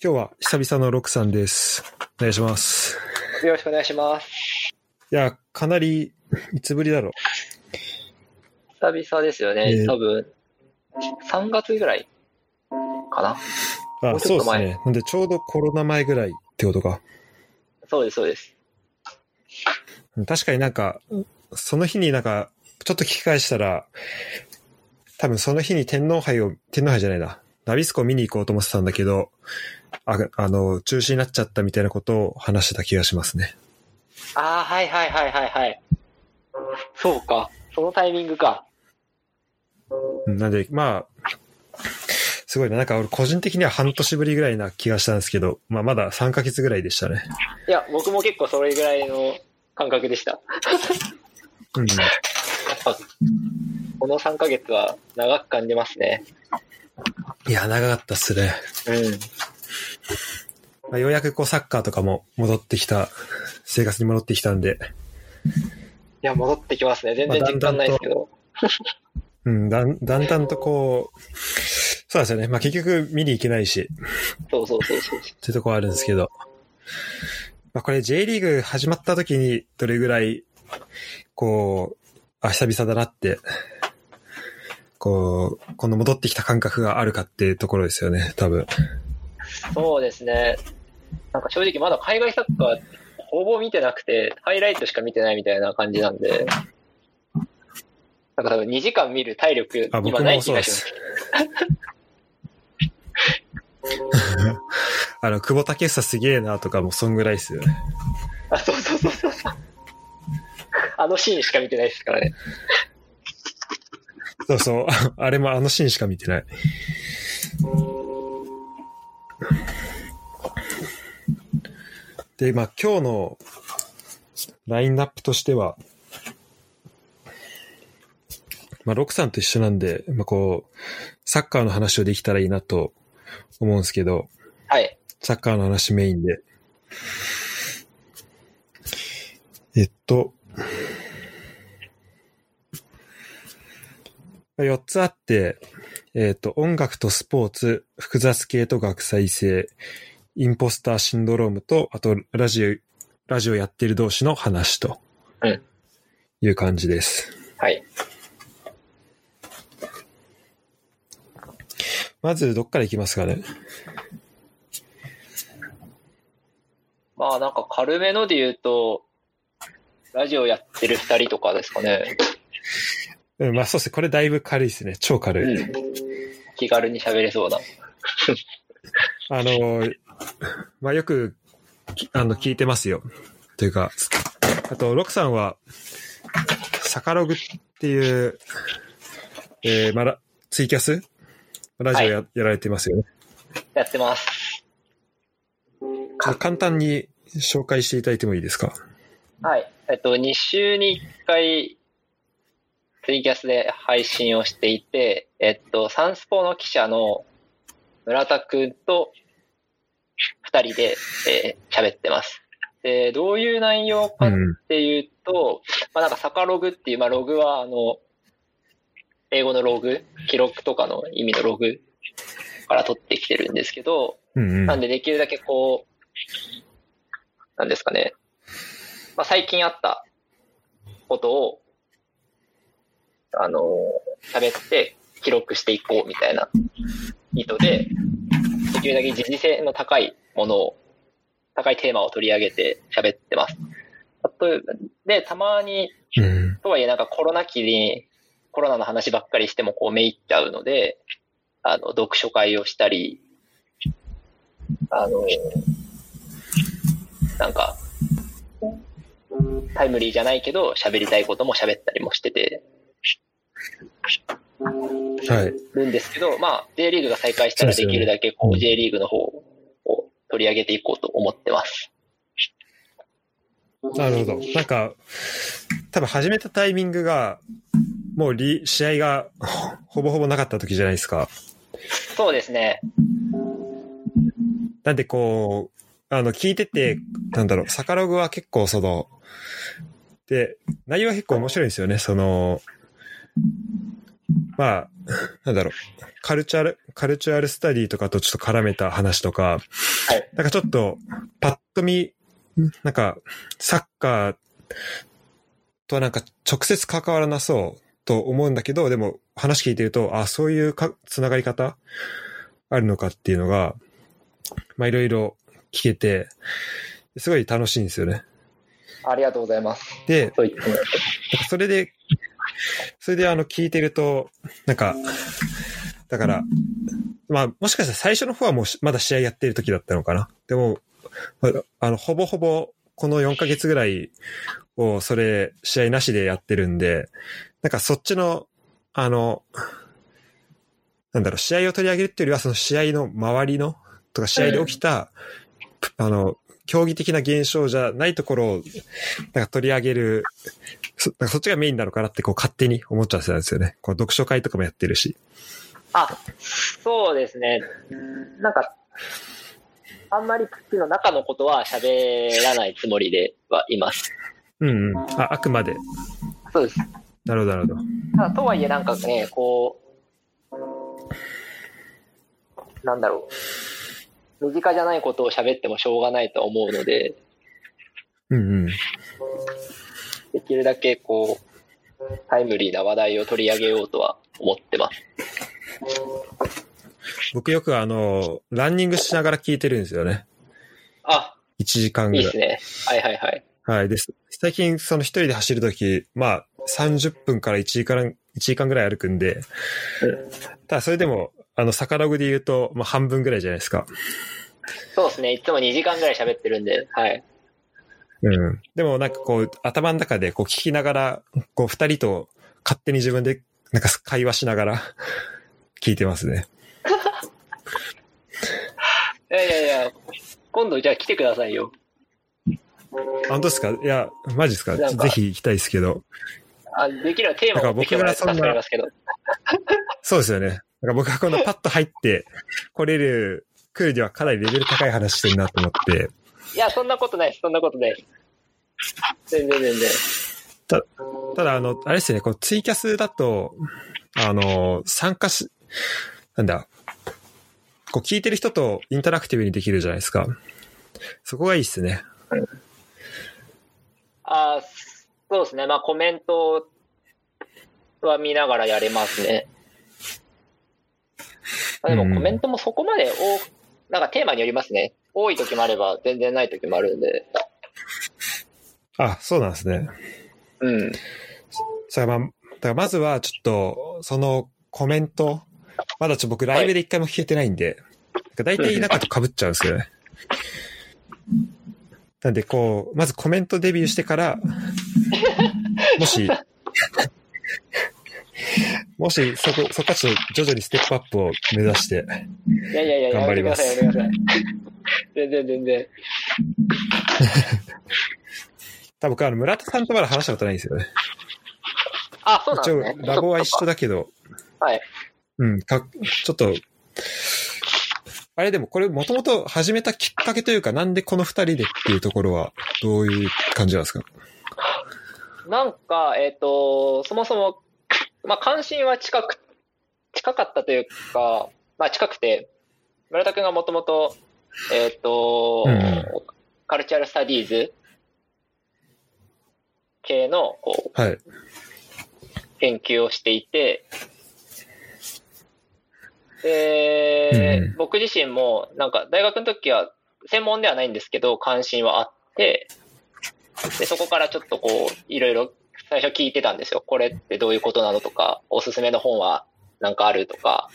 今日は久々のロクさんです。お願いします。よろしくお願いします。いや、かなり、いつぶりだろ久々ですよね。えー多分、3月ぐらいかな？う。あ、そうですね。なんでちょうどコロナ前ぐらいってことか。そうです、そうです。うん確かになんか、その日になんか、ちょっと聞き返したら、多分その日に天皇杯を、天皇杯じゃないな。ナビスコ見に行こうと思ってたんだけど、ああの、中止になっちゃったみたいなことを話してた気がしますね。ああ、はいはいはいはいはい。そうか。そのタイミングか。うんなんで、まあ、すごいな。なんか俺個人的には半年ぶりぐらいな気がしたんですけど、まあまだ3ヶ月ぐらいでしたね。いや、僕も結構それぐらいの感覚でした。うん。やっぱ、この3ヶ月は長く感じますね。いや、長かったっすね。うん。まあ、ようやくこうサッカーとかも戻ってきた、生活に戻ってきたんで、いや、戻ってきますね。全然実感ないですけど。うん、だんだんだんとこう、そうですよね。まあ結局見に行けないし、そうそうそうそう。っていうとこあるんですけど。まあこれ J リーグ始まった時にどれぐらい、こう、あ、久々だなって、こう、この戻ってきた感覚があるかっていうところですよね、多分。そうですね。なんか正直まだ海外サッカーほぼ見てなくて、ハイライトしか見てないみたいな感じなんで、なんか多分2時間見る体力あ、僕今ないもそうで気がしますす。。あの、久保建英すげえなとかもそんぐらいですよね。あ、そうそうそうそう。あのシーンしか見てないですからね。そうそう。あれもあのシーンしか見てない。で、まあ今日のラインナップとしては、まあロクさんと一緒なんで、まあこう、サッカーの話をできたらいいなと思うんですけど、はい。サッカーの話メインで。えっと、4つあって、えっと、音楽とスポーツ、複雑系と学際性、インポスターシンドロームと、あと、ラジオ、ラジオやってる同士の話とうん、いう感じです。はい。まず、どっから行きますかね？まあなんか軽めので言うと、ラジオやってる2人とかですかね。うん、まあそうですね。これだいぶ軽いですね。超軽い。うん。気軽に喋れそうな。あの、まあ、よく、きあの、聞いてますよ。というか、あと、ロクさんは、サカログっていう、えー、まだ、ツイキャス？ラジオや,、やられてますよね。やってます。簡単に紹介していただいてもいいですか？はい。えっと、2週に1回、ツイキャスで配信をしていて、えっと、サンスポの記者の村田くんと2人で、えー喋ってます。で、どういう内容かっうん。ていうと、まあなんかサカログっていう、まあログはあの、英語のログ、記録とかの意味のログから取ってきてるんですけど、うんうん。なんでできるだけこう、なんですかね。まあ、最近あったことを、あのー喋って記録していこうみたいな意図で、できるだけ時事性の高いものを、高いテーマを取り上げて喋ってます。で、たまに、うん。とはいえなんかコロナ期にコロナの話ばっかりしてもこうめいっちゃうので、あの、読書会をしたり、あの、なんか、タイムリーじゃないけど喋りたいことも喋ったりもしててはい。るんですけど、まあ、J リーグが再開したらできるだけこううん J リーグの方を取り上げていこうと思ってます。なるほど。なんか、多分始めたタイミングが、もうリ、試合が ほぼほぼなかった時じゃないですか。そうですね。なんでこう、あの、聞いてて、なんだろう、サカログは結構その、で、内容は結構面白いんですよね、その、まあ、なんだろう、 cultural、cultural study とかとちょっと絡めた話とか、はいなんかちょっと、パッと見、なんか、サッカーとはなんか直接関わらなそうと思うんだけど、でも話聞いてると、あ、そういうか、つながり方あるのかっていうのが、まあいろいろ聞けて、すごい楽しいんですよね。ありがとうございます。で、それで、それであの聞いてると、なんか、だから、まあもしかしたら最初の方はもうしまだ試合やってる時だったのかな。でも、まああの、ほぼほぼこの4ヶ月ぐらいをそれ試合なしでやってるんで、なんかそっちの、あの、なんだろう、試合を取り上げるっていうよりはその試合の周りの、とか試合で起きた、あの、競技的な現象じゃないところを、なんか取り上げる、そなんかそっちがメインなのかなってこう勝手に思っちゃうんですよね。こう読書会とかもやってるし。あ、そうですね。うんなんか、あんまり口の中のことは喋らないつもりではいます。うんうん。あ、あくまで。そうです。なるほど、なるほど。ただとはいえなんかね、こう、なんだろう。身近じゃないことを喋ってもしょうがないと思うので、うんうん。できるだけこう、タイムリーな話題を取り上げようとは思ってます。僕よくあの、ランニングしながら聞いてるんですよね。あ、1時間ぐらい。いいですね。はいはいはい。はい。です。最近その一人で走るとき、まあ、30分から1時間、1時間ぐらい歩くんで、うんただそれでも、あの、サカログで言うと、まあ半分ぐらいじゃないですか。そうですね。いつも2時間ぐらい喋ってるんで、はい。うん。でもなんかこう、頭の中でこう聞きながら、こう二人と勝手に自分でなんか会話しながら聞いてますね。いやいやいや、今度じゃあ来てくださいよ。あ本当ですか？いや、マジですか？ぜひ行きたいですけど。あできればテーマを持ってきてもらえて助かりますけど。そうですよね。なんか僕がこのパッと入って 来れる、来るにはかなりレベル高い話してるなと思って。いや、そんなことない。そんなことない。全然全然。ただ、あの、あれですね、こうツイキャスだと、あの、参加し、なんだ、こう聞いてる人とインタラクティブにできるじゃないですか。そこがいいっすね。あそうですね。まあコメントは見ながらやれますね。あでもうんコメントもそこまで多、なんかテーマによりますね。多い時もあれば全然ない時もあるんで。あ、そうなんですね。うん。それはまあ、だからまずはちょっと、そのコメント、まだちょっと僕ライブで一回も聞けてないんで、だいたい中と被っちゃうんですよね。なんでこう、まずコメントデビューしてから、もし、もしそこ、そこちょっと徐々にステップアップを目指して、いやいやいや、頑張りますやめてください、やめてください。全然全然。多分僕あの村田さんとまだ話したことないんですよね。あ、そうなん一応ですね。ラボは一緒だけど、はい。うん、か、ちょっと、あれでもこれもともと始めたきっかけというか、なんでこの二人でっていうところは、どういう感じなんですか？なんか、えっ、と、そもそも、まあ、関心は近く、近かったというか、まあ、近くて、村田くんがもともと、えっ、と、うんうんカルチャルスタディーズ系の、こう、はい。研究をしていて、で、うん僕自身も、なんか、大学の時は、専門ではないんですけど、関心はあって、で、そこからちょっとこう、いろいろ最初聞いてたんですよ。これってどういうことなのとか、おすすめの本はなんかあるとか、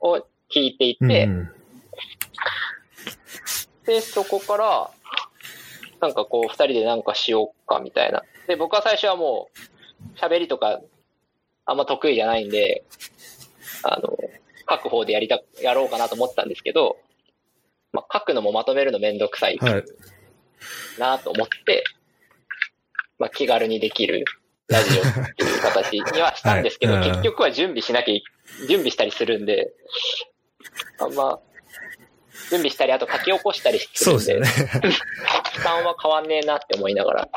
を聞いていて、うんで、そこから、なんかこう、二人でなんかしようかみたいな。で、僕は最初はもう、喋りとか、あんま得意じゃないんで、あの、書く方でやりた、やろうかなと思ったんですけど、まあ、書くのもまとめるのめんどくさいはい。なと思って、まあ、気軽にできるラジオっていう形にはしたんですけど、はいうん結局は準備しなきゃい、準備したりするんで、あんま、準備したり、あと書き起こしたりすそるで、うんですよね。負担は変わんねえなって思いながら。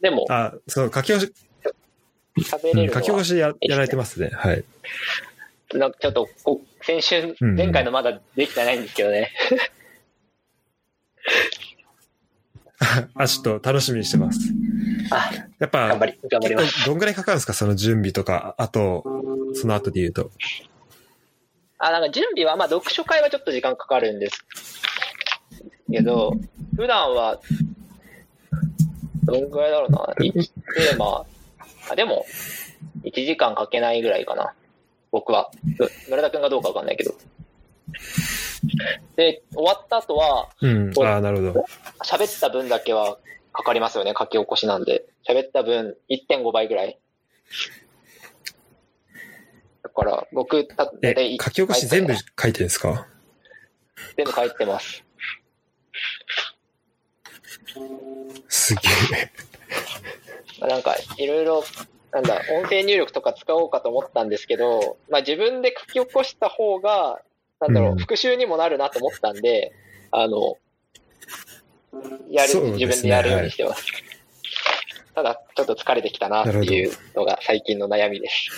でも、あ、そう、書き押し、喋れるのは、書き起こしややられてますね。はい。なんかちょっとこ、先週、うん前回のまだできてないんですけどね。あ、ちょっと楽しみにしてます。あ、やっぱ、頑張り、頑張ります。どんぐらいかかるんですか？その準備とか、あと、その後で言うと。あ、なんか準備は、まあ読書会はちょっと時間かかるんですけど、普段は、どんぐらいだろうな？1テーマ、あ、でも、1時間かけないぐらいかな。僕は。う村田くんがどうかわかんないけど。で、終わった後は、うん。ああ、なるほど。喋った分だけはかかりますよね、書き起こしなんで。喋った分1.5倍ぐらい。だから、僕、たえ書き起こし全部書いてるんですか？全部書いてます。すげえ。まあなんか、いろいろ、なんだ、音声入力とか使おうかと思ったんですけど、まあ自分で書き起こした方が、なんだろう、うん復習にもなるなと思ったんで、あの、やる、ね自分でやるようにしてます。ただ、ちょっと疲れてきたなっていうのが最近の悩みです。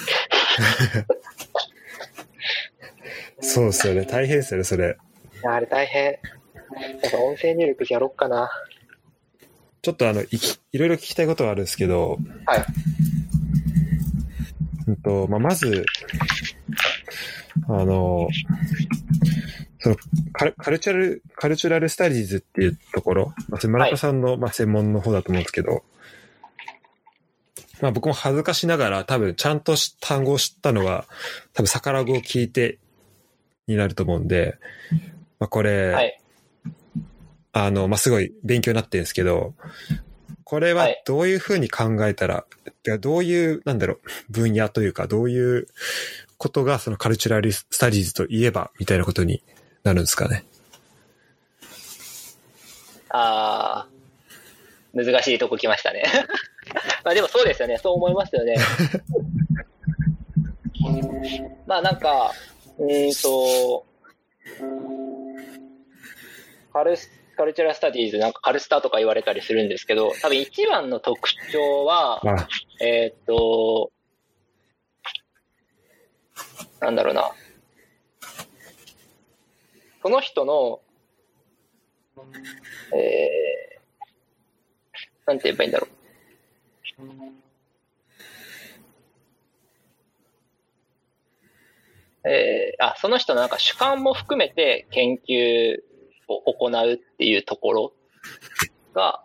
そうですよね。大変ですよね、それ。あれ大変。やっぱ音声入力やろっかな。ちょっとあの、いきいろいろ聞きたいことはあるんですけど、はい。うんと、まあ、まず、あの、そのカル、カルチャル、カルチュラルスタディーズっていうところ、まあ、村田さんの、まあ、専門の方だと思うんですけど、まあ僕も恥ずかしながら多分ちゃんとし単語を知ったのは、多分逆ら語を聞いてになると思うんで、まあこれ、はい。あの、まあ、すごい勉強になってるんですけど、これははいどういうふうに考えたら、てかどういう、なんだろう、分野というか、どういうことがそのカルチュラルスタディーズといえば、みたいなことになるんですかね。あー、難しいとこ来ましたね。まあでもそうですよね。そう思いますよね。まあなんか、うーんと、カルス、カルチャラスタディーズ、なんかカルスタとか言われたりするんですけど、多分一番の特徴は、あ、えーっと、なんだろうな。その人の、えー、なんて言えばいいんだろう。えー、あ、その人のなんか主観も含めて研究を行うっていうところが、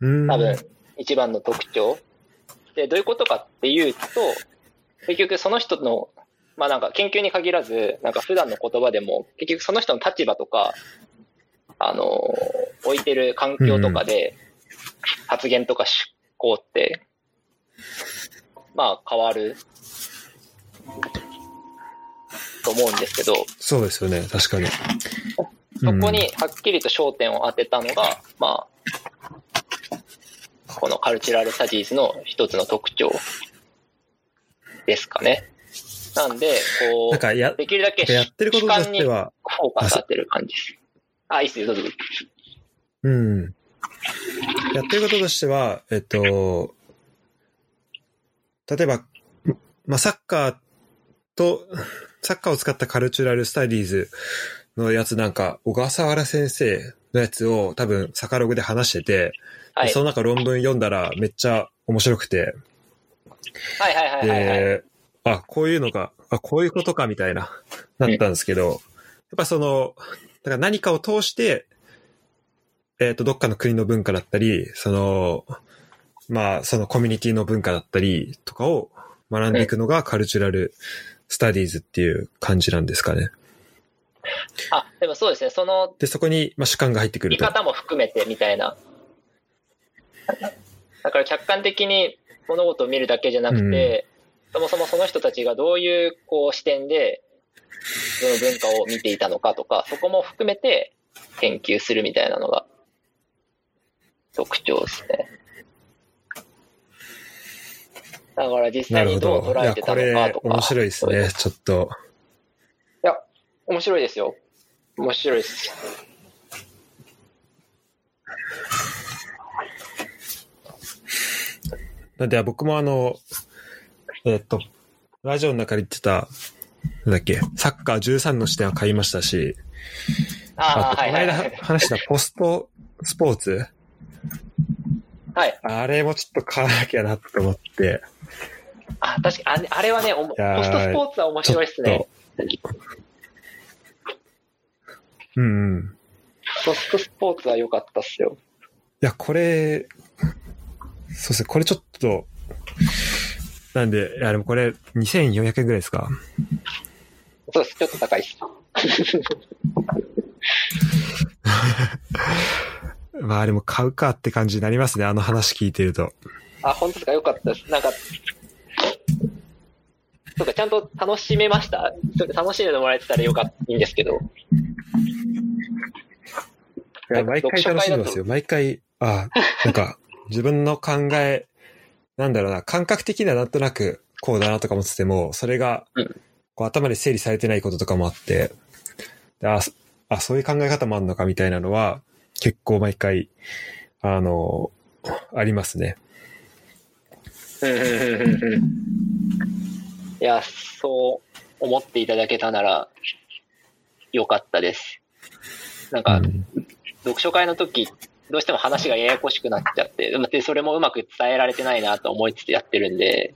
うん。多分一番の特徴。で、どういうことかっていうと、結局その人の、まあなんか研究に限らず、なんか普段の言葉でも、結局その人の立場とか、あのー置いてる環境とかで、発言とか思考って、まあ変わる、と思うんですけど、そうですよね、確かに。そこにはっきりと焦点を当てたのが、まあ、このカルチュラルスタジーズの一つの特徴ですかね。なんで、こなんかやう、、できるだけやってることとしては、ォーカス当てる感じです。あ、いいっすよ、どうぞ。うん。やってることとしては、えっと、例えば、まあ、サッカーと、サッカーを使ったカルチュラルスタディーズのやつなんか、小笠原先生のやつを多分、サカログで話してて、はい。その中論文読んだらめっちゃ面白くて、はいはいはいはい、はい。で、あ、こういうのが、あ、こういうことかみたいな、なったんですけど、やっぱその、だから何かを通して、えっ、と、どっかの国の文化だったり、その、まあ、そのコミュニティの文化だったりとかを学んでいくのがカルチュラルスタディーズっていう感じなんですかね。あ、でもそうですね、そので、そこに、まあ、主観が入ってくると。見方も含めてみたいな。だから客観的に物事を見るだけじゃなくて、そもそもその人たちがどういうこう視点でその文化を見ていたのかとか、そこも含めて研究するみたいなのが特徴ですね。だから実際にどう捉えてたのかとか。面白いですね。ちょっと。いや、面白いですよ。面白いです。なんで僕もあの、えっと、ラジオの中で言ってた、なんだっけ、サッカー13の視点は買いましたし、ああこの間。話したポストスポーツはい。あれもちょっと買わなきゃなって思って、あ、確かに、ああれはね、ポストスポーツは面白いっすねと。、うんうん。ポストスポーツは良かったっすよ。いや、これ、そうですね、これちょっと、なんで、いや、でもこれ2400円ぐらいですか？そうです。ちょっと高いっす。まあでも買うかって感じになりますね、あの話聞いてると。あ、本当ですか？良かったです。なんか、そうか、ちゃんと楽しめました？楽しんでもらえてたらよかった、いいんですけど。いや、毎回楽しんでますよ。毎回、あなんか、自分の考え、なんだろうな、感覚的にはなんとなくこうだなとか思ってても、それがうん、こう頭で整理されてないこととかもあって、であ、そあそういう考え方もあるのかみたいなのは、結構毎回、あの、ありますね。いや、そう思っていただけたなら、よかったです。なんか、うん読書会の時、どうしても話がややこしくなっちゃって、で、それもうまく伝えられてないなと思いつつやってるんで、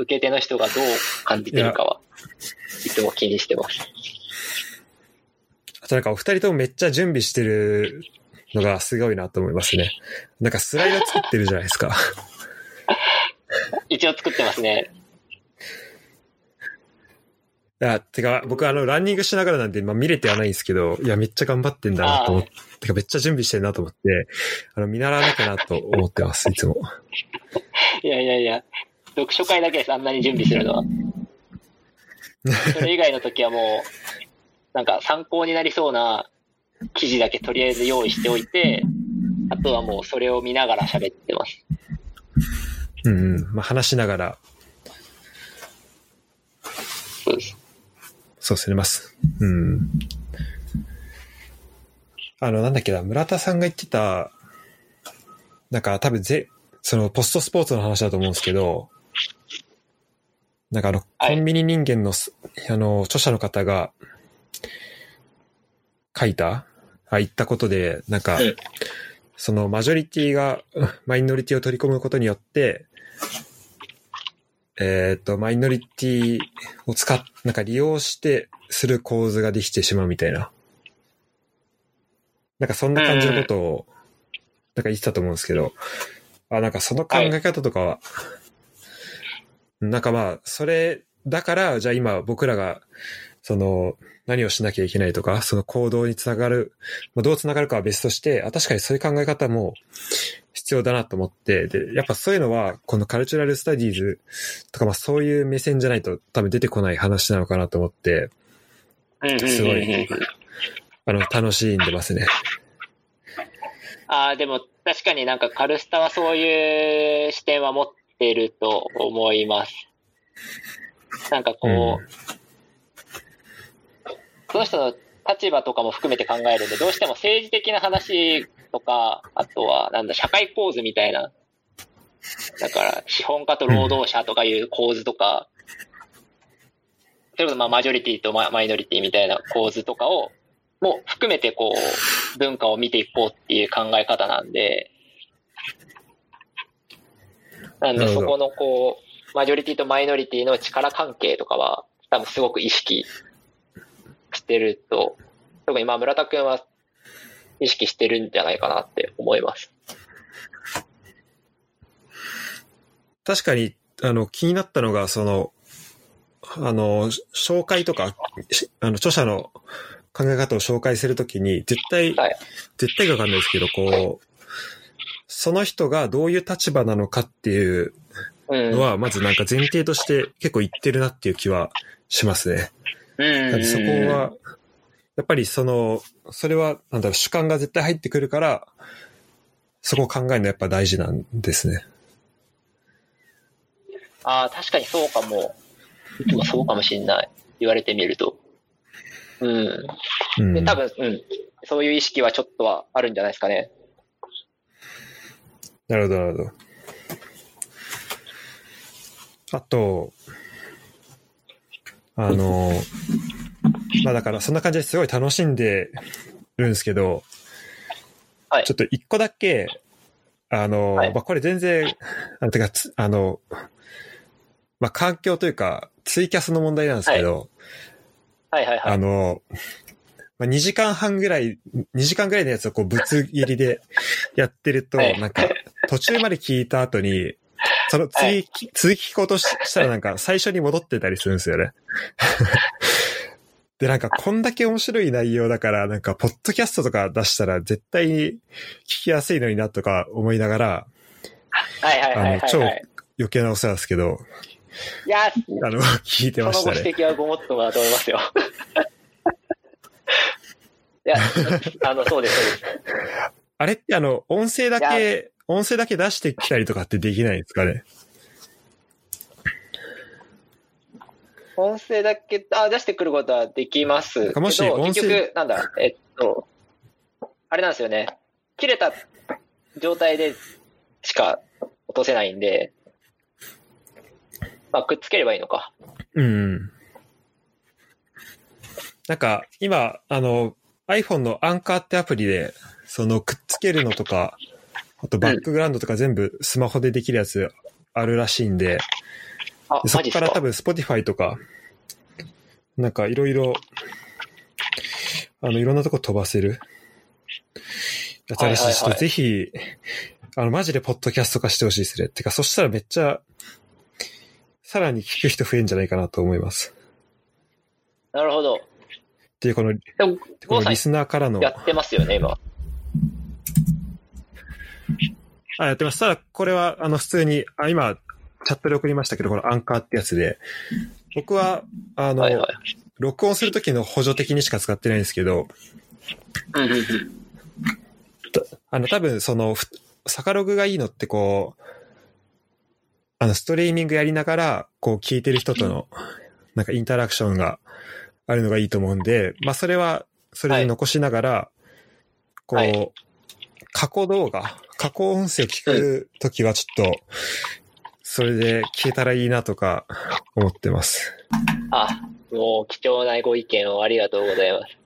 受け手の人がどう感じてるかは、いつも気にしてます。あとなんかお二人ともめっちゃ準備してるのがすごいなと思いますね。なんかスライド作ってるじゃないですか。一応作ってますね。いや、てか、僕あの、ランニングしながらなんで、まあ見れてはないんですけど、いや、めっちゃ頑張ってんだなと思って、てかめっちゃ準備してんなと思って、あの、見習わなきゃなと思ってます、いつも。いやいやいや、読書会だけです、あんなに準備するのは。それ以外の時はもう、なんか参考になりそうな記事だけとりあえず用意しておいて、あとはもうそれを見ながら喋ってます。うんうん。まあ話しながら、そうです。そうすれます。うん。あの、なんだっけな、村田さんが言ってた、なんか多分ぜ、そのポストスポーツの話だと思うんですけど、なんかあの、はいコンビニ人間のす、あの、著者の方が書いた、あ、言ったことで、なんか、うんそのマジョリティがうんマイノリティを取り込むことによって、えっ、と、マイノリティを使っ、なんか利用してする構図ができてしまうみたいな。なんかそんな感じのことを、なんか言ってたと思うんですけど、あ、なんかその考え方とかは、なんかまあ、それ、だから、じゃあ今僕らが、その、何をしなきゃいけないとか、その行動につながる、まあ、どうつながるかは別として、あ、確かにそういう考え方も必要だなと思って、で、やっぱそういうのは、このカルチュラルスタディーズとか、まあそういう目線じゃないと多分出てこない話なのかなと思って、すごいあの、楽しんでますね。ああ、でも確かになんかカルスタはそういう視点は持ってると思います。なんかこう、その人の立場とかも含めて考えるんで、どうしても政治的な話とか、あとは、なんだ、社会構図みたいな、だから、資本家と労働者とかいう構図とか、それこそまあマジョリティとママイノリティみたいな構図とかを、も含めてこう、文化を見ていこうっていう考え方なんで、なんでそこのこう、マジョリティとマイノリティの力関係とかは、多分すごく意識してると、特にまあ村田くんは意識してるんじゃないかなって思います。確かに、あの、気になったのが、その、あの、紹介とか、しあの、著者の考え方を紹介するときに、絶対、はい絶対かわかんないですけど、こう、その人がどういう立場なのかっていううん。のは、まずなんか前提として結構言ってるなっていう気はしますね。うんそこは、やっぱりその、それは、なんだろう、主観が絶対入ってくるから、そこを考えるのはやっぱ大事なんですね。ああ、確かにそうかも。でもそうかもしんない。言われてみると。うん。うん。で、多分、うん。そういう意識はちょっとはあるんじゃないですかね。なるほど、なるほど。あと、あの、まあだからそんな感じですごい楽しんでるんですけど、はい。ちょっと一個だけ、あの、はい。まあこれ全然、あの、てかつ、あの、まあ環境というか、ツイキャスの問題なんですけど、はい。はいはい。あの、まあ、2時間半ぐらい、2時間ぐらいのやつをこうぶつ切りでやってると、はい。なんか途中まで聞いた後に、その次、はい続き聞こうとししたらなんか 最初に戻ってたりするんですよね。で、なんかこんだけ面白い内容だから、なんかポッドキャストとか出したら絶対に聞きやすいのになとか思いながら、はいはいはいはい、あの超はい。余計なお世話ですけど、いや、あの、聞いてそのごましたね。指摘はごもっともだと思いますよ。いや、あの、そうです、そうです。あれってあの、音声だいけ、音声だけ出してきたりとかってできないんですかね？音声だけ、あ、出してくることはできますもし音声結局、なんだ、えっと、あれなんですよね。切れた状態でしか落とせないんで、まあ、くっつければいいのか。うん。なんか、今、あの、iPhone のアンカーってアプリで、その、くっつけるのとか、あとバックグラウンドとか全部スマホでできるやつあるらしいんで、そこから多分 Spotify とか、なんかいろいろ、あの、いろんなとこ飛ばせるやつあるし、はいはいぜひ、あの、マジでポッドキャスト化してほしいですね。てか、そしたらめっちゃ、さらに聞く人増えんじゃないかなと思います。なるほど。っていう、この、このリスナーからの、やってますよね、今。あ、やってます。ただ、これは、あの、普通に、あ、今、チャットで送りましたけど、このアンカーってやつで、僕は、あの、はいはい。録音するときの補助的にしか使ってないんですけど。あの、多分、その、ふサカログがいいのって、こう、あの、ストリーミングやりながら、こう、聞いてる人との、なんか、インタラクションがあるのがいいと思うんで、まあ、それは、それで残しながら、こう、はい過去動画、過去音声聞くときはちょっと、それで聞けたらいいなとか思ってます。あ、もう貴重なご意見をありがとうございます。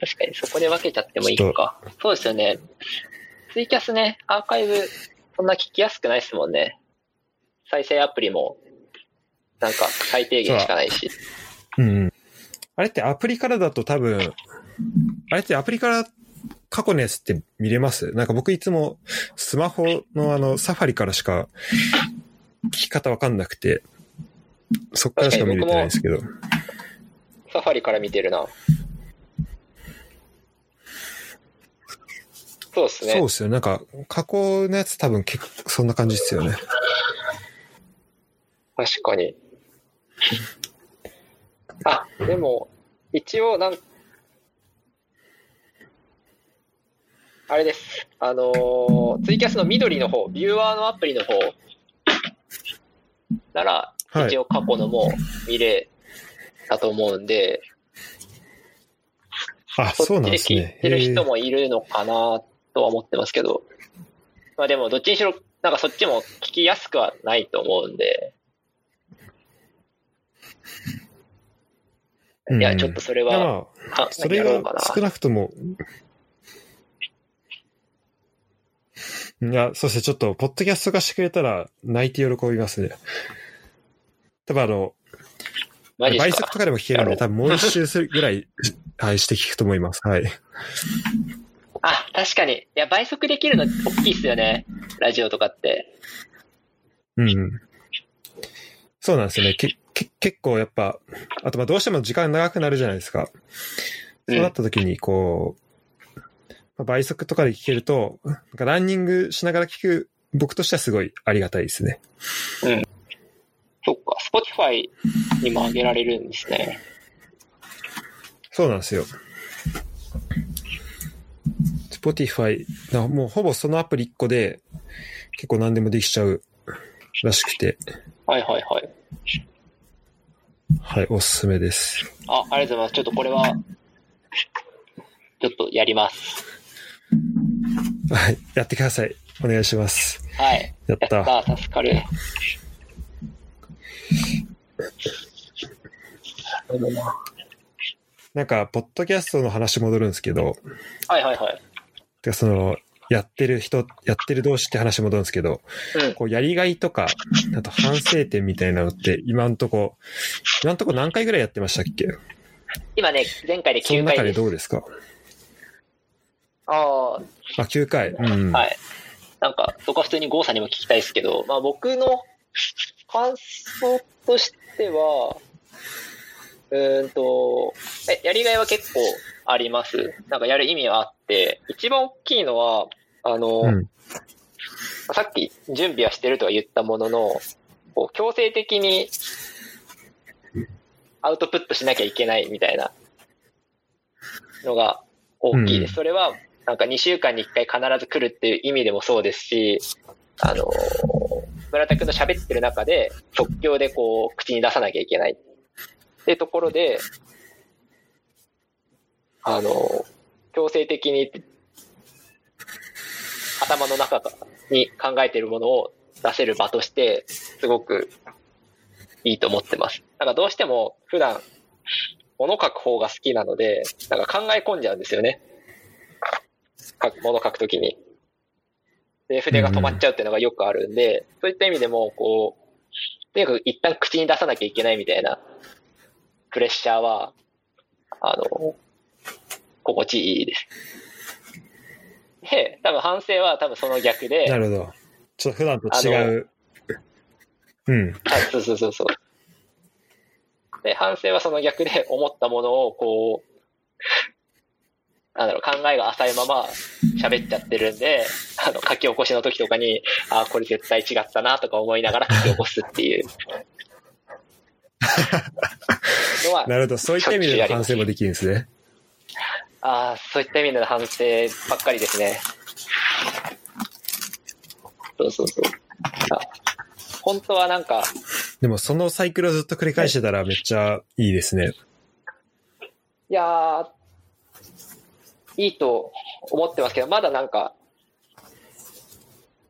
確かにそこで分けちゃってもいいのか。そうですよね。ツイキャスね、アーカイブ、そんな聞きやすくないですもんね。再生アプリも、なんか最低限しかないし。うんうん。あれってアプリからだと多分、あれってアプリから過去のやつって見れます？なんか僕いつもスマホのあのサファリからしか聞き方わかんなくて、そっからしか見れてないんですけど。サファリから見てるな。そうですね。そうですよ。なんか過去のやつ多分結構そんな感じですよね。確かに。あ、でも、一応、なん、あれです。あのーツイキャスの緑の方、ビューアーのアプリの方なら、はい一応過去のも見れたと思うんで、あ、そそうなんですね。てるへー人もいるのかなとは思ってますけど、まあでも、どっちにしろ、なんかそっちも聞きやすくはないと思うんで、いや、ちょっとそれうんまは、あ、かそれが。少なくとも、いや、そうですね、ちょっと、ポッドキャスト化してくれたら、泣いて喜びますね。多分あの、倍速とかでも聞けるんで、多分もう一周するぐらい、はい、して聞くと思います。はい。あ、確かに。いや、倍速できるの大きいっすよね。ラジオとかって。うんうん。そうなんですよね。け、け、結構やっぱ、あとまあどうしても時間長くなるじゃないですか。そうなった時に、こう、まあ倍速とかで聞けると、なんかランニングしながら聞く、僕としてはすごいありがたいですね。そっか、Spotify にも上げられるんですね。そうなんですよ。Spotify、なもうほぼそのアプリ1個で結構何でもできちゃうらしくて、はいはいはい。はい、おすすめです。あ、ありがとうございます。ちょっとこれは、ちょっとやります。はい、やってください。お願いします。はい。やった。やったー、助かる。な。なんか、ポッドキャストの話戻るんですけど、はいはいはい。てかその、やってる人、やってる同士って話戻るんですけど、うん。こう、やりがいとか、あと反省点みたいなのって、今んとこ、今んとこ何回ぐらいやってましたっけ？今ね、前回で9その中で回です。どうですか？ああ、9回。うん。あ、はい。なんか、そこは普通に郷さんにも聞きたいですけど、まあ僕の感想としては、うーんと、え、やりがいは結構あります。なんかやる意味はあって、一番大きいのは、あの、うん。さっき準備はしてるとは言ったものの、こう強制的にアウトプットしなきゃいけないみたいなのが大きいです。うんそれは、なんか2週間に1回必ず来るっていう意味でもそうですし、あの、村田くんの喋ってる中で即興でこう口に出さなきゃいけないってところで、あの、強制的に頭の中に考えてるものを出せる場として、すごくいいと思ってます。なんかどうしても普段、物書く方が好きなので、なんか考え込んじゃうんですよね。書く、物書くときに。で、筆が止まっちゃうっていうのがよくあるんで、そういった意味でも、こう、とにかく一旦口に出さなきゃいけないみたいなプレッシャーは、あの、心地いいです。で、多分反省は多分その逆で、なるほど。ちょっと普段と違う。うん。はい、そうそうそうそう。で、反省はその逆で思ったものをこう、なんだろう、考えが浅いまま喋っちゃってるんで、あの、書き起こしの時とかに、ああ、これ絶対違ったなとか思いながら書き起こすっていう なるほど。そういった意味での反省もできるんですね。ああ、そういった意味での反省ばっかりですね。そうそうそう。あ本当はなんか、でもそのサイクルをずっと繰り返してたらめっちゃいいですね。いやー、いいと思ってますけど、まだなんか、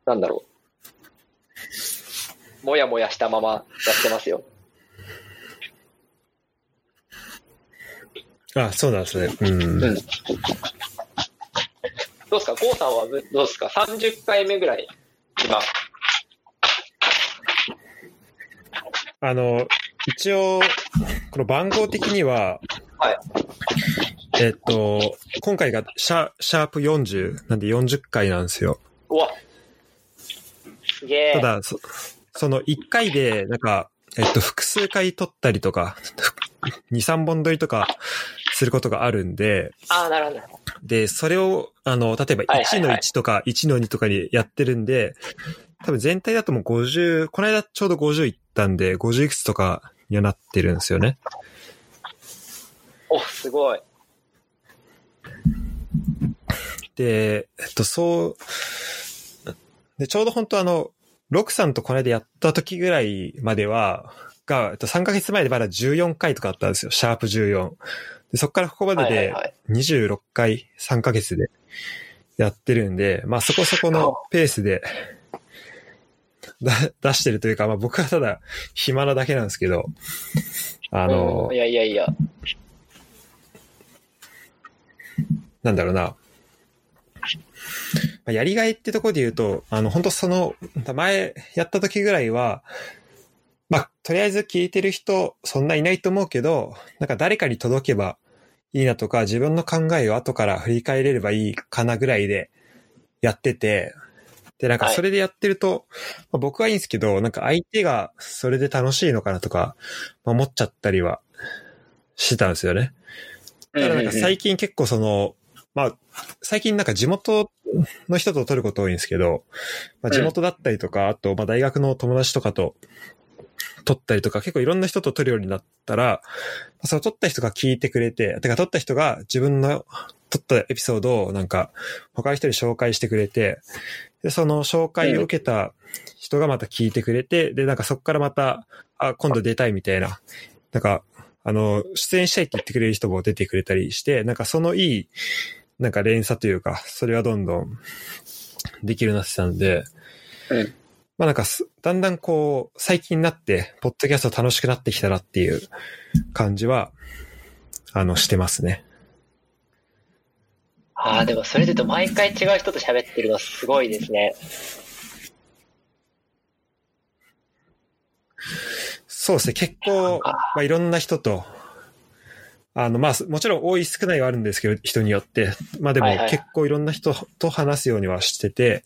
なんだろう。もやもやしたままやってますよ。あ、そうなんですね。うん。うん。どうですか？郷さんはどうですか ?30 回目ぐらい、今。あの、一応、この番号的には、はい。えっと、今回がシャシャープ40なんで40回なんですよ。うわ。すげえ。ただ、そその1回で、なんか、えっと、複数回撮ったりとか、2、3本撮りとかすることがあるんで、ああ、なるほど。で、それを、あの、例えば1のはいはいはい1とか1の2とかにやってるんで、多分全体だともう50、この間ちょうど50いったんで、50いくつとかにはなってるんですよね。お、すごい。で、えっと、そう、で、ちょうど本当あの、ロクさんとこの間やった時ぐらいまでは、が、えっと、3ヶ月前でまだ14回とかあったんですよ。シャープ14。で、そこからここまでではいはいはい。26回、3ヶ月でやってるんで、まあそこそこのペースでだ出してるというか、まあ僕はただ暇なだけなんですけど、あのうん、いやいやいや。なんだろうな。まあやりがいってところで言うと、あの、本当その、前やった時ぐらいは、まあ、とりあえず聞いてる人、そんないないと思うけど、なんか誰かに届けばいいなとか、自分の考えを後から振り返れればいいかなぐらいでやってて、で、なんかそれでやってると、まあ僕はいいんですけど、なんか相手がそれで楽しいのかなとか、まあ思っちゃったりはしてたんですよね。ただなんか最近結構その、まあ、最近なんか地元の人と撮ること多いんですけど、まあ、地元だったりとか、あと、まあ大学の友達とかと撮ったりとか、結構いろんな人と撮るようになったら、その撮った人が聞いてくれて、てか撮った人が自分の撮ったエピソードをなんか他の人に紹介してくれて、で、その紹介を受けた人がまた聞いてくれて、で、なんかそこからまた、あ、今度出たいみたいな、なんか、あの、出演したいって言ってくれる人も出てくれたりして、なんかそのいい、なんか連鎖というか、それはどんどんできるようになってたんで、うんまあなんかす、だんだんこう、最近になって、ポッドキャスト楽しくなってきたなっていう感じは、あの、してますね。ああ、でもそれで言うと毎回違う人と喋ってるのすごいですね。そうですね、結構、まあいろんな人と、あの、まあ、もちろん多い少ないはあるんですけど、人によって。まあでもはいはい結構いろんな人と話すようにはしてて、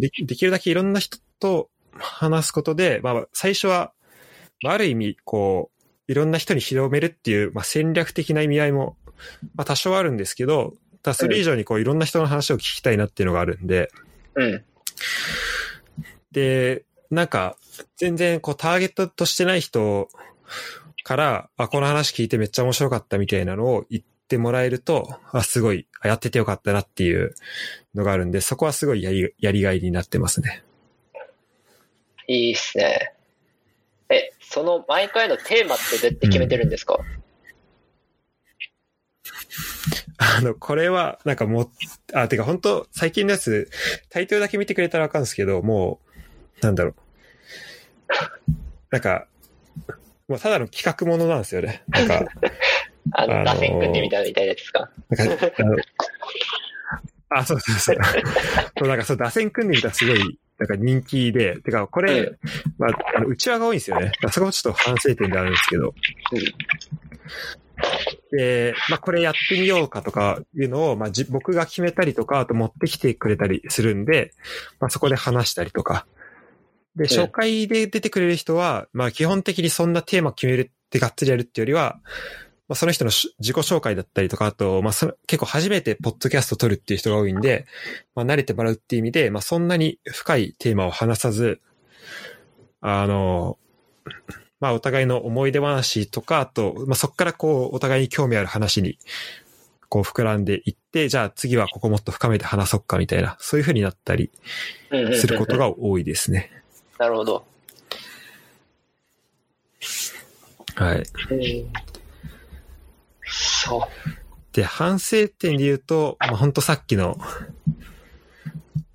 できできるだけいろんな人と話すことで、まあ最初は、まあある意味、こう、いろんな人に広めるっていう、まあ戦略的な意味合いも、まあ多少あるんですけど、ただそれ以上にこういろんな人の話を聞きたいなっていうのがあるんで、うん。で、なんか、全然こうターゲットとしてない人から、あ、この話聞いてめっちゃ面白かったみたいなのを言ってもらえると、あ、すごい、あやっててよかったなっていうのがあるんで、そこはすごいやり、やりがいになってますね。いいっすね。え、その毎回のテーマってどうやって決めてるんですか、あの、これは、なんかもう、あ、てか本当最近のやつ、タイトルだけ見てくれたらわかるんですけど、もう、なんだろう。なんか、もうただの企画ものなんですよね。なんか、あの、あのー打線組んでみたみたいなやつですか？なんか、あの、あ、そうそうそう。そう、なんかそう、打線組んでみたらすごい、なんか人気で、てか、これ、うんまあ、あの、内輪が多いんですよね。そこもちょっと反省点であるんですけど。で、まあ、これやってみようかとかいうのを、まあ、じ僕が決めたりとか、あと持ってきてくれたりするんで、まあ、そこで話したりとか。で、ん初回で出てくれる人は、まあ、基本的にそんなテーマ決めるってがっつりやるっていうよりは、まあ、その人のし自己紹介だったりとか、あと、まあ、その結構初めてポッドキャスト撮るっていう人が多いんで、まあ、慣れてもらうっていう意味で、まあ、そんなに深いテーマを話さず、あの、まあ、お互いの思い出話とか、あと、まあ、そこからこう、お互いに興味ある話に、こう、膨らんでいって、じゃあ次はここもっと深めて話そうかみたいな、そういう風になったりすることが多いですね。なるほど。はい。うんそう。で、反省点で言うと、まあ、ほんとさっきの、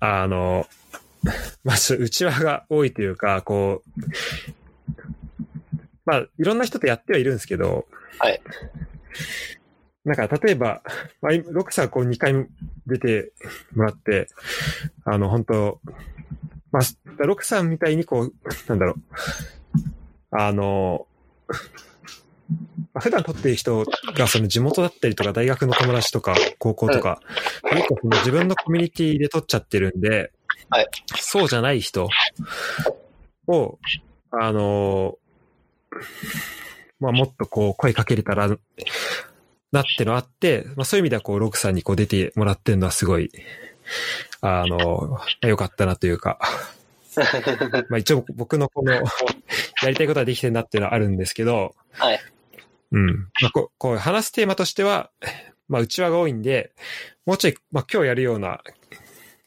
あの、まあ、ちょ内輪が多いというか、こう、まあ、いろんな人とやってはいるんですけど、はい。なんか、例えば、まあ、今ロックさんこう2回出てもらって、あの、本当まあ、ロックさんみたいにこう、なんだろう、あの、まあ普段撮ってる人がその地元だったりとか大学の友達とか高校とか、結構その自分のコミュニティで撮っちゃってるんで、はい。そうじゃない人を、あの、まあもっとこう声かけれたらなってのあって、まあそういう意味ではこうロクさんにこう出てもらってるのはすごい、あの、良かったなというか、まあ一応僕のこの、やりたいことはできてるなっていうのはあるんですけど、はい。うん。まあ、こう、こう話すテーマとしては、まあ、内輪が多いんで、もうちょい、まあ、今日やるような、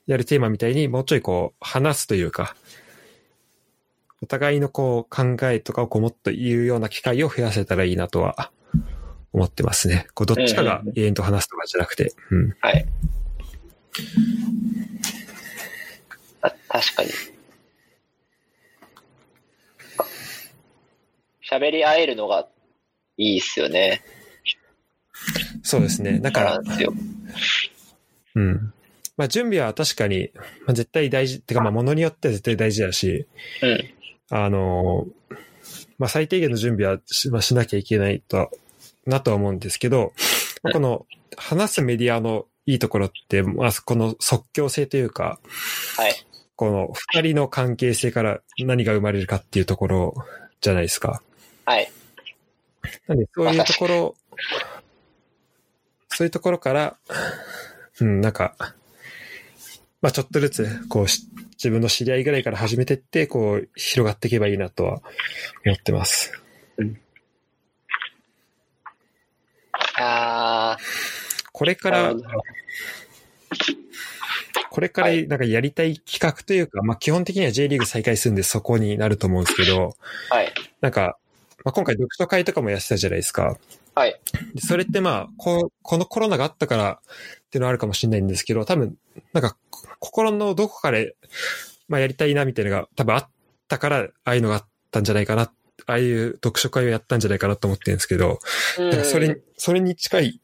やるテーマみたいに、もうちょいこう、話すというか、お互いのこう、考えとかをこう、もっと言うような機会を増やせたらいいなとは、思ってますね。こう、どっちかが永遠と話すとかじゃなくて、うん。はい。あ確かに。喋り合えるのがいいっすよね。そうですね。だからそうなん、ですよ。うん。まあ、準備は確かに、まあ、絶対大事、てかまあ、ものによっては絶対大事だし、うん。あの、まあ、最低限の準備はし,、まあ、しなきゃいけないと、なとは思うんですけど、うんこの話すメディアのいいところって、まあ、この即興性というか、はい。この二人の関係性から何が生まれるかっていうところじゃないですか。はい。なんで、そういうところ、そういうところから、うん、なんか、まあちょっとずつ、こうし、自分の知り合いぐらいから始めてって、こう、広がっていけばいいなとは思ってます。あこれからこれからはいなんかやりたい企画というか、まあ基本的には J リーグ再開するんでそこになると思うんですけど、はい。なんか、まあ今回読書会とかもやってたじゃないですか。はい。でそれってまあ、ここのコロナがあったからっていうのはあるかもしれないんですけど、多分、なんか、心のどこかで、まあやりたいなみたいなのが多分あったから、ああいうのがあったんじゃないかな、ああいう読書会をやったんじゃないかなと思ってるんですけど、うんなんかそれに、それに近い、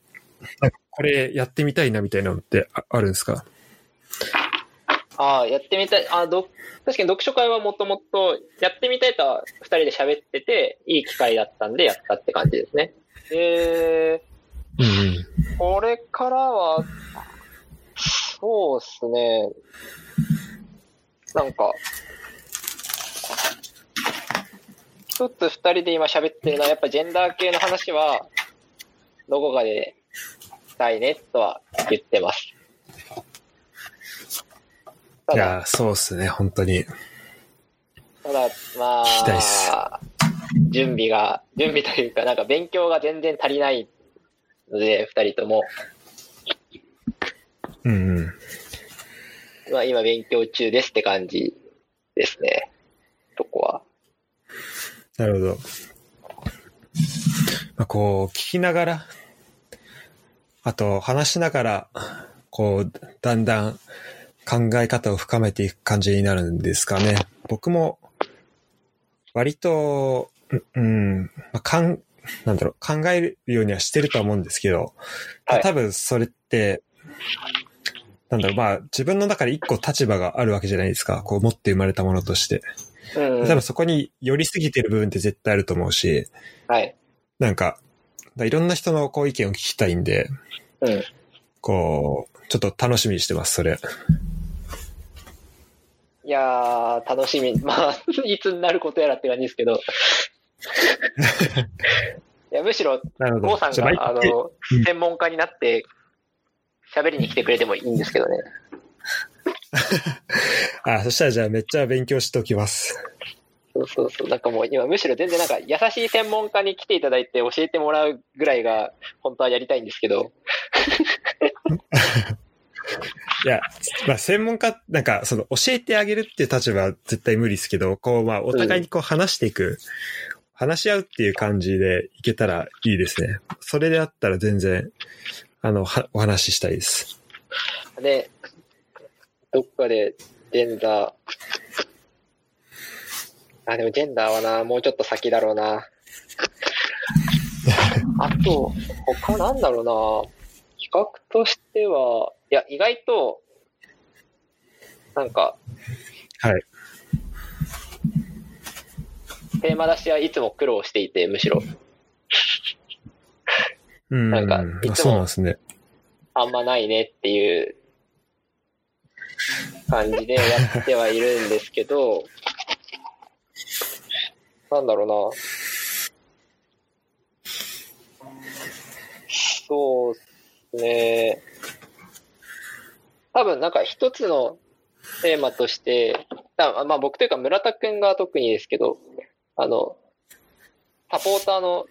なんかこれやってみたいなみたいなのってああるんですか？ああ、やってみたい。あど確かに読書会はもともとやってみたいとは二人で喋ってて、いい機会だったんでやったって感じですね。えうんうん。ー、これからは、そうですね。なんか、一つ二人で今喋ってるのは、やっぱジェンダー系の話は、どこかでしたいねとは言ってます。いやー、そうっすね、本当に。ただ、まあ、準備が、準備というか、なんか勉強が全然足りないので、二人とも。うんうん。まあ今勉強中ですって感じですね。とこは。なるほど。まあ、こう、聞きながら、あと話しながら、こう、だんだん考え方を深めていく感じになるんですかね。僕も、割と、うんうん、まあ、かん、なんだろう、考えるようにはしてるとは思うんですけど、はい多分それって、なんだろう、まあ、自分の中で一個立場があるわけじゃないですか。こう、持って生まれたものとして。うん。多分そこに寄りすぎてる部分って絶対あると思うし、はい。なんか、だいろんな人のこう意見を聞きたいんで、うん。こう、ちょっと楽しみにしてます、それ。いやー、楽しみ。まあ、いつになることやらって感じですけど。いや、むしろ。郷さんが、あの、専門家になって、喋りに来てくれてもいいんですけどね。あ、そしたらじゃあめっちゃ勉強しておきます。そうそうそう。なんかもう今むしろ全然なんか優しい専門家に来ていただいて教えてもらうぐらいが本当はやりたいんですけど。いや、まあ専門家、なんかその教えてあげるっていう立場は絶対無理ですけど、こうまあお互いにこう話していく、話し合うっていう感じでいけたらいいですね。それであったら全然、あの、はお話ししたいです。で、どっかでジェンダー、あ、でもジェンダーはな、もうちょっと先だろうな。あと、他なんだろうな。企画としては、いや、意外と、なんか、はい。テーマ出しはいつも苦労していて、むしろ。うん。なんかいつもあそうなんですね。あんまないねっていう感じでやってはいるんですけど、なんだろうな。そうですね。多分なんか一つのテーマとして、まあ僕というか村田くんが特にですけど、あの、サポーターの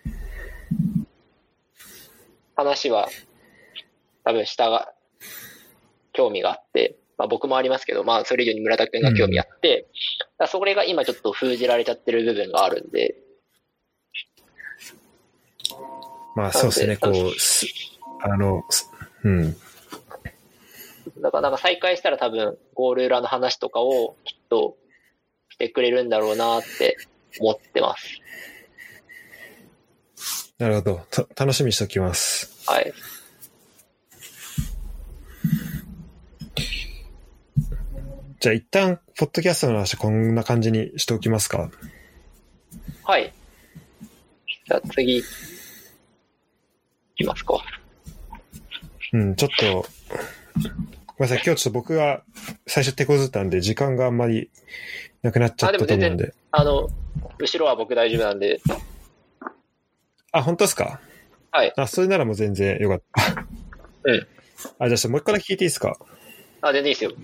話は多分下が興味があって、まあ僕もありますけど、まあそれ以上に村田くんが興味あって、だからそれが今ちょっと封じられちゃってる部分があるんで、まあそうですね、こう、すあの、すうん。だからなんか再開したら多分ゴール裏の話とかをきっとしてくれるんだろうなって思ってます。なるほど。た楽しみにしておきます。はい。じゃあ一旦、ポッドキャストの話こんな感じにしておきますか。はい。じゃあ次、いきますか。うん、ちょっと、ごめんなさい、今日ちょっと僕が最初手こずったんで、時間があんまりなくなっちゃったと思うんで。あの、後ろは僕大丈夫なんで、あ、本当ですか？はい。あ、それならもう全然よかった。うん。あ、じゃあもう一個だけ聞いていいですか？あ、全然いいですよ。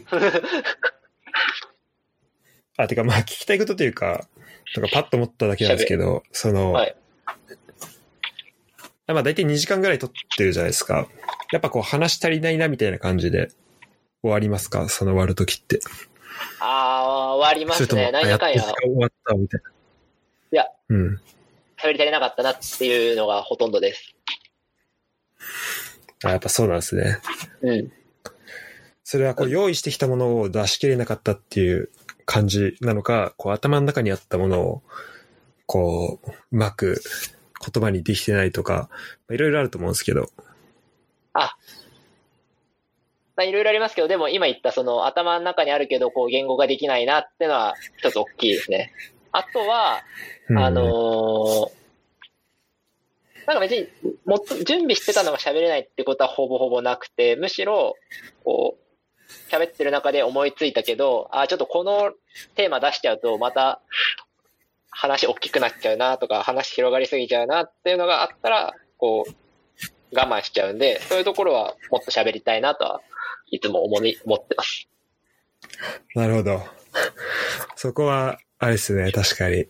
あ、てかまあ聞きたいことというか、なんかパッと思っただけなんですけど、その、はい。まあ大体2時間ぐらい撮ってるじゃないですか。やっぱこう話足りないなみたいな感じで終わりますか？その終わるときって。あー、終わりますね。何やかんや終わったみたいな。いや、うん。喋り足りなかったなっていうのがほとんどです。あ、やっぱそうなんですね。うん。それはこう用意してきたものを出し切れなかったっていう感じなのか、こう頭の中にあったものを、こう、うまく言葉にできてないとか、まあいろいろあると思うんですけど。あ、まあ、いろいろありますけど、でも今言ったその頭の中にあるけど、こう言語ができないなっていうのは一つ大きいですね。あとは、うんあのーなんか別に、もっと準備してたのが喋れないってことはほぼほぼなくて、むしろ、こう、喋ってる中で思いついたけど、あ、ちょっとこのテーマ出しちゃうと、また話大きくなっちゃうなとか、話広がりすぎちゃうなっていうのがあったら、こう、我慢しちゃうんで、そういうところはもっと喋りたいなとは、いつも思い、思ってます。なるほど。そこは、あれですね、確かに。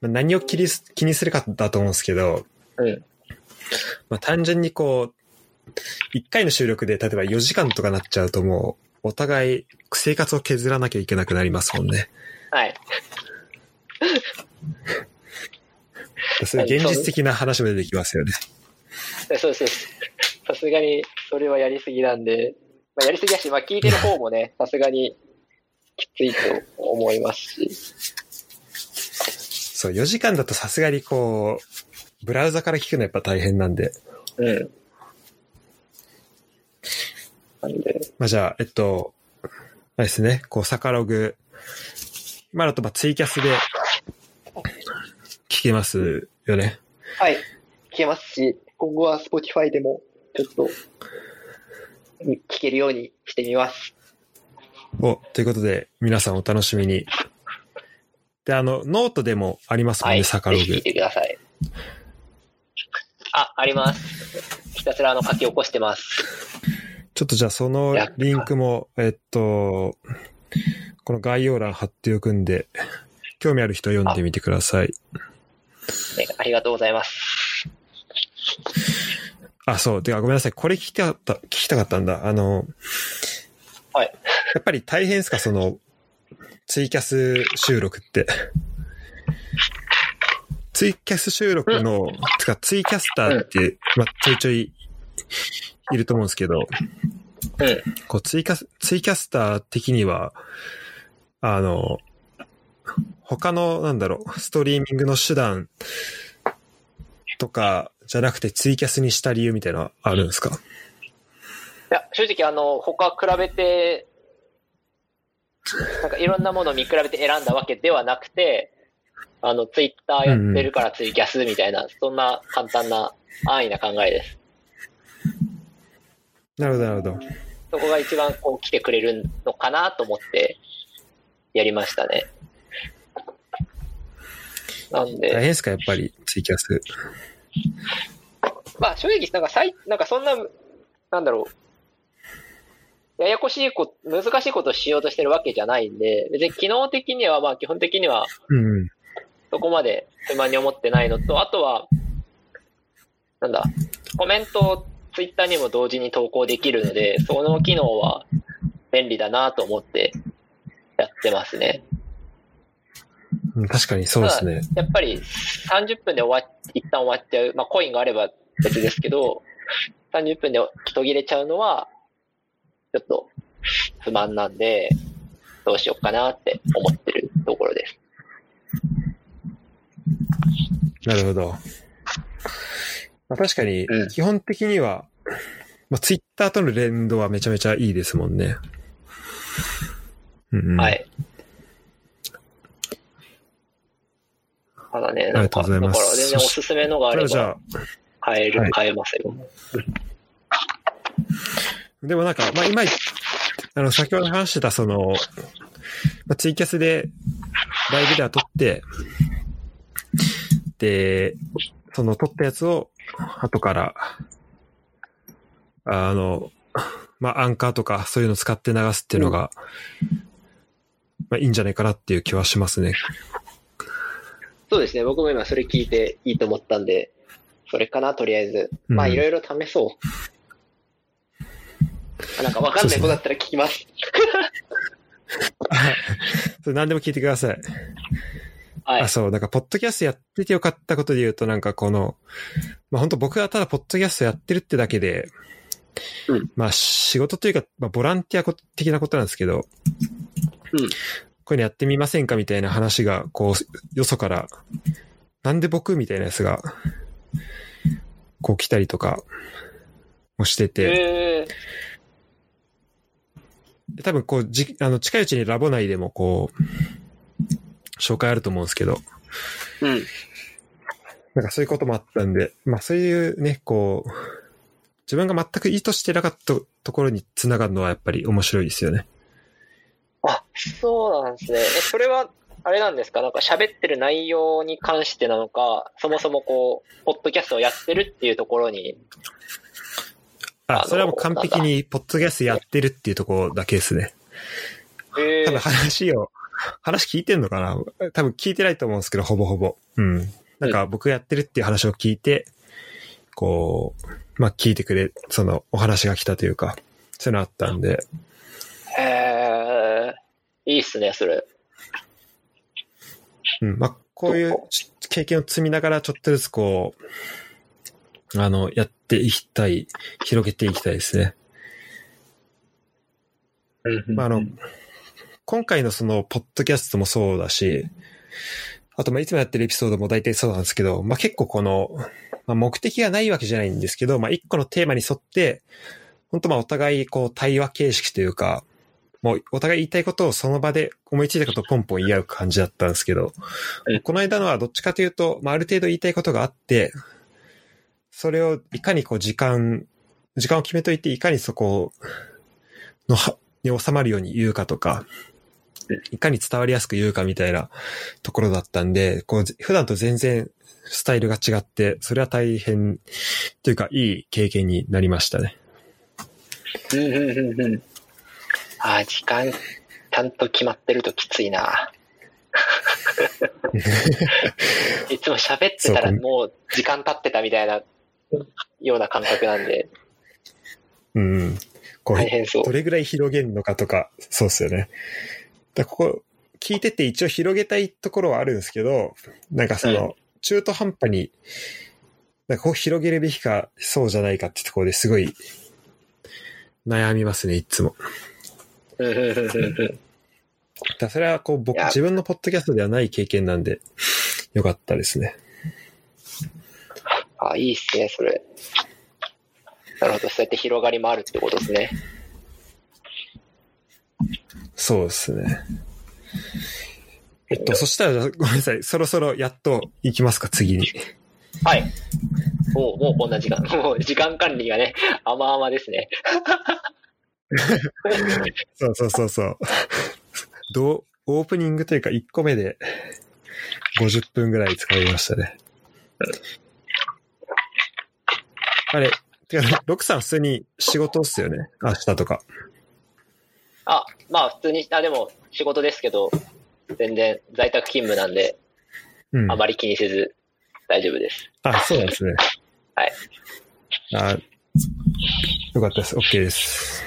まあ何を気にす気にするかだと思うんですけど、うん。まあ、単純にこう、一回の収録で例えば4時間とかなっちゃうともう、お互い生活を削らなきゃいけなくなりますもんね。はい。そういう現実的な話も出てきますよね。そうですそうです。さすがに、それはやりすぎなんで、まあ、やりすぎだし、まあ、聞いてる方もね、さすがにきついと思いますし。そう、4時間だとさすがにこう、ブラウザから聞くのやっぱ大変なんで。うん。で、まあじゃあ、えっと、あれですね、こう、サカログ、今だとまあツイキャスで聞けますよね。はい。聞けますし、今後は Spotify でも、ちょっと、聞けるようにしてみます。お、ということで、皆さんお楽しみに。で、あの、ノートでもありますもんね、はい。サカログぜひ聞い。てください。あ、あります。ひたすらあの書き起こしてます。ちょっとじゃあそのリンクも、えっと、この概要欄貼っておくんで、興味ある人読んでみてください。ね、ありがとうございます。あ、そう。てかごめんなさい。これ聞きたかった、聞きたかったんだ。あの、はい。やっぱり大変ですか？その、ツイキャス収録って。ツイキャス収録の、つかツイキャスターって、まあ、ちょいちょいいると思うんですけど、うん。こうツイキャス、ツイキャスター的には、あの、他の、なんだろう、ストリーミングの手段とかじゃなくてツイキャスにした理由みたいなのあるんですか？いや、正直あの、他比べて、なんかいろんなものを見比べて選んだわけではなくて、あの、ツイッターやってるからツイキャスみたいな、そんな簡単な安易な考えです。なるほど、なるほど。そこが一番こう来てくれるのかなと思ってやりましたね。なん大で、変ですかやっぱり、ツイキャス。まあ正直なんかさい、なんかそんな、なんだろう、ややこしいこ、難しいことをしようとしてるわけじゃないんで、別に機能的にはまあ基本的には。そこまで不満に思ってないのと、あとは、なんだ、コメントをツイッターにも同時に投稿できるので、その機能は便利だなと思ってやってますね。うん確かにそうですね。やっぱり30分で終わっ、一旦終わっちゃう。まあコインがあれば別ですけど、30分で途切れちゃうのは、ちょっと不満なんで、どうしようかなって思ってるところです。なるほど。まあ、確かにうん、基本的には、まあ、ツイッターとの連動はめちゃめちゃいいですもんね。うんうん、はい。ただね、ありがとなんか、だかうございますら全然おすすめのがあればあ、変える、はい変えますよ。でもなんか、まあ今、あの、先ほど話してたその、まあ、ツイキャスでライブでは撮って、で、その撮ったやつを後から、あの、まあアンカーとかそういうの使って流すっていうのが、まあいいんじゃないかなっていう気はしますね。そうですね、僕も今それ聞いていいと思ったんで、それかな、とりあえず。まあ、うんいろいろ試そう。あなんかわかんないことだったら聞きます。それ何でも聞いてください。はい。あ、。そう、なんか、ポッドキャストやっててよかったことで言うと、なんかこの、まあ本当僕がただポッドキャストやってるってだけで、うん。まあ仕事というか、まあボランティア的なことなんですけど、うん。こういうのやってみませんかみたいな話が、こう、よそから、なんで僕みたいなやつが、こう来たりとか、もしてて、えで多分こう、じ、あの、近いうちにラボ内でもこう、紹介あると思うんですけど、ー、うん。なんかそういうこともあったんで、まあそういうね、こう、自分が全く意図してなかったところに繋がるのはやっぱり面白いですよね。あ、そうなんですね。え、それは、あれなんですか？なんか喋ってる内容に関してなのか、そもそもこう、ポッドキャストをやってるっていうところに、ああ、のそれはもう完璧にポッドキャストやってるっていうところだけですね。え多分話を、話聞いてんのかな？多分聞いてないと思うんですけど、ほぼほぼ。うん。なんか僕やってるっていう話を聞いて、こう、まあ聞いてくれ、そのお話が来たというか、そういうのあったんで、へえ、いいっすね、それ。うん。まあこういうち経験を積みながらちょっとずつこう、あの、やっていきたい、広げていきたいですね。まああの、今回のその、ポッドキャストもそうだし、あと、ま、いつもやってるエピソードも大体そうなんですけど、まあ、結構この、まあ、目的がないわけじゃないんですけど、まあ、一個のテーマに沿って、本当ま、お互い、こう、対話形式というか、もう、お互い言いたいことをその場で思いついたことをポンポン言い合う感じだったんですけど、この間のはどっちかというと、まあ、ある程度言いたいことがあって、それをいかにこう、時間、時間を決めといて、いかにそこの、に収まるように言うかとか、いかに伝わりやすく言うかみたいなところだったんで、こう、普段と全然スタイルが違って、それは大変というか、いい経験になりましたね。うんうんうんうん。あー、時間、ちゃんと決まってるときついな。いつも喋ってたらもう時間経ってたみたいな、ような感覚なんで、うんうん。こう大変そうど。れぐらい広げるのかとか、そうですよね。だここ、聞いてて一応広げたいところはあるんですけど、なんかその、中途半端に、なんかこう広げるべきか、そうじゃないかってところですごい、悩みますね、いつも。だそれはこう僕自分のポッドキャストではない経験なんで、よかったですね。あ、いいっすね、それ。なるほど、そうやって広がりもあるってことですね。そうですね。えっと、そしたら、ごめんなさい。そろそろやっと行きますか、次に。はい。もう、もうこんな時間。もう時間管理がね、甘々ですね。そうそうそうそう。どう、オープニングというか1個目で50分ぐらい使いましたね。あれ、てか、ロクさん普通に仕事っすよね。明日とか。あ、まあ普通に、あ、でも仕事ですけど、全然在宅勤務なんで、うん。あまり気にせず大丈夫です。あ、そうなんですね。はい。あよかったです。OK です。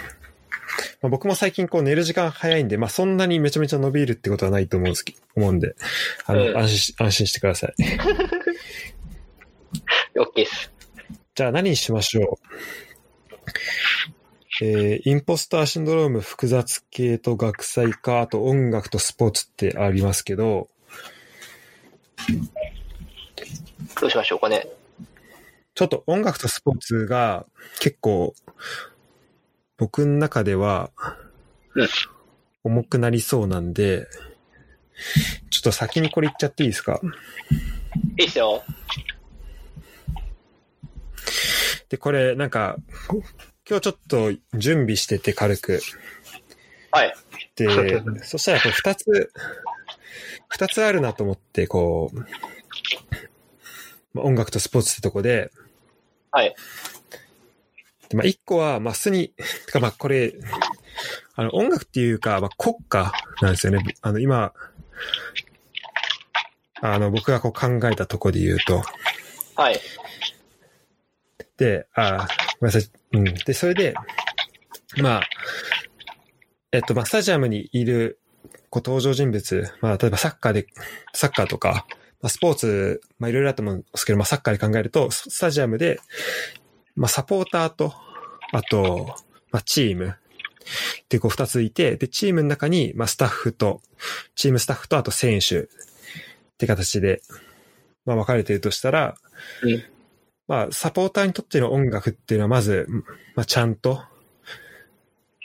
まあ、僕も最近こう寝る時間早いんで、まあそんなにめちゃめちゃ伸びるってことはないと思うんで思うんで、あの、うん安心し、安心してください。OK です。じゃあ何にしましょう？えー、インポスターシンドローム複雑系と学祭か、あと音楽とスポーツってありますけど、どうしましょうかね。ちょっと音楽とスポーツが結構僕の中ではうん重くなりそうなんで、ちょっと先にこれ言っちゃっていいですか？いいっすよ。で、これなんか、今日ちょっと準備してて軽く。はい。で、そしたらこう二つ、二つあるなと思って、こう、まあ音楽とスポーツってとこで、はい。でまあ、一個は、まあ、に、てかまあ、これ、あの、音楽っていうか、まあ、国家なんですよね。あの、今、あの、僕がこう考えたとこで言うと。はい。で、あごめんなさい。うん。で、それで、まあ、えっと、まあ、スタジアムにいる、こう、登場人物、まあ、例えばサッカーで、サッカーとか、まあ、スポーツ、まあ、いろいろあると思うんですけど、まあ、サッカーで考えると、スタジアムで、まあ、サポーターと、あと、まあ、チームで、こう二ついて、で、チームの中に、まあ、スタッフと、チームスタッフとあと選手って形で、まあ、分かれてるとしたら、うんまあ、サポーターにとっての音楽っていうのは、まず、まあ、ちゃんと、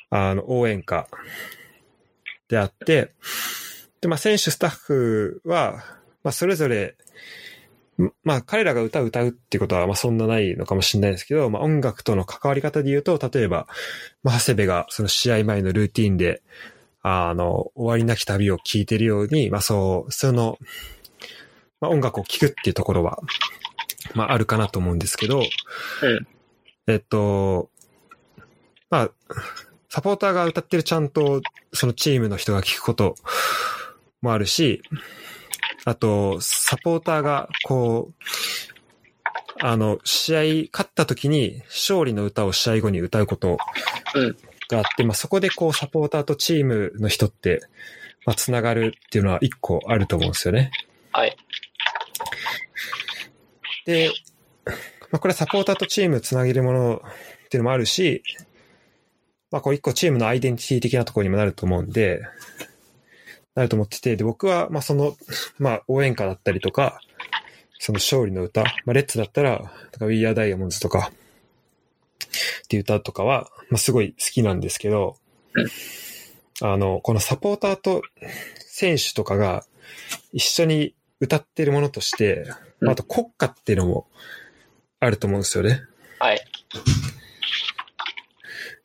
あの、応援歌であって、で、まあ、選手、スタッフは、まあ、それぞれ、まあ、彼らが歌を歌うってことは、まあ、そんなないのかもしれないですけど、まあ、音楽との関わり方で言うと、例えば、まあ、長谷部がその試合前のルーティンで、あの、終わりなき旅を聴いてるように、まあ、そう、その、まあ、音楽を聴くっていうところは、まあ、あるかなと思うんですけど、うんえっと、まあ、サポーターが歌ってるちゃんと、そのチームの人が聞くこともあるし、あと、サポーターが、こう、あの、試合、勝った時に勝利の歌を試合後に歌うことうんがあって、まあそこでこうサポーターとチームの人って、まあ繋がるっていうのは一個あると思うんですよね。はい。で、まあこれはサポーターとチームつなげるものっていうのもあるし、まあこう一個チームのアイデンティティ的なところにもなると思うんで、なると思ってて、で、僕は、まあその、まあ応援歌だったりとか、その勝利の歌、まあレッツだったら、とか We Are Diamonds とか、っていう歌とかは、まあすごい好きなんですけど、あの、このサポーターと選手とかが一緒に歌ってるものとして、まああと国歌っていうのもあると思うんですよね。はい。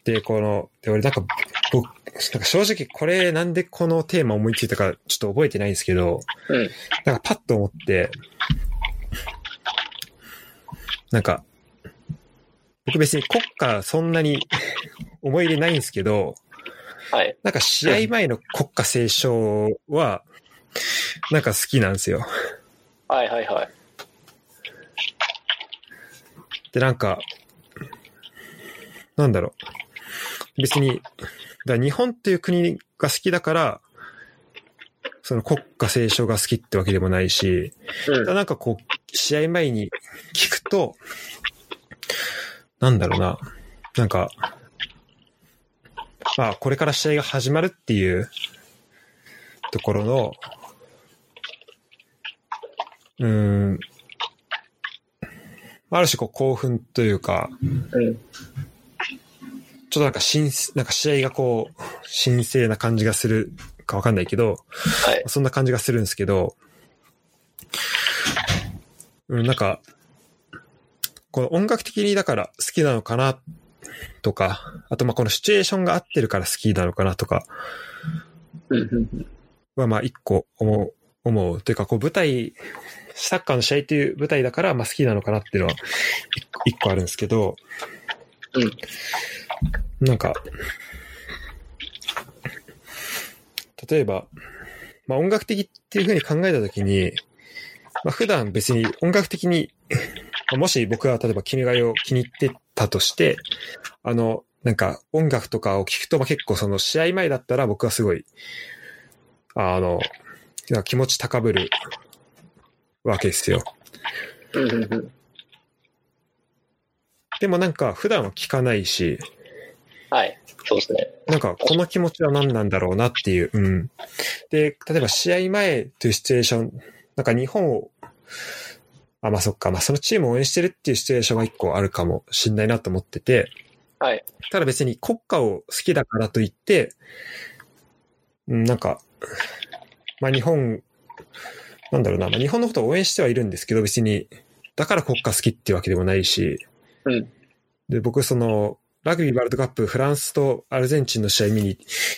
で、この、で、俺なんか、僕、なんか正直これなんでこのテーマ思いついたかちょっと覚えてないんですけど、うん。なんかパッと思って、なんか、僕別に国歌そんなに 思い入れないんですけど、はい。なんか試合前の国歌斉唱は、なんか好きなんですよ。はいはいはい。で、なんか、なんだろう。別に、だ日本っていう国が好きだから、その国歌斉唱が好きってわけでもないし、うん。なんかこう、試合前に聞くと、なんだろうな、なんか、まあ、これから試合が始まるっていうところの、うーん、ある種こう興奮というか、うん。ちょっとなんか新、なんか試合がこう、神聖な感じがするかわかんないけど、はい。そんな感じがするんですけど、うん、なんか、この音楽的にだから好きなのかなとか、あとまあこのシチュエーションが合ってるから好きなのかなとか。はまあ一個思う、思う。というかこう舞台、サッカーの試合っていう舞台だからまあ好きなのかなっていうのは一個あるんですけど、うん。なんか、例えば、まあ音楽的っていう風に考えたときに、まあ普段別に音楽的に、まあもし僕が例えば君が代を気に入ってたとして、あの、なんか音楽とかを聞くと、まあ結構その試合前だったら僕はすごい、あの、気持ち高ぶるわけですよ。うんうんうん。でもなんか普段は聞かないし、はい。そうですね。なんか、この気持ちは何なんだろうなっていう。うん。で、例えば試合前というシチュエーション、なんか日本を、あ、まあそっか、まあそのチームを応援してるっていうシチュエーションは一個あるかもしんないなと思ってて、はい。ただ別に国歌を好きだからといって、うん、なんか、まあ日本、なんだろうな、まあ日本のことを応援してはいるんですけど、別に、だから国歌好きっていうわけでもないし、うん。で、僕その、ラグビーワールドカップ、フランスとアルゼンチンの試合見に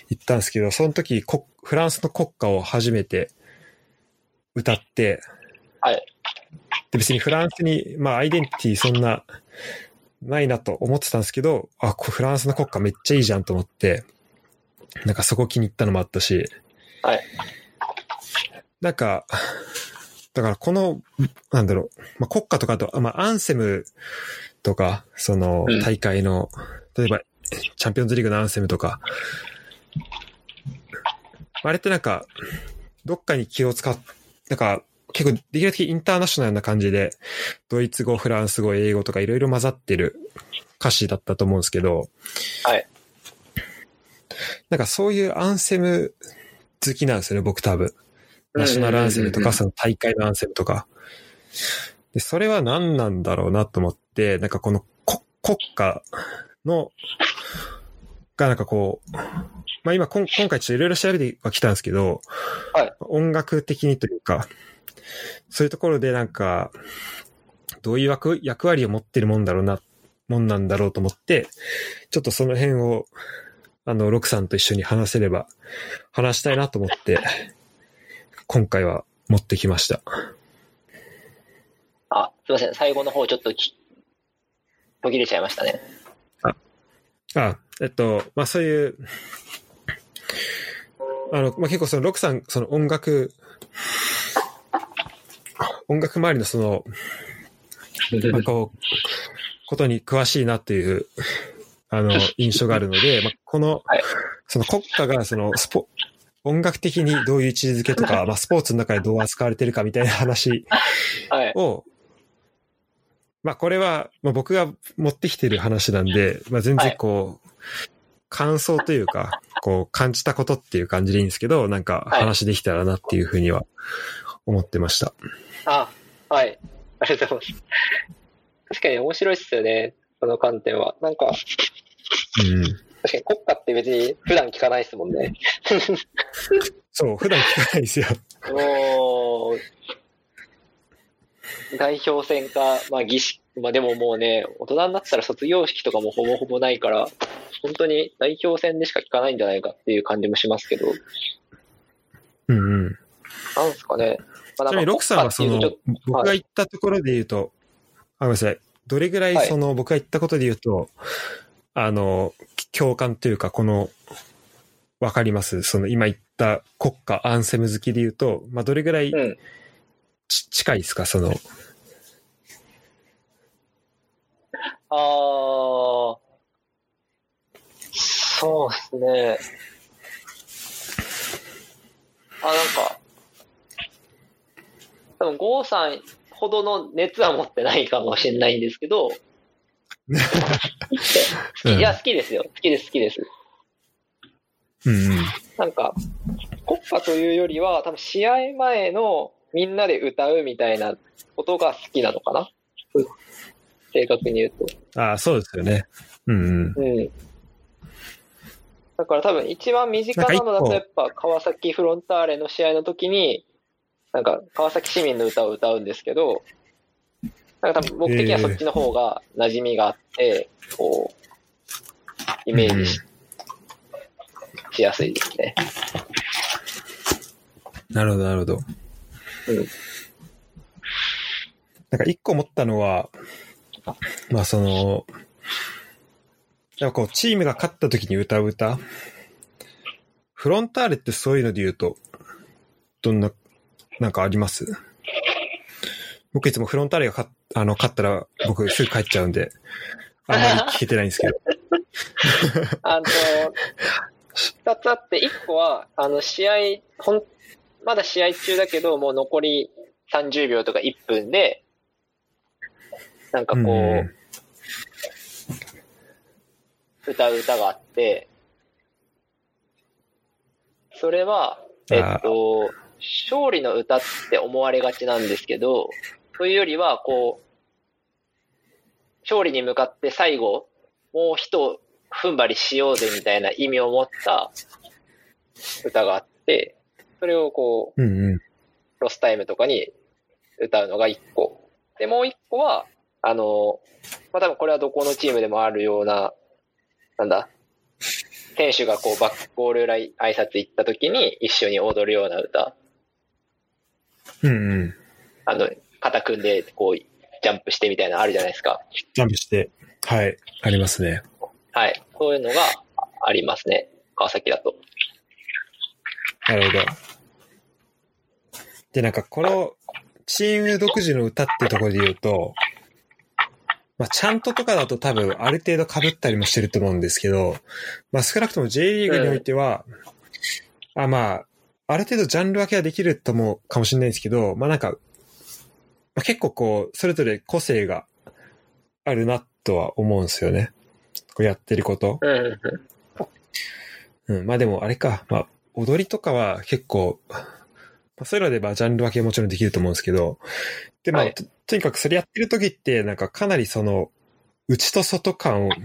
行ったんですけど、その時、こフランスの国歌を初めて歌って、はい。で別にフランスに、まあアイデンティティそんなないなと思ってたんですけど、あ、こフランスの国歌めっちゃいいじゃんと思って、なんかそこ気に入ったのもあったし、はい。なんか、だからこの、なんだろう、まあ、国歌とかあと、まあ、アンセムとか、そのうん大会の、例えば、チャンピオンズリーグのアンセムとか、あれってなんか、どっかに気を使っ、なんか、結構できるだけインターナショナルな感じで、ドイツ語、フランス語、英語とかいろいろ混ざってる歌詞だったと思うんですけど、はい。なんかそういうアンセム好きなんですよね、僕多分。ナショナルアンセムとか、その大会のアンセムとか。で、それは何なんだろうなと思って、なんかこのこ国家の、がなんかこう、まあ今、こん今回ちょっといろいろ調べてはきたんですけど、はい。音楽的にというか、そういうところでなんか、どういう役役割を持ってるもんだろうな、もんなんだろうと思って、ちょっとその辺を、あの、ロクさんと一緒に話せれば、話したいなと思って、今回は持ってきました。あ、すいません。最後の方ちょっとき途切れちゃいましたね。あ、えっと、まあそういう、あの、まあ結構そのロクさん、その音楽、音楽周りのその、ま あこう、ことに詳しいなっていう、あの、印象があるので、まあこのはい、その国家がそのスポ、音楽的にどういう位置づけとか、まあスポーツの中でどう扱われてるかみたいな話はい。を、まあこれは、まあ、僕が持ってきてる話なんで、まあ全然こう、感想というか、こう感じたことっていう感じでいいんですけど、なんかはい話できたらなっていうふうには思ってました。あ、はい。ありがとうございます。確かに面白いっすよね。この観点は。なんか、うん。確かに国家って別に普段聞かないですもんね。そう、普段聞かないですよ。もう、代表戦か、まあ儀式、まあでももうね、大人になったら卒業式とかもほぼほぼないから、本当に代表戦でしか聞かないんじゃないかっていう感じもしますけど、うんうん。なんすかね。まあちなみにロクさんはその僕が言ったところで言うと、あ、ごめんなさい。どれぐらいはいその、僕が言ったことで言うと、あの、共感というか、この、わかります？その今言った国家アンセム好きで言うと、まあ、どれぐらいとうん。ち近いですか？その、あー、そうですね。あ、なんか、多分、ゴーさんほどの熱は持ってないかもしれないんですけど、うんいや、好きですよ。好きです、好きです。うんうん。なんか、国歌というよりは、多分試合前のみんなで歌うみたいなことが好きなのかな。正確に言うと。ああ、そうですよね。うんうん。うん。だから多分一番身近なのだとやっぱ川崎フロンターレの試合の時に、なんか川崎市民の歌を歌うんですけど、なんか多分僕的にはそっちの方が馴染みがあって、こう、イメージし,、しやすいですね。なるほど、なるほど。うん。なんか一個思ったのは、まあその、やっぱこうチームが勝った時に歌う歌フロンターレってそういうので言うと、どんな、なんかあります？僕いつもフロンターレが勝っあの勝ったら僕すぐ帰っちゃうんで、あんまり聞けてないんですけど。あの、二つあって、一個は、あの、試合、ほん、まだ試合中だけど、もう残り30秒とか1分で、なんかこう、うん歌う歌があって、それは、えっと、勝利の歌って思われがちなんですけど、というよりは、こう、勝利に向かって最後、もう一踏ん張りしようぜみたいな意味を持った歌があって、それをこう、うんうん。ロスタイムとかに歌うのが一個。で、もう一個は、あの、まあ、多分これはどこのチームでもあるような、なんだ、選手がこうバックゴール裏挨拶行った時に一緒に踊るような歌。うんうん。あの、肩組んでこう、ジャンプしてみたいなのあるじゃないですか。ジャンプして。はい。ありますね。はい。そういうのがありますね。川崎だと。なるほど。で、なんかこのチーム独自の歌ってところで言うと、まあ、ちゃんととかだと多分ある程度被ったりもしてると思うんですけど、まあ、少なくとも J リーグにおいては、あまあ、ある程度ジャンル分けはできると思うかもしれないですけど、まあなんか、まあ、結構こう、それぞれ個性があるなとは思うんですよね。こうやってること。うんまあでもあれか、まあ踊りとかは結構、まあ、そういうのでまあジャンル分けもちろんできると思うんですけど、でまあ、はいととにかくそれやってる時ってなんかかなりその、内と外感が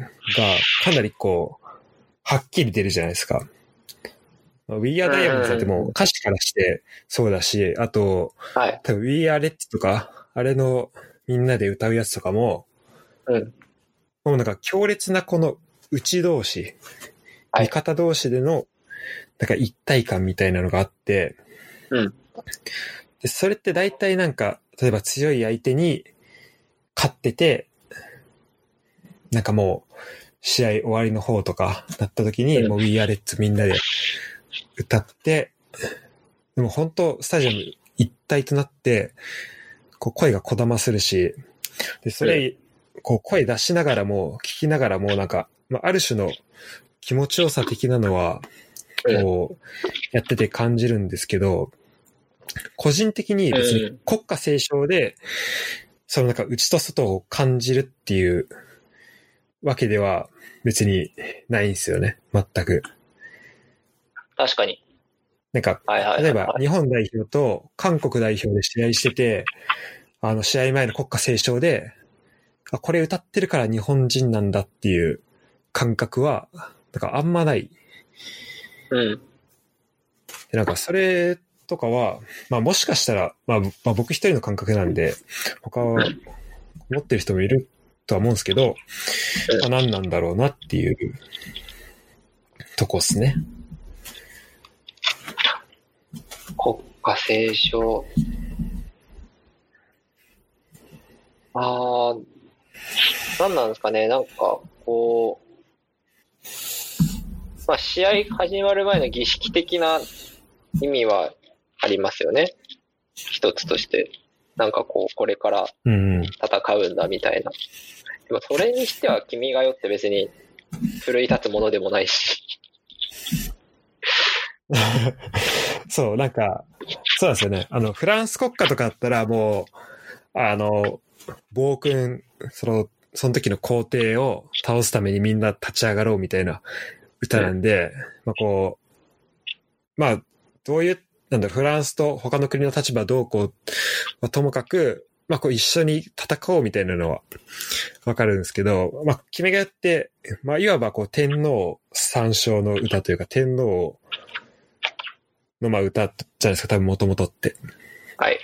かなりこう、はっきり出るじゃないですか。まあ We Are Diamonds だってもう歌詞からしてそうだし、あと、はい。多分 We Are Let's とか、あれのみんなで歌うやつとかも、うん。もうなんか強烈なこの内同士、はい味方同士での、なんか一体感みたいなのがあって、うん。でそれって大体なんか、例えば強い相手に勝ってて、なんかもう、試合終わりの方とかなった時に、うんもう We Are Let's みんなで歌って、でも本当スタジアム一体となって、こう声がこだまするし、で、それ、こう声出しながらも、聞きながらもなんか、まあ、ある種の気持ちよさ的なのは、うんこう、やってて感じるんですけど、個人的に別にうん国家斉唱で、そのなんか内と外を感じるっていうわけでは別にないんですよね。全く。確かに。なんか。例えば日本代表と韓国代表で試合してて、あの試合前の国歌斉唱で、あ、これ歌ってるから日本人なんだっていう感覚は、なんかあんまない。うん。でなんかそれとかは、まあもしかしたら、まあ、まあ僕一人の感覚なんで、他は持ってる人もいるとは思うんですけど、うんまあ何なんだろうなっていうとこっすね。国家斉唱。あー、何なんですかね、なんか、こう、まあ、試合始まる前の儀式的な意味はありますよね。一つとして。なんかこう、これから。戦うんだみたいな。でもそれにしては君が代って別に奮い立つものでもないし。そう、なんか、そうですよね。あの、フランス国家とかだったらもう、あの、暴君、その、その時の皇帝を倒すためにみんな立ち上がろうみたいな歌なんで、まあこう、まあ、どういう、なんだ、フランスと他の国の立場どうこう、まあ、ともかく、まあこう一緒に戦おうみたいなのはわかるんですけど、まあ、君がやって、まあいわばこう天皇参照の歌というか天皇のまあ歌じゃないですか、多分もともとって。はい。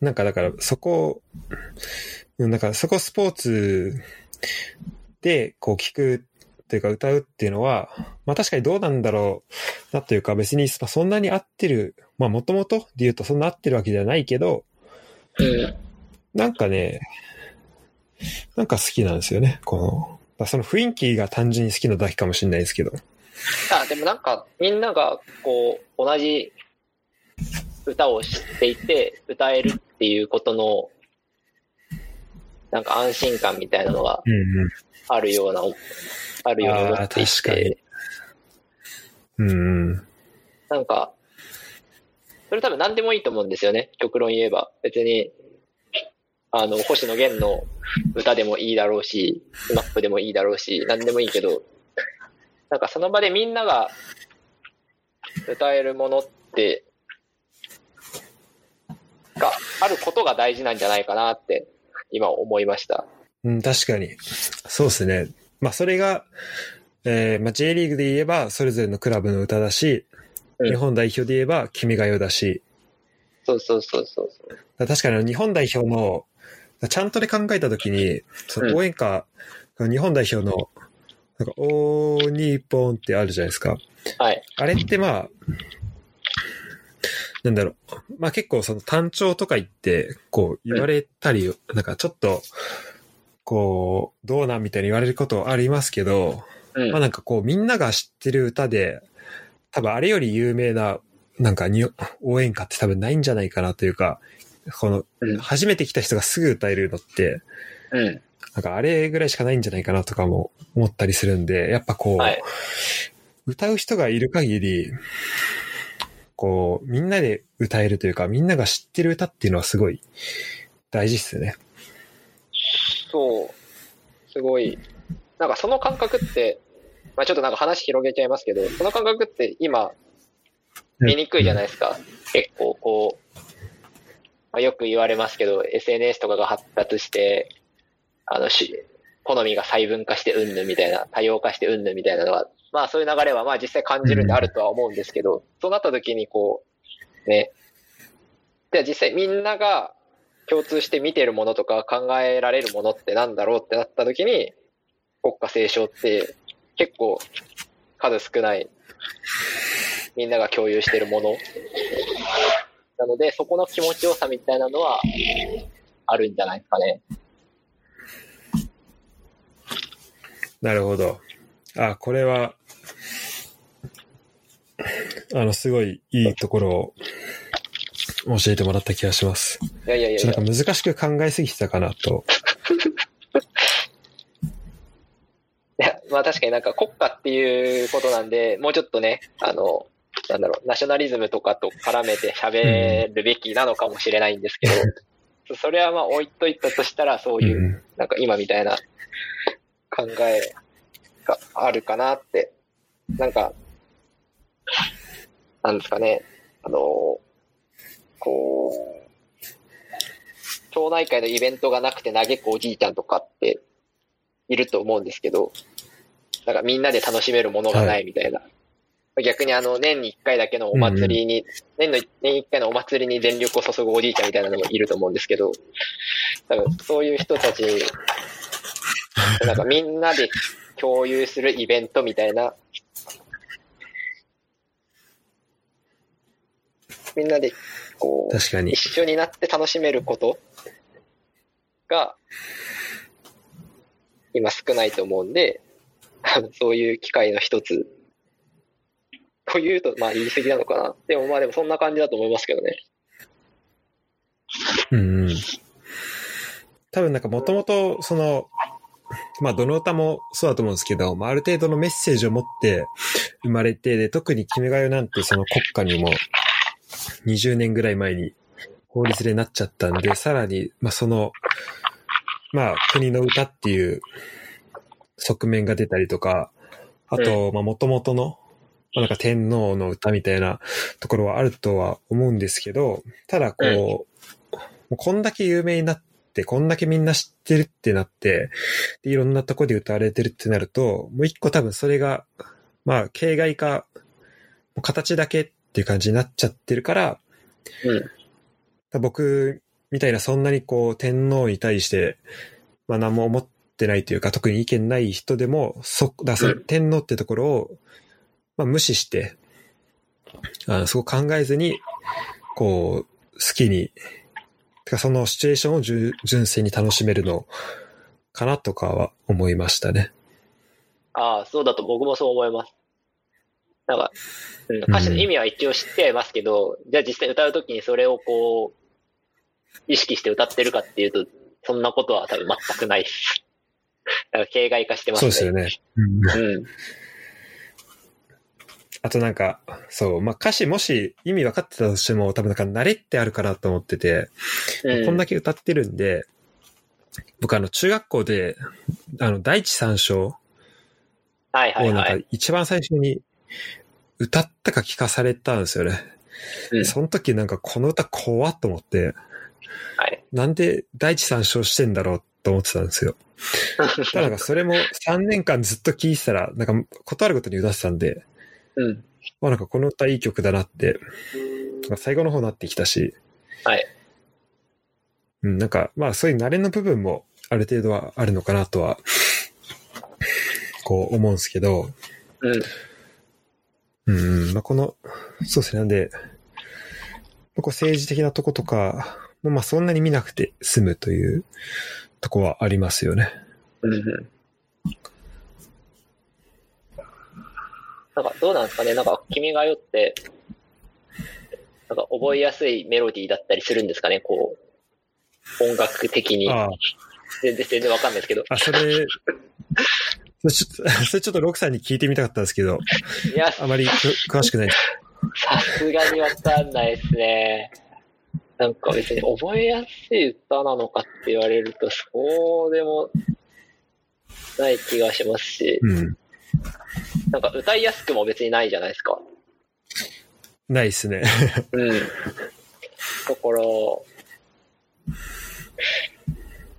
なんかだからそこ、うんなんかそこスポーツでこう聞くっていうか歌うっていうのは、まあ確かにどうなんだろうなというか別にまあそんなに合ってる、まあもともとで言うとそんな合ってるわけではないけど、うん。なんかね、なんか好きなんですよね、この。その雰囲気が単純に好きなだけかもしれないですけど。あ、でもなんか、みんなが、こう、同じ歌を知っていて、歌えるっていうことの、なんか安心感みたいなのがうんうん。あるような、あるように思っていてに、うんうん。なんか、それ多分何でもいいと思うんですよね。極論言えば。別に、あの、星野源の歌でもいいだろうし、スマップでもいいだろうし、何でもいいけど、なんかその場でみんなが歌えるものって、があることが大事なんじゃないかなって今思いました。うん、確かに。そうですね。まあ、それが、えーまあ、J リーグで言えば、それぞれのクラブの歌だし、うん日本代表で言えば、君が代だし、そうそうそうそう確かに日本代表の、ちゃんとで考えたときに、その応援歌、日本代表の、なんか、おー、日本ってあるじゃないですか。はい。あれってまあ、なんだろう。まあ結構その単調とか言って、こう言われたり、なんかちょっと、こう、どうなんみたいに言われることありますけど、うん。まあなんかこうみんなが知ってる歌で、多分あれより有名な、なんかに応援歌って多分ないんじゃないかなというか、この、うん初めて来た人がすぐ歌えるのって、うん。なんかあれぐらいしかないんじゃないかなとかも思ったりするんで、やっぱこう、はい。歌う人がいる限り、こう、みんなで歌えるというか、みんなが知ってる歌っていうのはすごい大事っすよね。そう。すごい。なんかその感覚って、まあちょっとなんか話広げちゃいますけど、その感覚って今、見にくいじゃないですか。結構こう、まあ、よく言われますけど、SNS とかが発達して、あのし、好みが細分化してうんぬみたいな、多様化してうんぬみたいなのは、まあそういう流れはまあ実際感じるんであるとは思うんですけど、そうなった時にこう、ね、では実際みんなが共通して見てるものとか考えられるものってなんだろうってなった時に、国家斉唱って結構数少ないみんなが共有してるものなので、そこの気持ちよさみたいなのはあるんじゃないですかね。なるほど。あ、これは、あの、すごいいいところを教えてもらった気がします。いやいやいやちょっとなんか難しく考えすぎてたかなと。いや、まあ確かになんか国家っていうことなんで、もうちょっとね、あの、なんだろう、ナショナリズムとかと絡めて喋るべきなのかもしれないんですけど、それはまあ置いといたとしたら、そうういう、ん。なんか今みたいな考えがあるかなって、なんか、なんですかね、あの、こう、町内会のイベントがなくて嘆くおじいちゃんとかっていると思うんですけど、なんかみんなで楽しめるものがないみたいな。逆にあの、年に一回だけのお祭りに、年の年一回のお祭りに全力を注ぐおじいちゃんみたいなのもいると思うんですけど、多分そういう人たちに、なんかみんなで共有するイベントみたいな、みんなでこう、確かに一。緒になって楽しめることが、今少ないと思うんで、そういう機会の一つ、というと、まあ言い過ぎなのかな。でもまあでもそんな感じだと思いますけどね。うんうん。多分なんかもともと、その、まあどの歌もそうだと思うんですけど、まあある程度のメッセージを持って生まれて、で、特に君が代なんてその国家にも20年ぐらい前に法律でなっちゃったんで、さらに、まあその、まあ国の歌っていう側面が出たりとか、あと、まあ元々の、まあなんか天皇の歌みたいなところはあるとは思うんですけど、ただこう、こんだけ有名になって、こんだけみんな知ってるってなって、でいろんなとこで歌われてるってなると、もう一個多分それが、まあ、形骸化、形だけっていう感じになっちゃってるから、うん。僕みたいなそんなにこう天皇に対して、まあ何も思ってないというか、特に意見ない人でも、そ、だ天皇ってところを、まあ無視して、あの、そこ考えずに、こう、好きに、てかそのシチュエーションを純純粋に楽しめるのかなとかは思いましたね。ああ、そうだと僕もそう思います。なんか、うん、歌詞の意味は一応知ってはいますけど、じゃあ実際歌うときにそれをこう、意識して歌ってるかっていうと、そんなことは多分全くないです。だから形骸化してますそうね。ですよね。うん。あとなんか、そう、まあ歌詞もし意味分かってたとしても、多分なんか慣れってあるかなと思ってて、うん。こんだけ歌ってるんで、僕あの中学校で、あの第一三章はいはいをなんかはい。一番最初に歌ったか聞かされたんですよね。うんその時なんかこの歌怖っと思って、はい。なんで第一三章してんだろうと思ってたんですよ。ただなんかそれも3年間ずっと聴いてたら、なんか断ることに歌ってたんで、うん。まあなんかこの歌いい曲だなって、最後の方になってきたし、はい。うん、なんかまあそういう慣れの部分もある程度はあるのかなとは、こう思うんですけど、うん。うんうん、まあこの、そうですね、なんで、まあこう政治的なとことかもまあそんなに見なくて済むというとこはありますよね。うんうん。なんかどうなんですかね？なんか君が代って、なんか覚えやすいメロディーだったりするんですかね？こう、音楽的に。ああ、全然、全然わかんないですけど。あ、それ、それちょっと、それちょっとロクさんに聞いてみたかったんですけど、いや、あまりく詳しくない。さすがにわかんないですね。なんか別に覚えやすい歌なのかって言われると、そうでもない気がしますし。うん。なんか歌いやすくも別にないじゃないですか。ないっすね。うん。だから、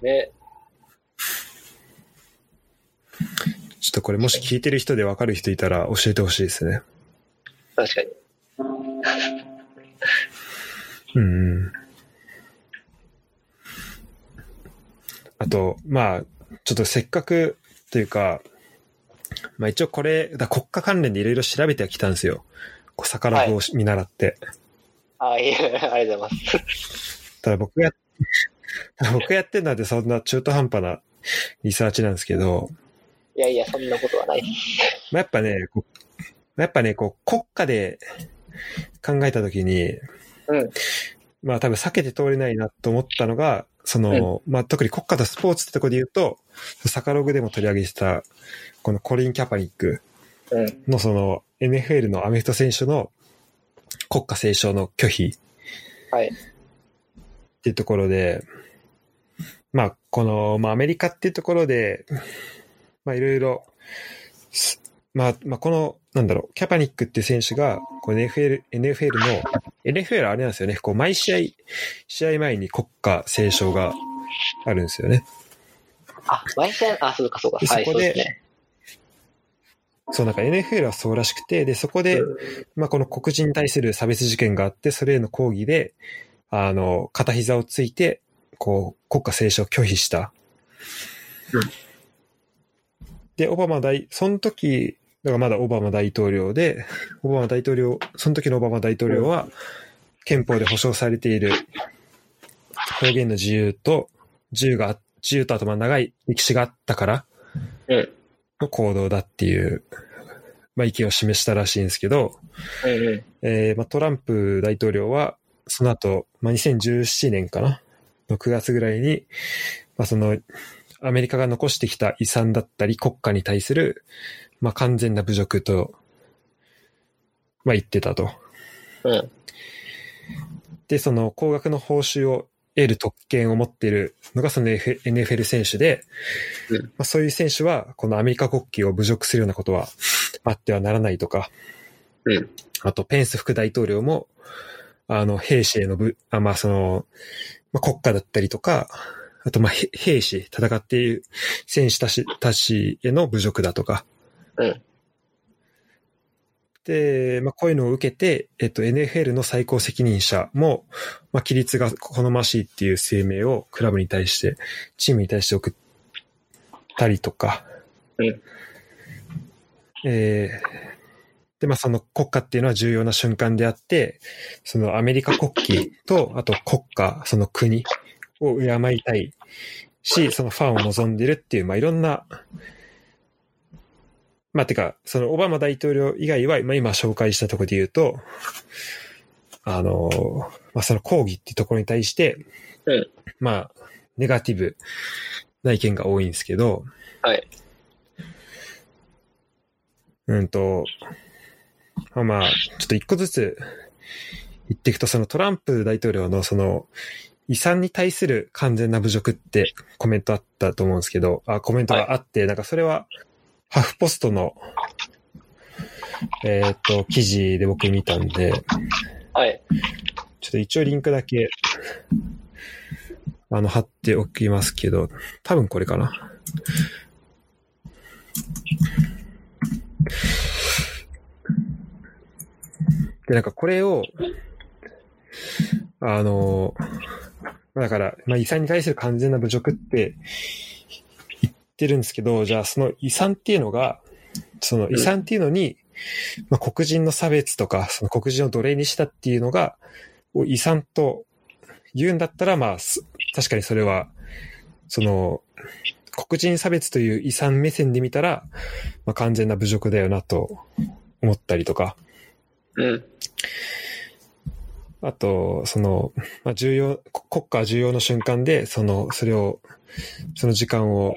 ね、ちょっとこれもし聞いてる人でわかる人いたら教えてほしいですね。確かに。うんうん。あと、まあ、ちょっとせっかくというか、まあ一応これ、だ国家関連でいろいろ調べてはきたんですよ。こう、逆らを見習って。あ、いえ、ありがとうございます。ただ僕や、僕やってるなんてそんな中途半端なリサーチなんですけど、いやいや、そんなことはない。まあ、やっぱね、やっぱね、こう、国家で考えたときに、うん。まあ多分避けて通れないなと思ったのが、その、まあ特に国家とスポーツってところで言うと、サカログでも取り上げてた、このコリン・キャパニックうん。のその NFL のアメフト選手の国家斉唱の拒否はい。っていうところで、まあこの、まあアメリカっていうところで、まあいろいろ、すまあ、まあこの、なんだろう、キャパニックっていう選手が、こう NFL、NFL の、NFL あれなんですよね、こう毎試合、試合前に国家斉唱があるんですよね。あ、毎戦、あ、そうかそうか。そこでそうなんか NFL はそうらしくて、で、そこで、うんまあこの黒人に対する差別事件があって、それへの抗議で、あの、片膝をついて、こう、国家斉唱を拒否した。うんで、オバマ大、その時、だからまだオバマ大統領で、オバマ大統領、その時のオバマ大統領は、憲法で保障されている表現の自由と、自由が、自由とあとまあ長い歴史があったからうん。の行動だっていう、まあ意見を示したらしいんですけど。えーまあ、トランプ大統領は、その後、まあ、2017年かな？の9月ぐらいに、まあ、その、アメリカが残してきた遺産だったり国家に対する、まあ、完全な侮辱と、まあ、言ってたと。うん。で、その高額の報酬を得る特権を持っているのがその NFL 選手で、うんまあ、そういう選手は、このアメリカ国旗を侮辱するようなことはあってはならないとか、うん。あと、ペンス副大統領も、あの、兵士へのぶ、あまあ、その、まあ、国家だったりとか、あと、まあ、へ兵士、戦っている選手たちたちへの侮辱だとか。うん。で、まあ、こういうのを受けて、えっと、NFL の最高責任者も、まあ、規律が好ましいっていう声明をクラブに対して、チームに対して送ったりとか。うんえーで、まあ、その国家っていうのは重要な瞬間であって、そのアメリカ国旗と、あと国家、その国を敬いたいし、そのファンを望んでるっていう、まあ、いろんな、まあ、てか、そのオバマ大統領以外は、まあ、今紹介したところで言うと、あの、まあ、その抗議っていうところに対して、うんまあ、ネガティブな意見が多いんですけど、はい。うんと、まあまあ、ちょっと一個ずつ言っていくと、そのトランプ大統領のその遺産に対する完全な侮辱ってコメントあったと思うんですけど、あ、コメントがあって、なんかそれはハフポストの、えーっと、記事で僕見たんで、はい。ちょっと一応リンクだけ、あの、貼っておきますけど、多分これかな。で、なんかこれを、あの、だから、まあ、遺産に対する完全な侮辱って言ってるんですけど、じゃあその遺産っていうのが、その遺産っていうのに、まあ、黒人の差別とか、その黒人を奴隷にしたっていうのが、を遺産と言うんだったら、まあ、す確かにそれは、その、黒人差別という遺産目線で見たら、まあ、完全な侮辱だよなと思ったりとか、うん。あと、その、まあ、重要、こ国家重要の瞬間で、その、それを、その時間を、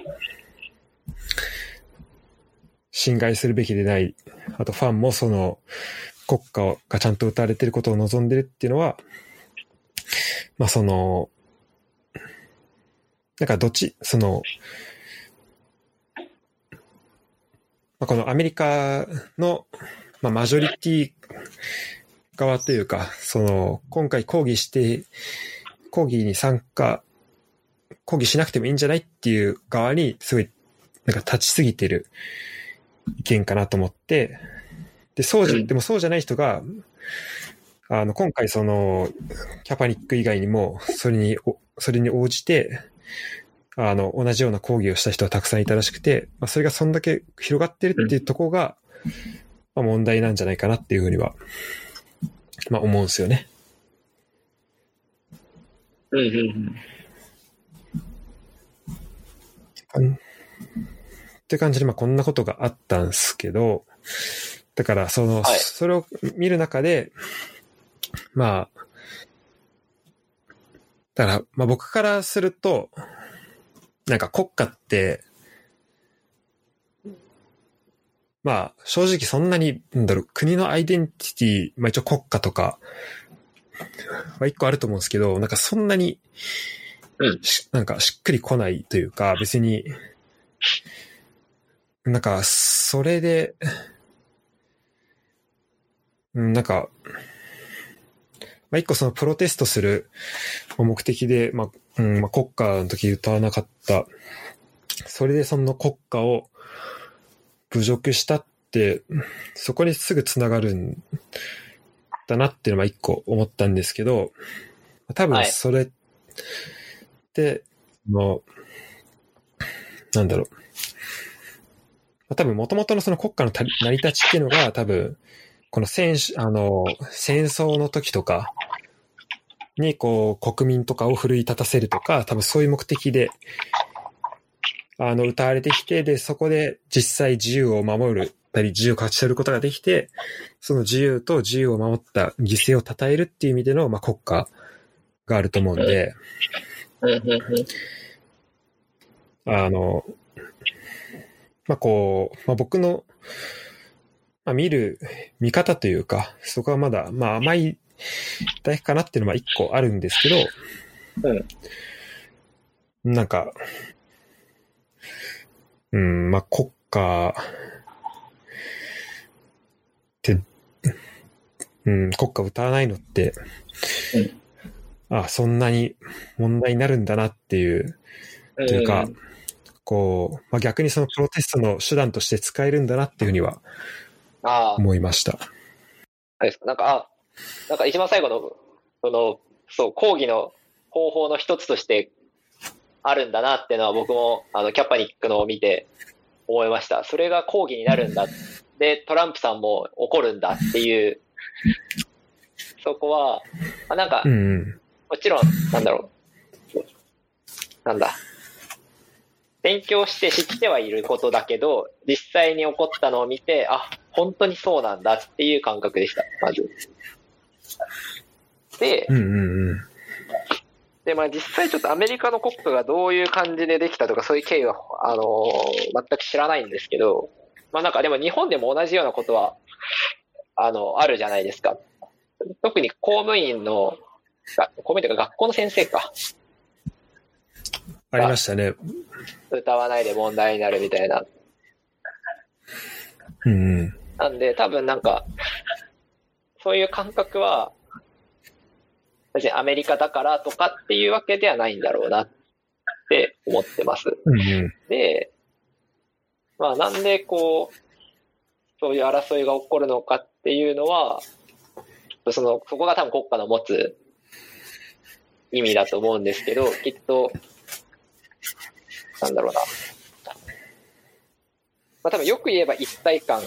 侵害するべきでない。あと、ファンもその、国家がちゃんと打たれてることを望んでるっていうのは、まあ、その、なんかどっち、その、まあ、このアメリカの、まあ、マジョリティ側というか、その、今回抗議して、抗議に参加、抗議しなくてもいいんじゃないっていう側に、すごい、なんか立ちすぎてる意見かなと思って、で、そうじゃ、うんでもそうじゃない人が、あの、今回その、キャパニック以外にも、それに、おそれに応じて、あの、同じような抗議をした人はたくさんいたらしくて、まあ、それがそんだけ広がってるっていうところが、まあ、問題なんじゃないかなっていうふうには、まあ思うんですよね。うんうんうん。うんって感じで、まあこんなことがあったんですけど、だからその、はい。それを見る中で、まあ、だから、まあ僕からすると、なんか国家って、まあ正直そんなに、なんだろう、国のアイデンティティ、まあ一応国家とか、は一個あると思うんですけど、なんかそんなに、うん。しなんかしっくりこないというか、別に、なんか、それで、うんなんか、まあ、一個そのプロテストする目的で、まあ、うん、まあ、国歌の時歌わなかった。それでその国歌を侮辱したって、そこにすぐつながるんだなっていうのは一個思ったんですけど、多分はいそれって、の、なんだろう。まあ多分元々のその国家の成り立ちっていうのが多分、この戦し、あの、戦争の時とかにこう国民とかを奮い立たせるとか、多分そういう目的で、あの、歌われてきて、で、そこで実際自由を守るたり、自由を勝ち取ることができて、その自由と自由を守った犠牲を称えるっていう意味での、まあ、国家があると思うんで。あの、まあ、こう、まあ、僕の、まあ、見る見方というか、そこはまだ、まあ、甘いだけかなっていうのは一個あるんですけど、なんか、うん、まあ、国家って、うん、国歌歌わないのって、あそんなに問題になるんだなっていう、うん。というかん、こう、まあ、逆にそのプロテストの手段として使えるんだなっていうふうには思いました。あれですか、なんか、あ、なんか一番最後の、その、そう、講義の方法の一つとしてあるんだなっていうのは僕も、あの、キャパニックのを見て思いました。それが講義になるんだ。で、トランプさんも怒るんだっていう、そこは、あなんかう、んうん。もちろん、なんだろう。なんだ。勉強して知ってはいることだけど、実際に起こったのを見て、あ、本当にそうなんだっていう感覚でした、まず。でう、んうんうん。で、まあ実際ちょっとアメリカの国家がどういう感じでできたとかそういう経緯は、あのー全く知らないんですけど、まあなんかでも日本でも同じようなことは、あの、あるじゃないですか。特に公務員の、が公務員というか学校の先生か。ありましたね。歌わないで問題になるみたいな。うんうん。なんで、多分なんか、そういう感覚は、別にアメリカだからとかっていうわけではないんだろうなって思ってます。うんうん。で、まあなんでこう、そういう争いが起こるのかっていうのは、その、そこが多分国家の持つ意味だと思うんですけど、きっと、なんだろうな。まあ多分よく言えば一体感を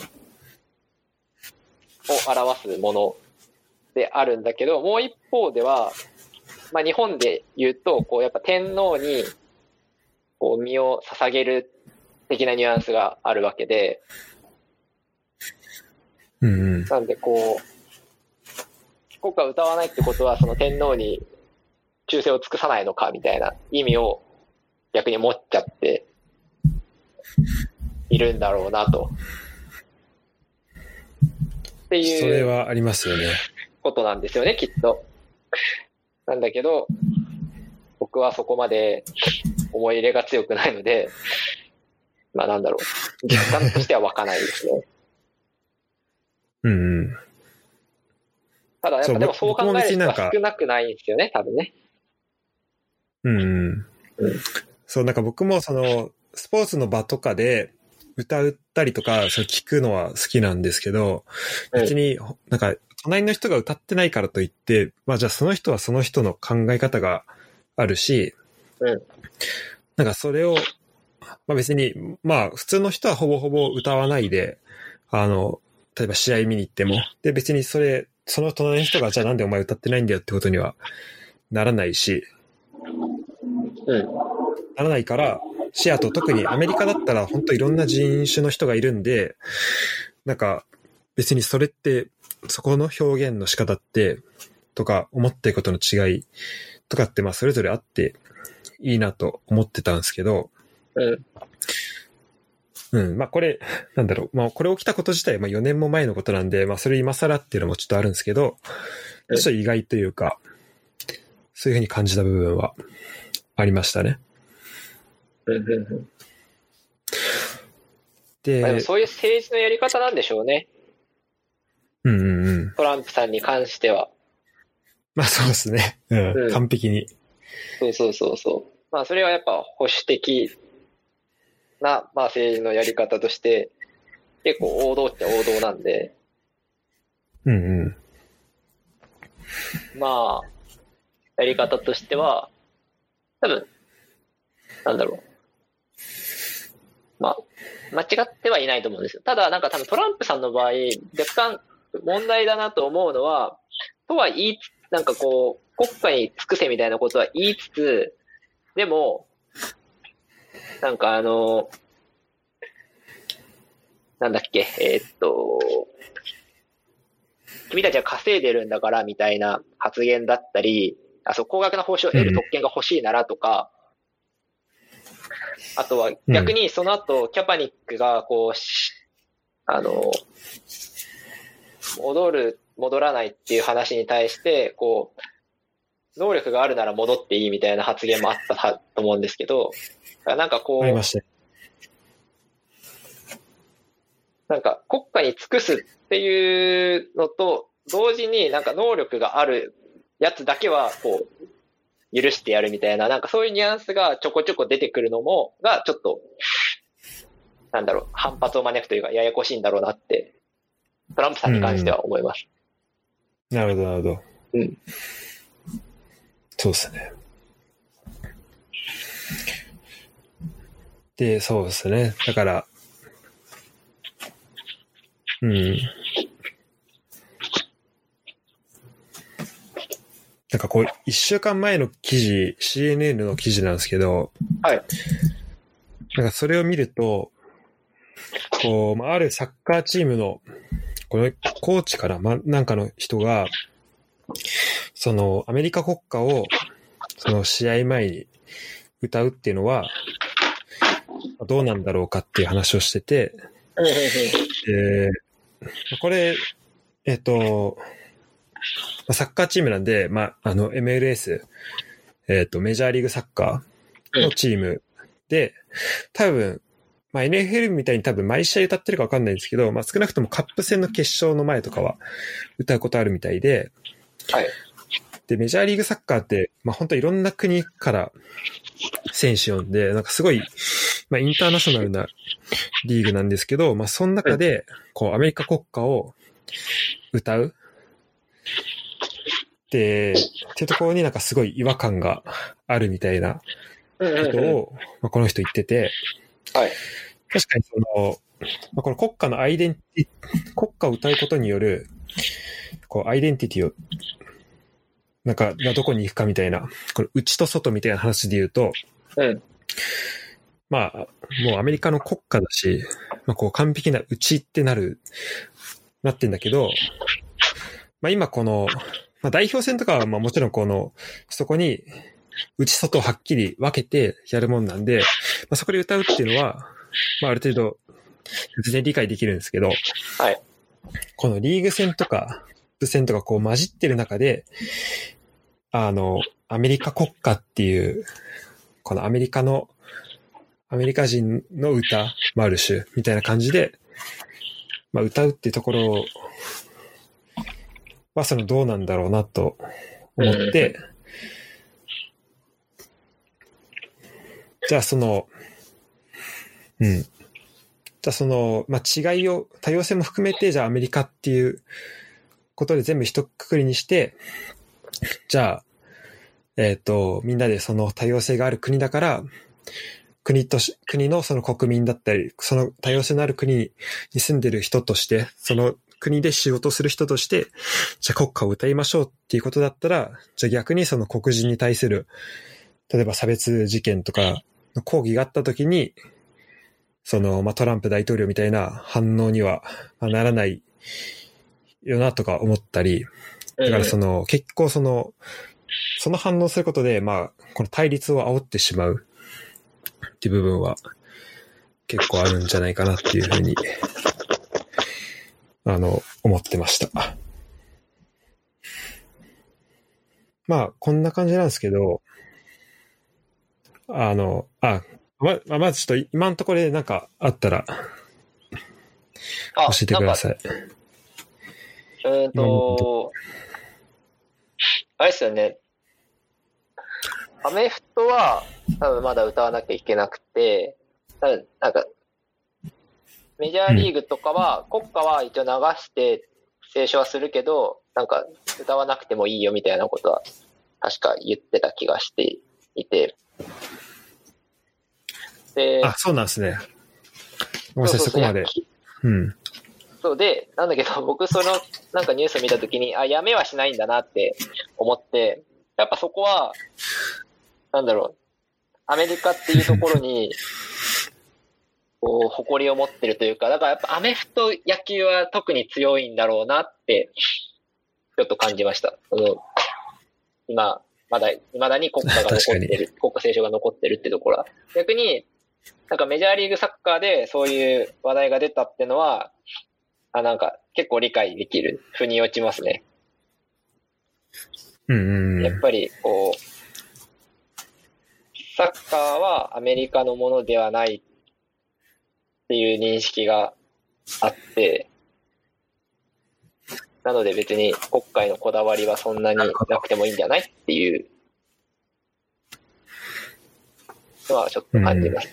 表すものであるんだけど、もう一方では、まあ日本で言うと、こうやっぱ天皇にこう身を捧げる的なニュアンスがあるわけで、うんうん。なんでこう、国歌を歌わないってことは、その天皇に忠誠を尽くさないのかみたいな意味を逆に持っちゃっているんだろうなと。っていう。それはありますよね。ことなんですよね、きっと。なんだけど、僕はそこまで思い入れが強くないので、まあなんだろう、実感としては湧かないですね。うんうん。ただやっぱでもそう考える人別になんかは少なくないんですよね、多分ね。うんうんうん。そう、なんか僕もその、スポーツの場とかで歌ったりとか、それ聞くのは好きなんですけど、うん別に、なんか、隣の人が歌ってないからといって、まあじゃあその人はその人の考え方があるし、うんなんかそれを、まあ別に、まあ普通の人はほぼほぼ歌わないで、あの、例えば試合見に行っても、で別にそれ、その隣の人がじゃあなんでお前歌ってないんだよってことにはならないし、うん。ならないから、シアト特にアメリカだったら本当いろんな人種の人がいるんで、なんか別にそれって、そこの表現の仕方って、とか思ってることの違いとかってまあそれぞれあっていいなと思ってたんですけど、うん。うん、まあこれ、なんだろう、まあこれ起きたこと自体まあ4年も前のことなんで、まあそれ今更っていうのもちょっとあるんですけど、うんちょっと意外というか、そういうふうに感じた部分はありましたね。うんうんうんで、まあでもそういう政治のやり方なんでしょうね。うんうんうん。トランプさんに関しては。まあそうですね。うん。うん完璧に。そうそうそうそう。まあそれはやっぱ保守的な、まあ政治のやり方として、結構王道っちゃ王道なんで、うんうん。まあ、やり方としては、多分、なんだろう。まあ、間違ってはいないと思うんですよ。ただ、なんか多分トランプさんの場合、若干問題だなと思うのは、とは言いつ、なんかこう、国家に尽くせみたいなことは言いつつ、でも、なんかあの、なんだっけ、えーっと、君たちは稼いでるんだからみたいな発言だったり、あ、そう、高額な報酬を得る特権が欲しいならとか、あとは逆にその後、キャパニックがこうし、あの、戻る、戻らないっていう話に対して、こう、能力があるなら戻っていいみたいな発言もあったはと思うんですけど、なんかこう。なんか国家に尽くすっていうのと、同時になんか能力があるやつだけは、こう、許してやるみたいな、なんかそういうニュアンスがちょこちょこ出てくるのも、がちょっと、なんだろう、反発を招くというか、ややこしいんだろうなって、トランプさんに関しては思います。なるほど、なるほど。うん。そうですね。で、そうですね。だから、うん。なんかこう、一週間前の記事、CNN の記事なんですけど、はい。なんかそれを見ると、こう、まああるサッカーチームの、このコーチから、ま、なんかの人が、その、アメリカ国歌を、その試合前に歌うっていうのは、どうなんだろうかっていう話をしてて、で、これ、えっと、まあサッカーチームなんで、まあ、あの、MLS、えっと、メジャーリーグサッカーのチームで、多分、まあ、NFL みたいに多分毎試合歌ってるかわかんないんですけど、まあ、少なくともカップ戦の決勝の前とかは歌うことあるみたいで、はい。で、メジャーリーグサッカーって、まあ、本当いろんな国から選手呼んで、なんかすごい、まあ、インターナショナルなリーグなんですけど、まあ、その中で、こう、アメリカ国歌を歌うで、っていうところになんかすごい違和感があるみたいなことを、まあ、この人言ってて、はい。確かにその、まあ、この国家のアイデンティ、国歌を歌うことによる、こう、アイデンティティを、なんか、がどこに行くかみたいな、これ、内と外みたいな話で言うと、うん。まあ、もうアメリカの国家だし、まあ、こう、完璧な内ってなる、なってんだけど、まあ、今この、まあ、代表戦とかは、まあ、もちろんこの、そこに、内外をはっきり分けてやるもんなんで、まあ、そこで歌うっていうのは、まあ、ある程度、全然理解できるんですけど、はい。このリーグ戦とか、部戦とかこう混じってる中で、あの、アメリカ国家っていう、このアメリカの、アメリカ人の歌もある種、みたいな感じで、まあ、歌うっていうところは、そのどうなんだろうなと思って、じゃあその、うん。じゃあその、まあ、違いを、多様性も含めて、じゃあアメリカっていうことで全部一括りにして、じゃあ、えっ、と、みんなでその多様性がある国だから、国とし、国のその国民だったり、その多様性のある国に住んでる人として、その国で仕事する人として、じゃあ国歌を歌いましょうっていうことだったら、じゃあ逆にその黒人に対する、例えば差別事件とかの抗議があった時に、その、まあ、トランプ大統領みたいな反応にはまあならないよなとか思ったり、だからその、結構その、その反応することで、まあ、この対立を煽ってしまうっていう部分は結構あるんじゃないかなっていうふうに、あの、思ってました。まあ、こんな感じなんですけど、あの、あ、ま、ままずちょっと今のところでなんかあったらあ教えてください。うーんと、あれですよね。アメフトは、多分まだ歌わなきゃいけなくて、多分なんか、メジャーリーグとかは、国歌は一応流して斉唱はするけど、なんか、歌わなくてもいいよみたいなことは、確か言ってた気がしていて。で、あ、そうなんですね。ごめんなさい、そこまで。うん。そうで、なんだけど、僕その、なんかニュース見たときに、あ、やめはしないんだなって思って、やっぱそこは、なんだろう、アメリカっていうところに、こう、誇りを持ってるというか、だからやっぱアメフト野球は特に強いんだろうなって、ちょっと感じました。その今、まだ、未だに国家が残ってる、国家斉唱が残ってるってところは。逆に、なんかメジャーリーグサッカーでそういう話題が出たってのは、あ、なんか結構理解できる。腑に落ちますね。うんうんうん。やっぱり、こう、サッカーはアメリカのものではないっていう認識があって、なので別に国会のこだわりはそんなになくてもいいんじゃないっていうのはちょっと感じます。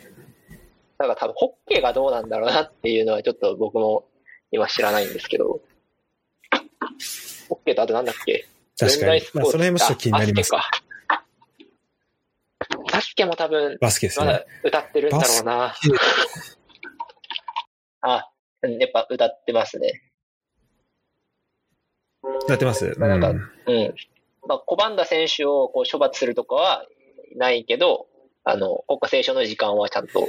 だから多分ホッケーがどうなんだろうなっていうのはちょっと僕も今知らないんですけど、ホッケーとあとなんだっけ？確かに。まあ、その辺もちょっと気になります。あバスケか。バスケも多分、バスケですまだね。歌ってるんだろうな。あ、うんやっぱ歌ってますね。やってます？まあなんかうんうん。まあ、拒んだ選手をこう処罰するとかはないけど、あの、国家斉唱の時間はちゃんと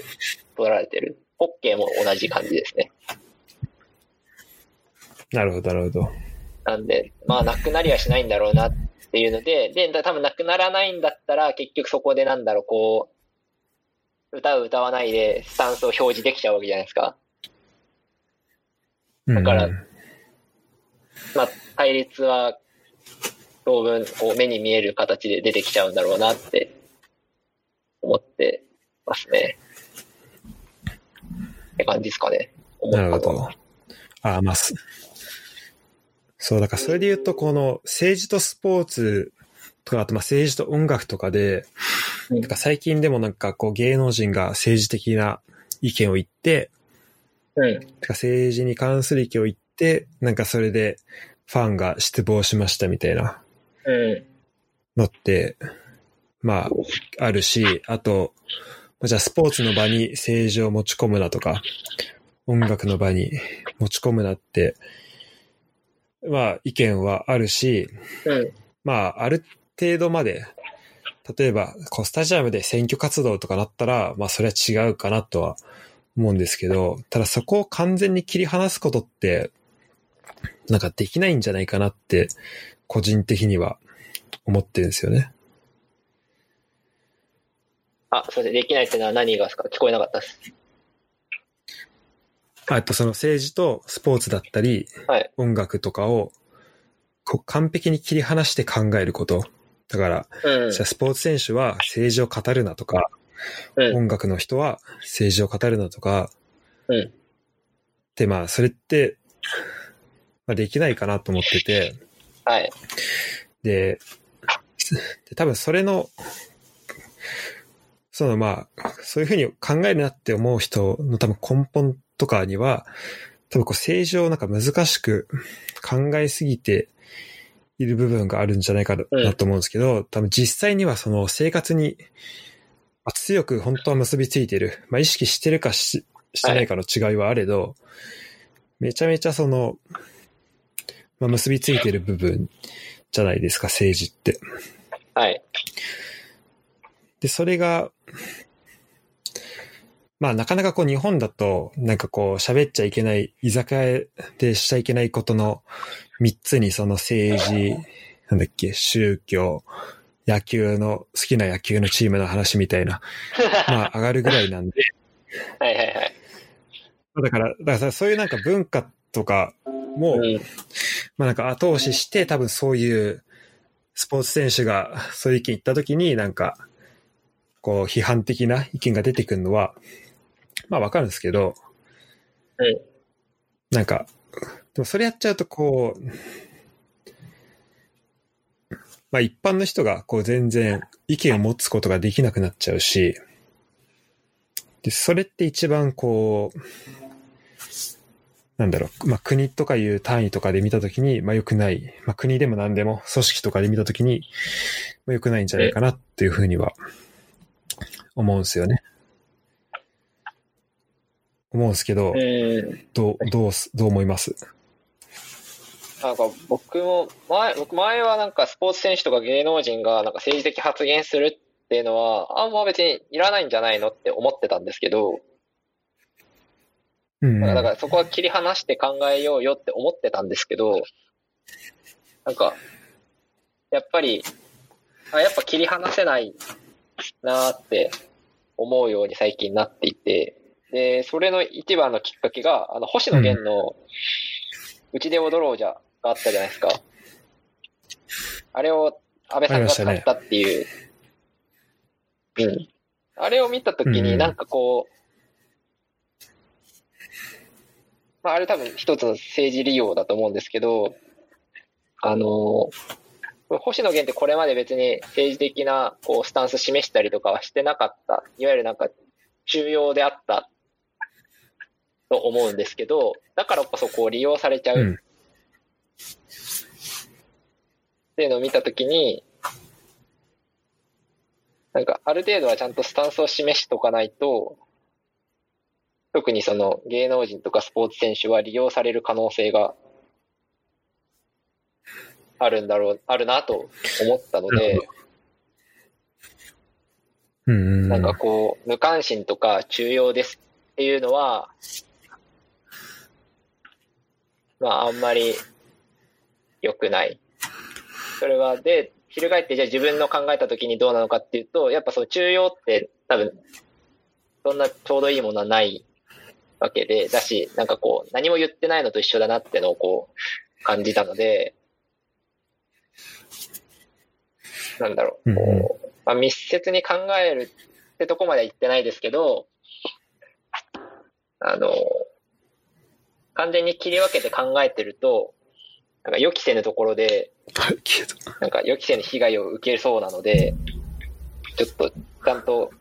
取られてる。ホッケーも同じ感じですね。なるほど、なるほど。なんで、まあ、なくなりはしないんだろうなっていうので、で、だ多分なくならないんだったら、結局そこでなんだろう、こう、歌う歌わないで、スタンスを表示できちゃうわけじゃないですか。だからまあ、対立は、当分、こう、目に見える形で出てきちゃうんだろうなって、思ってますね。って感じですかね。思なるほど。あまあ、すそう、だからそれで言うと、この政治とスポーツとか、あとまあ政治と音楽とかで、うんなんか最近でもなんかこう芸能人が政治的な意見を言って、うん。てか政治に関する意見を言って、なんかそれでファンが失望しましたみたいなうん。のって、まあ、あるし、あと、まあじゃあスポーツの場に政治を持ち込むなとか、音楽の場に持ち込むなって、まあ意見はあるし、うん。まあある程度まで、例えばこうスタジアムで選挙活動とかなったら、まあそれは違うかなとは思うんですけど、ただそこを完全に切り離すことって、なんかできないんじゃないかなって、個人的には思ってるんですよね。あ、すいません。できないってのは何がですか？聞こえなかったです。あとその政治とスポーツだったり、はい。音楽とかをこう完璧に切り離して考えること。だから、うんじゃあ。スポーツ選手は政治を語るなとか、うん。音楽の人は政治を語るのとか、うん。で、まあ、それって、まあ、できないかなと思ってて、はい。で、で多分それの、そのまあ、そういうふうに考えるなって思う人の多分根本とかには、多分こう政治をなんか難しく考えすぎている部分があるんじゃないかなと思うんですけど、多分実際にはその生活にまあ強く本当は結びついている。まあ意識してるかししてないかの違いはあれど、めちゃめちゃその、まあ結びついている部分じゃないですか、政治って。はい。で、それが、まあなかなかこう日本だと、なんかこう喋っちゃいけない、居酒屋でしちゃいけないことの三つにその政治、なんだっけ、宗教、野球の、好きな野球のチームの話みたいな、まあ上がるぐらいなんで、はいはいはい。だから、だからさそういうなんか文化とかも、うん。まあなんか後押しして多分そういうスポーツ選手がそういう意見言った時になんかこう批判的な意見が出てくるのはまあわかるんですけど、うんなんか、でもそれやっちゃうとこう、まあ一般の人がこう全然意見を持つことができなくなっちゃうし、で、それって一番こう、なんだろう、まあ、国とかいう単位とかで見たときに、まあ、良くない。まあ、国でも何でも、組織とかで見たときに、まあ、良くないんじゃないかなっていうふうには、思うんですよね。思うんですけど、うん。どう、どうす、どう思います？なんか僕も、前、僕前はなんかスポーツ選手とか芸能人がなんか政治的発言するっていうのは、あんま別にいらないんじゃないのって思ってたんですけど、うん。だからそこは切り離して考えようよって思ってたんですけど、なんか、やっぱり、あ、やっぱ切り離せないなーって思うように最近なっていて、で、それの一番のきっかけが、あの、星野源の、うちで踊ろうじゃがあったじゃないですか。あれを安倍さんが使ったっていう。うん。あれを見たときうんになんかこう、まあ、あれ多分一つの政治利用だと思うんですけど、あの、星野源ってこれまで別に政治的なこうスタンス示したりとかはしてなかった。いわゆるなんか重要であったと思うんですけど、だからこそこう利用されちゃううんっていうのを見たときに、なんかある程度はちゃんとスタンスを示しとかないと、特にその芸能人とかスポーツ選手は利用される可能性があるんだろう、あるなと思ったのでうんうん。なんかこう、無関心とか中庸ですっていうのは、まああんまり良くない。それは、で、翻ってじゃあ自分の考えた時にどうなのかっていうと、やっぱその中庸って多分、そんなちょうどいいものはないわけで、だし、なんかこう、何も言ってないのと一緒だなってのをこう、感じたので、なんだろう、こう、まあ、密接に考えるってとこまでは言ってないですけど、あの、完全に切り分けて考えてると、なんか予期せぬところで、なんか予期せぬ被害を受けそうなので、ちょっとちゃんと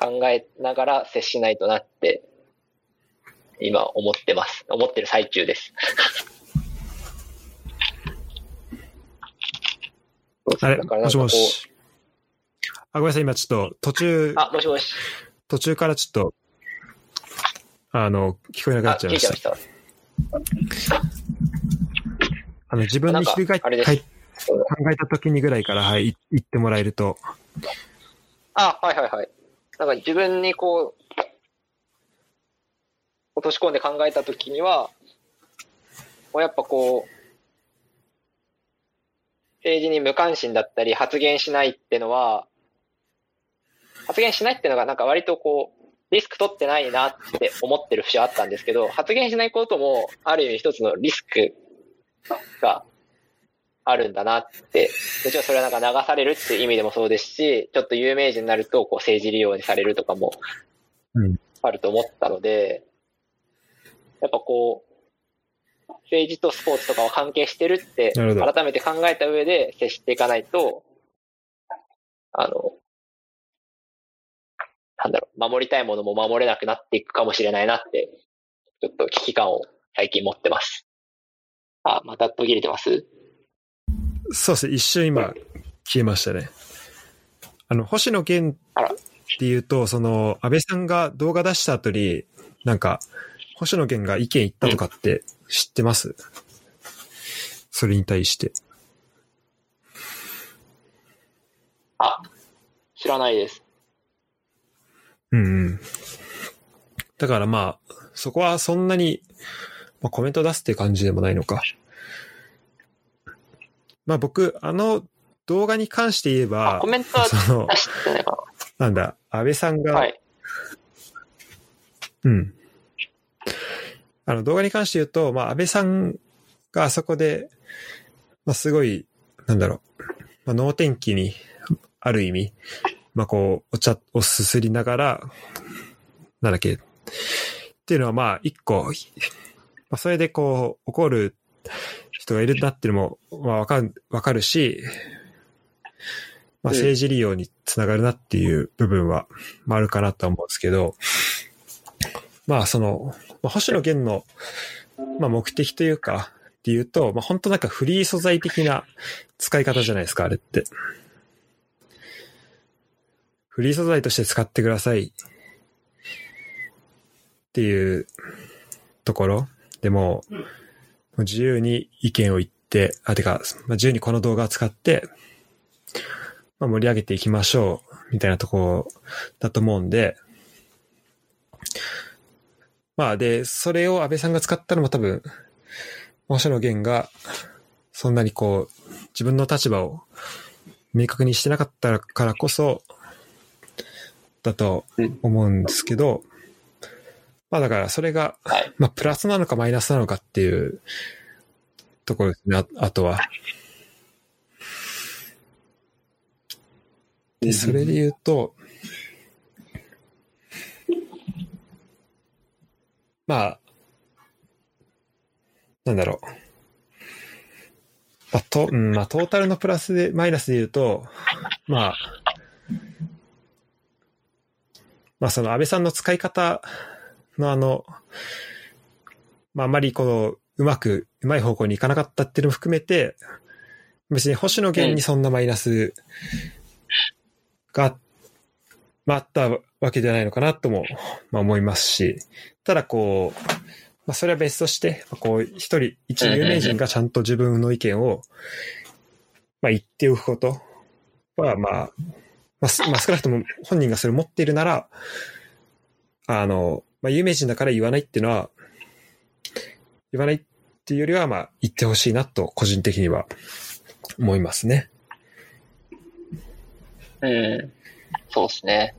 考えながら接しないとなって、今思ってます。思ってる最中です。あれもしもし。あ、ごめんなさい、今ちょっと途中、あ、もしもし。途中からちょっと、あの、聞こえなくなあ、っちゃいまし。た。あの、自分に翻って、考えた時にぐらいから、はい、い言ってもらえると。あ、はいはいはい。なんか自分にこう、落とし込んで考えたときには、もうやっぱこう、政治に無関心だったり発言しないってのは、発言しないってのがなんか割とこう、リスク取ってないなって思ってる節はあったんですけど、発言しないことも、ある意味一つのリスクがあるんだなって、もちろんそれはなんか流されるっていう意味でもそうですし、ちょっと有名人になるとこう政治利用にされるとかもうん。あると思ったので、やっぱこう、政治とスポーツとかは関係してるって改めて考えた上で接していかないと、あの、なんだろう、守りたいものも守れなくなっていくかもしれないなって、ちょっと危機感を最近持ってます。あ、また途切れてます？そうですね。一瞬今、消えましたね。あの、星野源っていうと、その、安倍さんが動画出した後に、なんか、星野源が意見言ったとかって知ってます、それに対して。あ、知らないです。うんうん。だからまあ、そこはそんなに、まあ、コメント出すって感じでもないのか。まあ僕、あの動画に関して言えば、あ、コメントは出、してないかなんだ、安倍さんが、な。はい。うん。あの動画に関して言うと、まあ安倍さんがあそこで、まあすごい、なんだろう、まあ能天気に、ある意味、まあこう、お茶をすすりながら、なんだっけ、っていうのはまあ一個、まあそれでこう、怒る人がいるなっていうのも、まあわかる、わかるし、まあうん。政治利用につながるなっていう部分は、まああるかなとは思うんですけど、まあその、まあ、星野源の、まあ目的というか、っていうと、まあ本当なんかフリー素材的な使い方じゃないですか、あれって。フリー素材として使ってください。っていうところでも、自由に意見を言って、あ、てか、まあ、自由にこの動画を使って、まあ、盛り上げていきましょう、みたいなとこだと思うんで、まあ、で、それを安倍さんが使ったのも多分、星野源が、そんなにこう、自分の立場を明確にしてなかったからこそ、だと思うんですけど、まあだからそれが、はい。まあプラスなのかマイナスなのかっていうところですね、ああとは。で、それで言うと、まあ、なんだろう。まあ、と、うん、まあ、トータルのプラスで、マイナスで言うと、まあ、まあ、その安倍さんの使い方のあの、まあ、あまりこの、うまく、うまい方向にいかなかったっていうのも含めて、別に星野源にそんなマイナスが、まあ、あったわけじゃないのかなとも、まあ、思いますし、ただこう、まあ、それは別として、まあこう、一人、一有名人がちゃんと自分の意見を、まあ、言っておくことは、まあ、まあ、すまあ、少なくとも本人がそれを持っているなら、あの、まあ、有名人だから言わないっていうのは、言わないっていうよりは、まあ、言ってほしいなと、個人的には思いますね。うん。そうですね。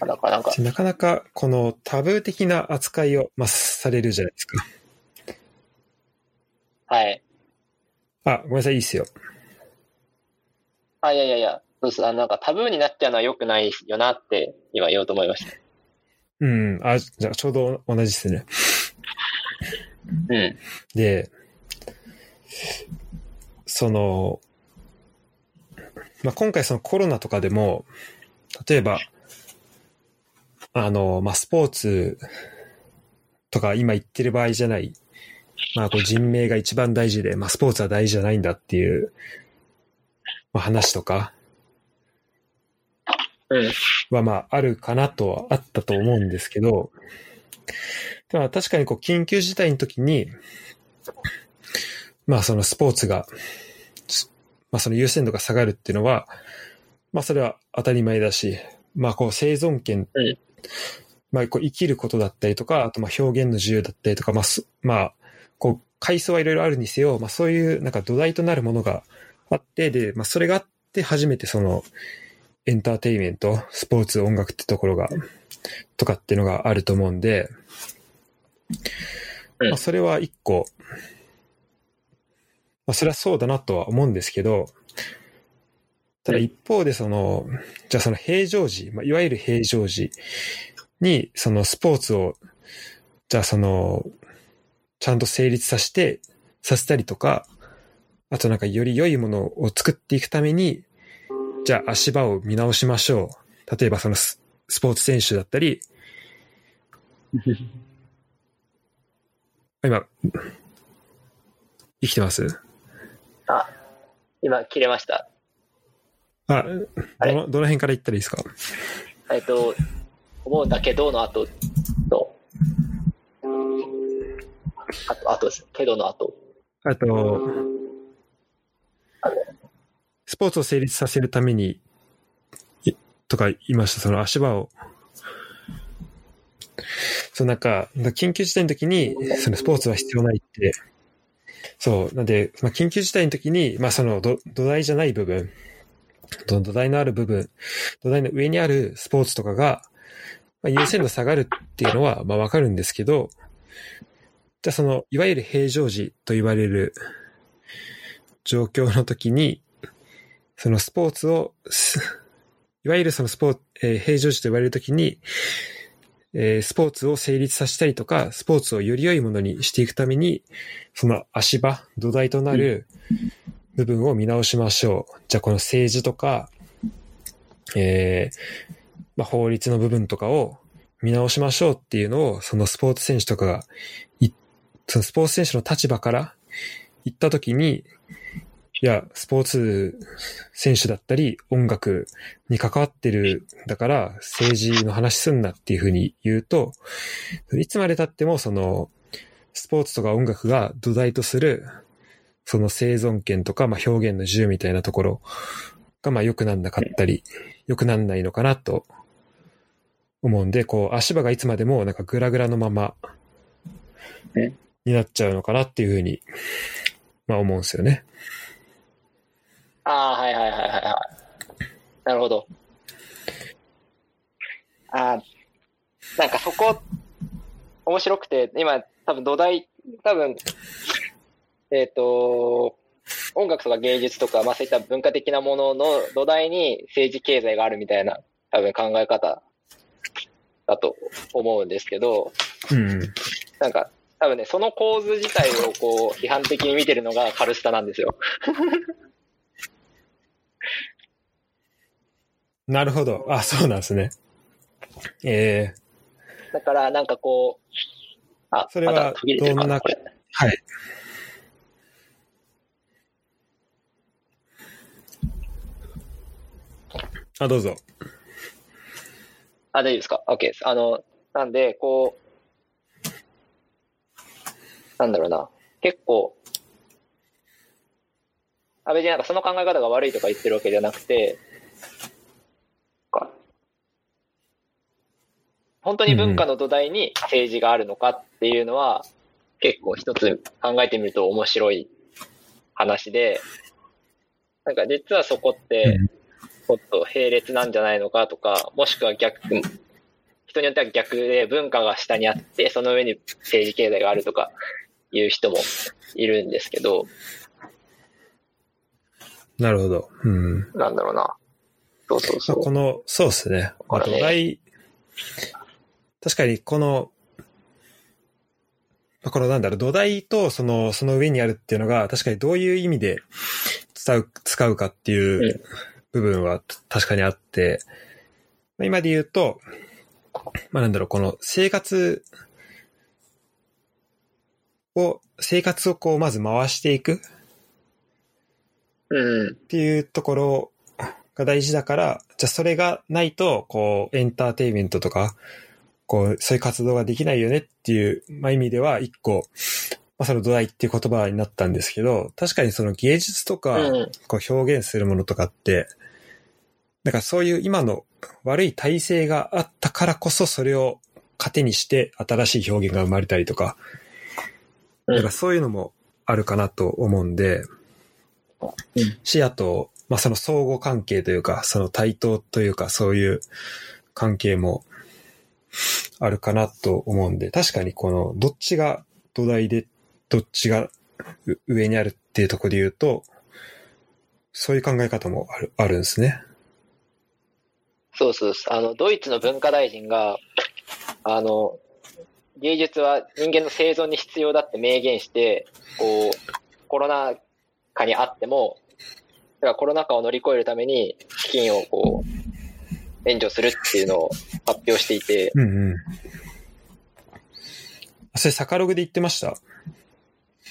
だからなんか、なかなか、このタブー的な扱いを、まあ、されるじゃないですか。はい。あ、ごめんなさい、いいっすよ。あ、いやいやいや、そうです。あの、なんかタブーになっちゃうのは良くないよなって今言おうと思いました。うん、あ、じゃあちょうど同じですね。うん。で、その、まあ、今回そのコロナとかでも、例えば、あの、まあ、スポーツとか今言ってる場合じゃない、まあ、こう人命が一番大事で、まあ、スポーツは大事じゃないんだっていう、まあ、話とかうん。はまああるかなとはあったと思うんですけど、ただ確かにこう緊急事態の時に、まあそのスポーツが、まあその優先度が下がるっていうのは、まあそれは当たり前だし、まあこう生存権、うんまあこう生きることだったりとか、あとまあ表現の自由だったりとか、まあす、まあ、こう階層はいろいろあるにせよ、まあそういうなんか土台となるものがあって、で、まあそれがあって初めてそのエンターテインメント、スポーツ、音楽ってところが、とかっていうのがあると思うんで、うんまあ、それは一個、まあ、それはそうだなとは思うんですけど、ただ一方でその、じゃあその平常時、まあ、いわゆる平常時に、そのスポーツを、じゃあその、ちゃんと成立させて、させたりとか、あとなんかより良いものを作っていくために、じゃあ足場を見直しましょう。例えばそのススポーツ選手だったり、今、生きてます？あ、今切れました。あ、どの、どの辺から言ったらいいですか？えっと、思うんだけどの後と、あと、あとです。けどの後。あと、スポーツを成立させるために、とか言いました、その足場を。そう、なんか、緊急事態の時に、そのスポーツは必要ないって、そう、なんで、まあ、緊急事態の時に、まあ、その土台じゃない部分、土台のある部分、土台の上にあるスポーツとかが、まあ、優先度下がるっていうのは、まあ、わかるんですけど、じゃあその、いわゆる平常時と言われる状況の時に、そのスポーツを、いわゆるそのスポーツ、えー平常時と言われる時に、えースポーツを成立させたりとか、スポーツをより良いものにしていくために、その足場、土台となる部分を見直しましょう。じゃあこの政治とか、えーまあ、法律の部分とかを見直しましょうっていうのを、そのスポーツ選手とかがそのスポーツ選手の立場から言ったときに、や、スポーツ選手だったり、音楽に関わってる、だから政治の話すんなっていうふうに言うと、いつまで経ってもその、スポーツとか音楽が土台とする、その生存権とか、まあ、表現の自由みたいなところが、まあ、良くなんなかったり、良くなんないのかなと思うんで、こう、足場がいつまでもなんかグラグラのままうんになっちゃうのかなっていうふうに、まあ思うんですよね。ああ、はいはいはいはいはい。なるほど。ああ、なんかそこ、面白くて、今、多分土台、多分、えっ、と、音楽とか芸術とか、まあそういった文化的なものの土台に政治経済があるみたいな、多分考え方だと思うんですけど、うんうん。なんか、多分ね、その構図自体をこう、批判的に見てるのがカルスタなんですよ。なるほど。あ、そうなんですね。ええだから、なんかこう、あ、それはどんなはい。あ、どうぞ。あ、大丈夫ですか ?OK です。あの、なんで、こう、なんだろうな。結構、あ、別になんかその考え方が悪いとか言ってるわけじゃなくて、本当に文化の土台に政治があるのかっていうのは、結構一つ考えてみると面白い話で、なんか実はそこって、もっと並列なんじゃないのかとか、もしくは逆、人によっては逆で文化が下にあって、その上に政治経済があるとかいう人もいるんですけど、なるほど。うん。なんだろうな。そうそうそまあ、う。この、そうですね。土台、確かにこの、まあこのなんだろう、土台とその、その上にあるっていうのが、確かにどういう意味で使う、使うかっていう部分は確かにあって、まあ今で言うと、まあなんだろう、この生活を、生活をこうまず回していくうん。っていうところが大事だから、じゃあそれがないと、こう、エンターテインメントとか、こう、そういう活動ができないよねっていう、まあ、意味では、一個、まあ、その土台っていう言葉になったんですけど、確かにその芸術とか、うん。こう表現するものとかって、なんかそういう今の悪い体制があったからこそそれを糧にして新しい表現が生まれたりとか、うんなんかそういうのもあるかなと思うんで、うんし、あと、まあその相互関係というか、その対等というか、そういう関係もあるかなと思うんで、確かにこのどっちが土台でどっちが上にあるっていうところで言うと、そういう考え方もある、あるんですね。そうそうそう。あの、ドイツの文化大臣が、あの、芸術は人間の生存に必要だって明言して、こう、コロナ禍にあっても、だからコロナ禍を乗り越えるために資金をこう、援助するっていうのを発表していて、うんうん。あそれ、サカログで言ってました？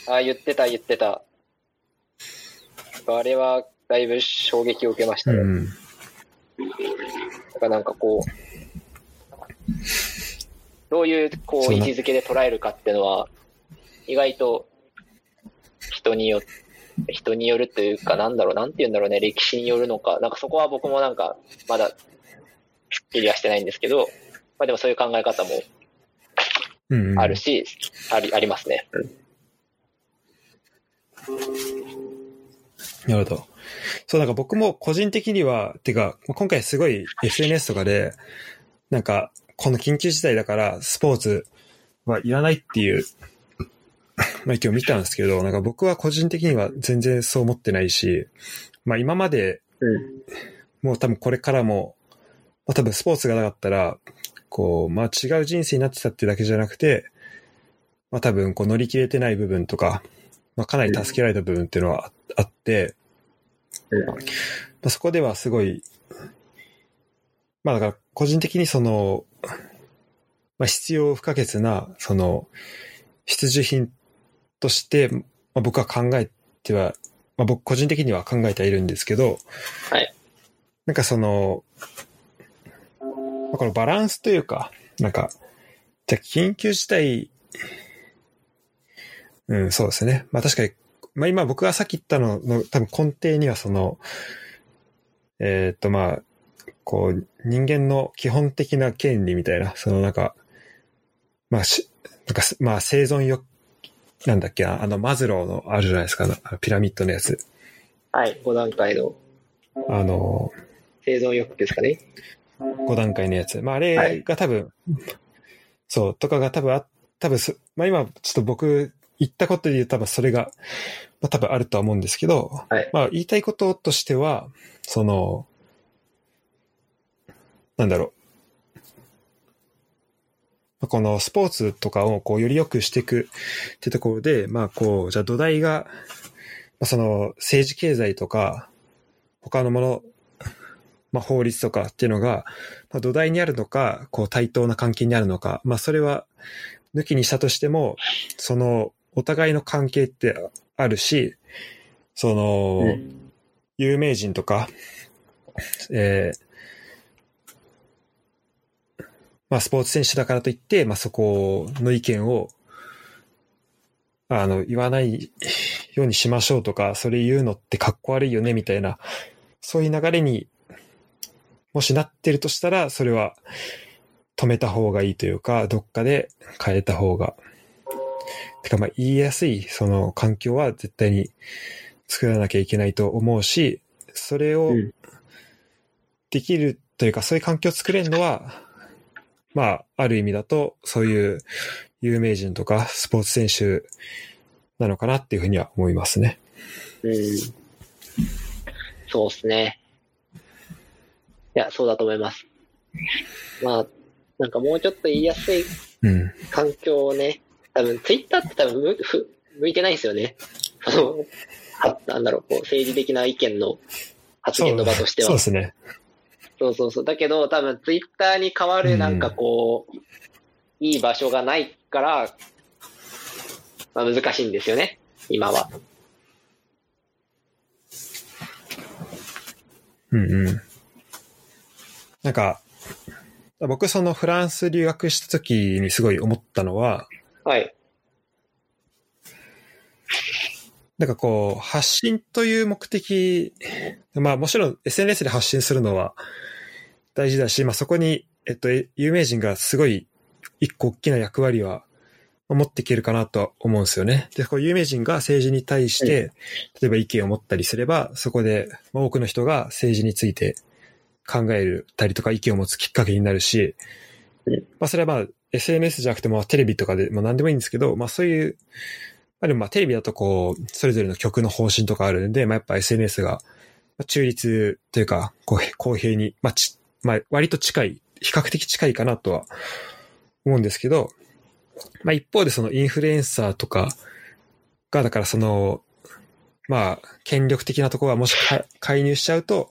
ああ、言ってた言ってた。あれはだいぶ衝撃を受けましたね。うん。だからなんかこう、どういうこう位置づけで捉えるかっていうのは、意外と人によって、人によるというか、なんだろう、なんて言うんだろうね、歴史によるのか、なんかそこは僕もなんか、まだ、すっきりはしてないんですけど、まあでもそういう考え方もうん、うん。あるし、あり、ありますね。なるほど。そう、なんか僕も個人的には、てか、今回すごい SNS とかで、なんか、この緊急事態だからスポーツはいらないっていう、まあ意見を見たんですけど、なんか僕は個人的には全然そう思ってないし、まあ今まで、うん。もう多分これからも、まあ多分スポーツがなかったら、こう、まあ違う人生になってたってだけじゃなくて、まあ多分こう乗り切れてない部分とか、まあかなり助けられた部分っていうのはああって、うんまあ、そこではすごい、まあだから個人的にその、まあ必要不可欠な、その、必需品として、まあ、僕は考えては、まあ僕個人的には考えてはいるんですけど、はい。なんかその、まあこのバランスというか、なんか、じゃあ緊急事態、うん、そうですね。まあ確かに、まあ今僕がさっき言ったのの多分根底にはその、えーっとまあ、こう、人間の基本的な権利みたいな、そのなんか、まあし、なんかす、まあ生存欲、なんだっけな、あのマズローのあるじゃないですか、ピラミッドのやつ。はい。5段階のあの、生存欲ですかね。5段階のやつ。まあ、あはれいが多分、そう、とかが多分あ、多分す、まあ今、ちょっと僕、言ったことで言うと多分それが、まあ多分あるとは思うんですけど、はいまあ言いたいこととしては、その、なんだろう。まあこのスポーツとかをこうより良くしていくってところで、まあこう、じゃあ土台が、まあその政治経済とか、他のもの、まあ法律とかっていうのが、まあ、土台にあるのか、こう対等な関係にあるのか、まあそれは抜きにしたとしても、そのお互いの関係ってあるし、その、うん。有名人とか、えーまあスポーツ選手だからといって、まあそこの意見を、あの、言わないようにしましょうとか、それ言うのってかっこ悪いよね、みたいな、そういう流れに、もしなってるとしたら、それは止めた方がいいというか、どっかで変えた方が。てか、まあ言いやすい、その環境は絶対に作らなきゃいけないと思うし、それをうんできるというか、そういう環境を作れるのは、まあ、ある意味だと、そういう有名人とかスポーツ選手なのかなっていうふうには思いますね。うん。そうですね。いや、そうだと思います。まあ、なんかもうちょっと言いやすいうん。環境をね、多分、ツイッターって多分む、ふ向いてないんですよね。あの、はなんだろう、こう、政治的な意見の発言の場としては。そうですね。そうそうそう。だけど、多分、ツイッターに代わる、なんかこう、いい場所がないから、まあ、難しいんですよね、今は。うんうん。なんか、僕そのフランス留学した時にすごい思ったのは、はい。なんかこう、発信という目的、まあもちろん SNS で発信するのは大事だし、まあそこに、えっと、有名人がすごい一個大きな役割は持っていけるかなとは思うんですよね。で、こう有名人が政治に対して、例えば意見を持ったりすれば、そこでまあ多くの人が政治について考えたりとか意見を持つきっかけになるしうん、まあそれはまあ SNS じゃなくてもテレビとかで、まあ何でもいいんですけど、まあそういう、まあでもまあテレビだとこう、それぞれの曲の方針とかあるんで、まあやっぱ SNS が中立というか、こう公平に、まあち、まあ割と近い、比較的近いかなとは思うんですけど、まあ一方でそのインフルエンサーとかが、だからその、まあ、権力的なところはもし介入しちゃうと、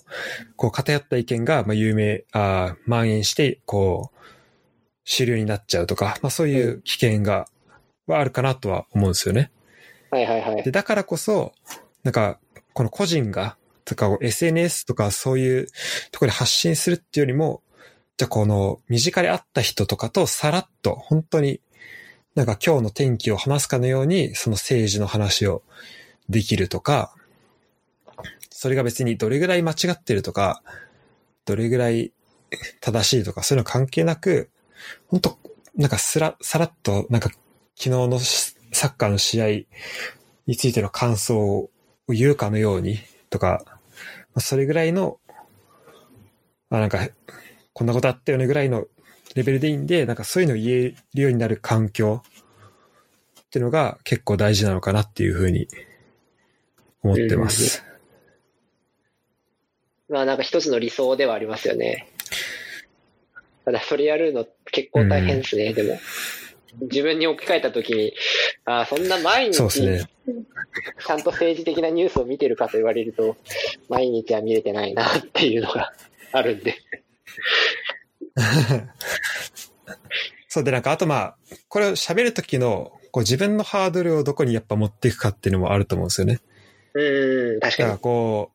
こう偏った意見が、まあ有名、あ蔓延して、こう、主流になっちゃうとか、まあそういう危険が、はあるかなとは思うんですよね。はいはいはい。で、だからこそ、なんか、この個人が、とか SNS とかそういうところで発信するっていうよりも、じゃあこの身近で会った人とかとさらっと本当になんか今日の天気を話すかのようにその政治の話をできるとか、それが別にどれぐらい間違ってるとか、どれぐらい正しいとかそういうの関係なく、本当なんかすら、さらっとなんか昨日のサッカーの試合についての感想を言うかのようにとか、それぐらいの、あ、なんか、こんなことあったよねぐらいのレベルでいいんで、なんかそういうのを言えるようになる環境っていうのが結構大事なのかなっていうふうに思ってます。まあなんか一つの理想ではありますよね。ただそれやるの結構大変ですね、うん、でも。自分に置き換えたときに、あそんな毎日、ね、ちゃんと政治的なニュースを見てるかと言われると、毎日は見れてないなっていうのがあるんで。そうで、なんか、あとまあ、これを喋るときの、こう自分のハードルをどこにやっぱ持っていくかっていうのもあると思うんですよね。うん、確かに。だからこ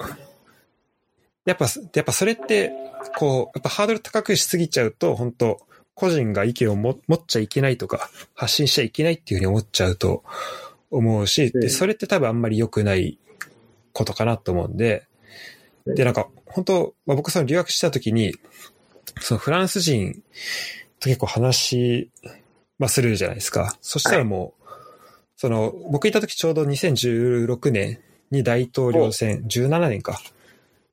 う、やっぱ、やっぱそれって、こう、やっぱハードル高くしすぎちゃうと、本当個人が意見を持っちゃいけないとか、発信しちゃいけないっていうふうに思っちゃうと思うし、で、それって多分あんまり良くないことかなと思うんで、で、なんか、本当、まあ、僕その留学した時に、そのフランス人と結構話、まあ、するじゃないですか。そしたらもう、その、僕いた時ちょうど2016年に大統領選、17年か、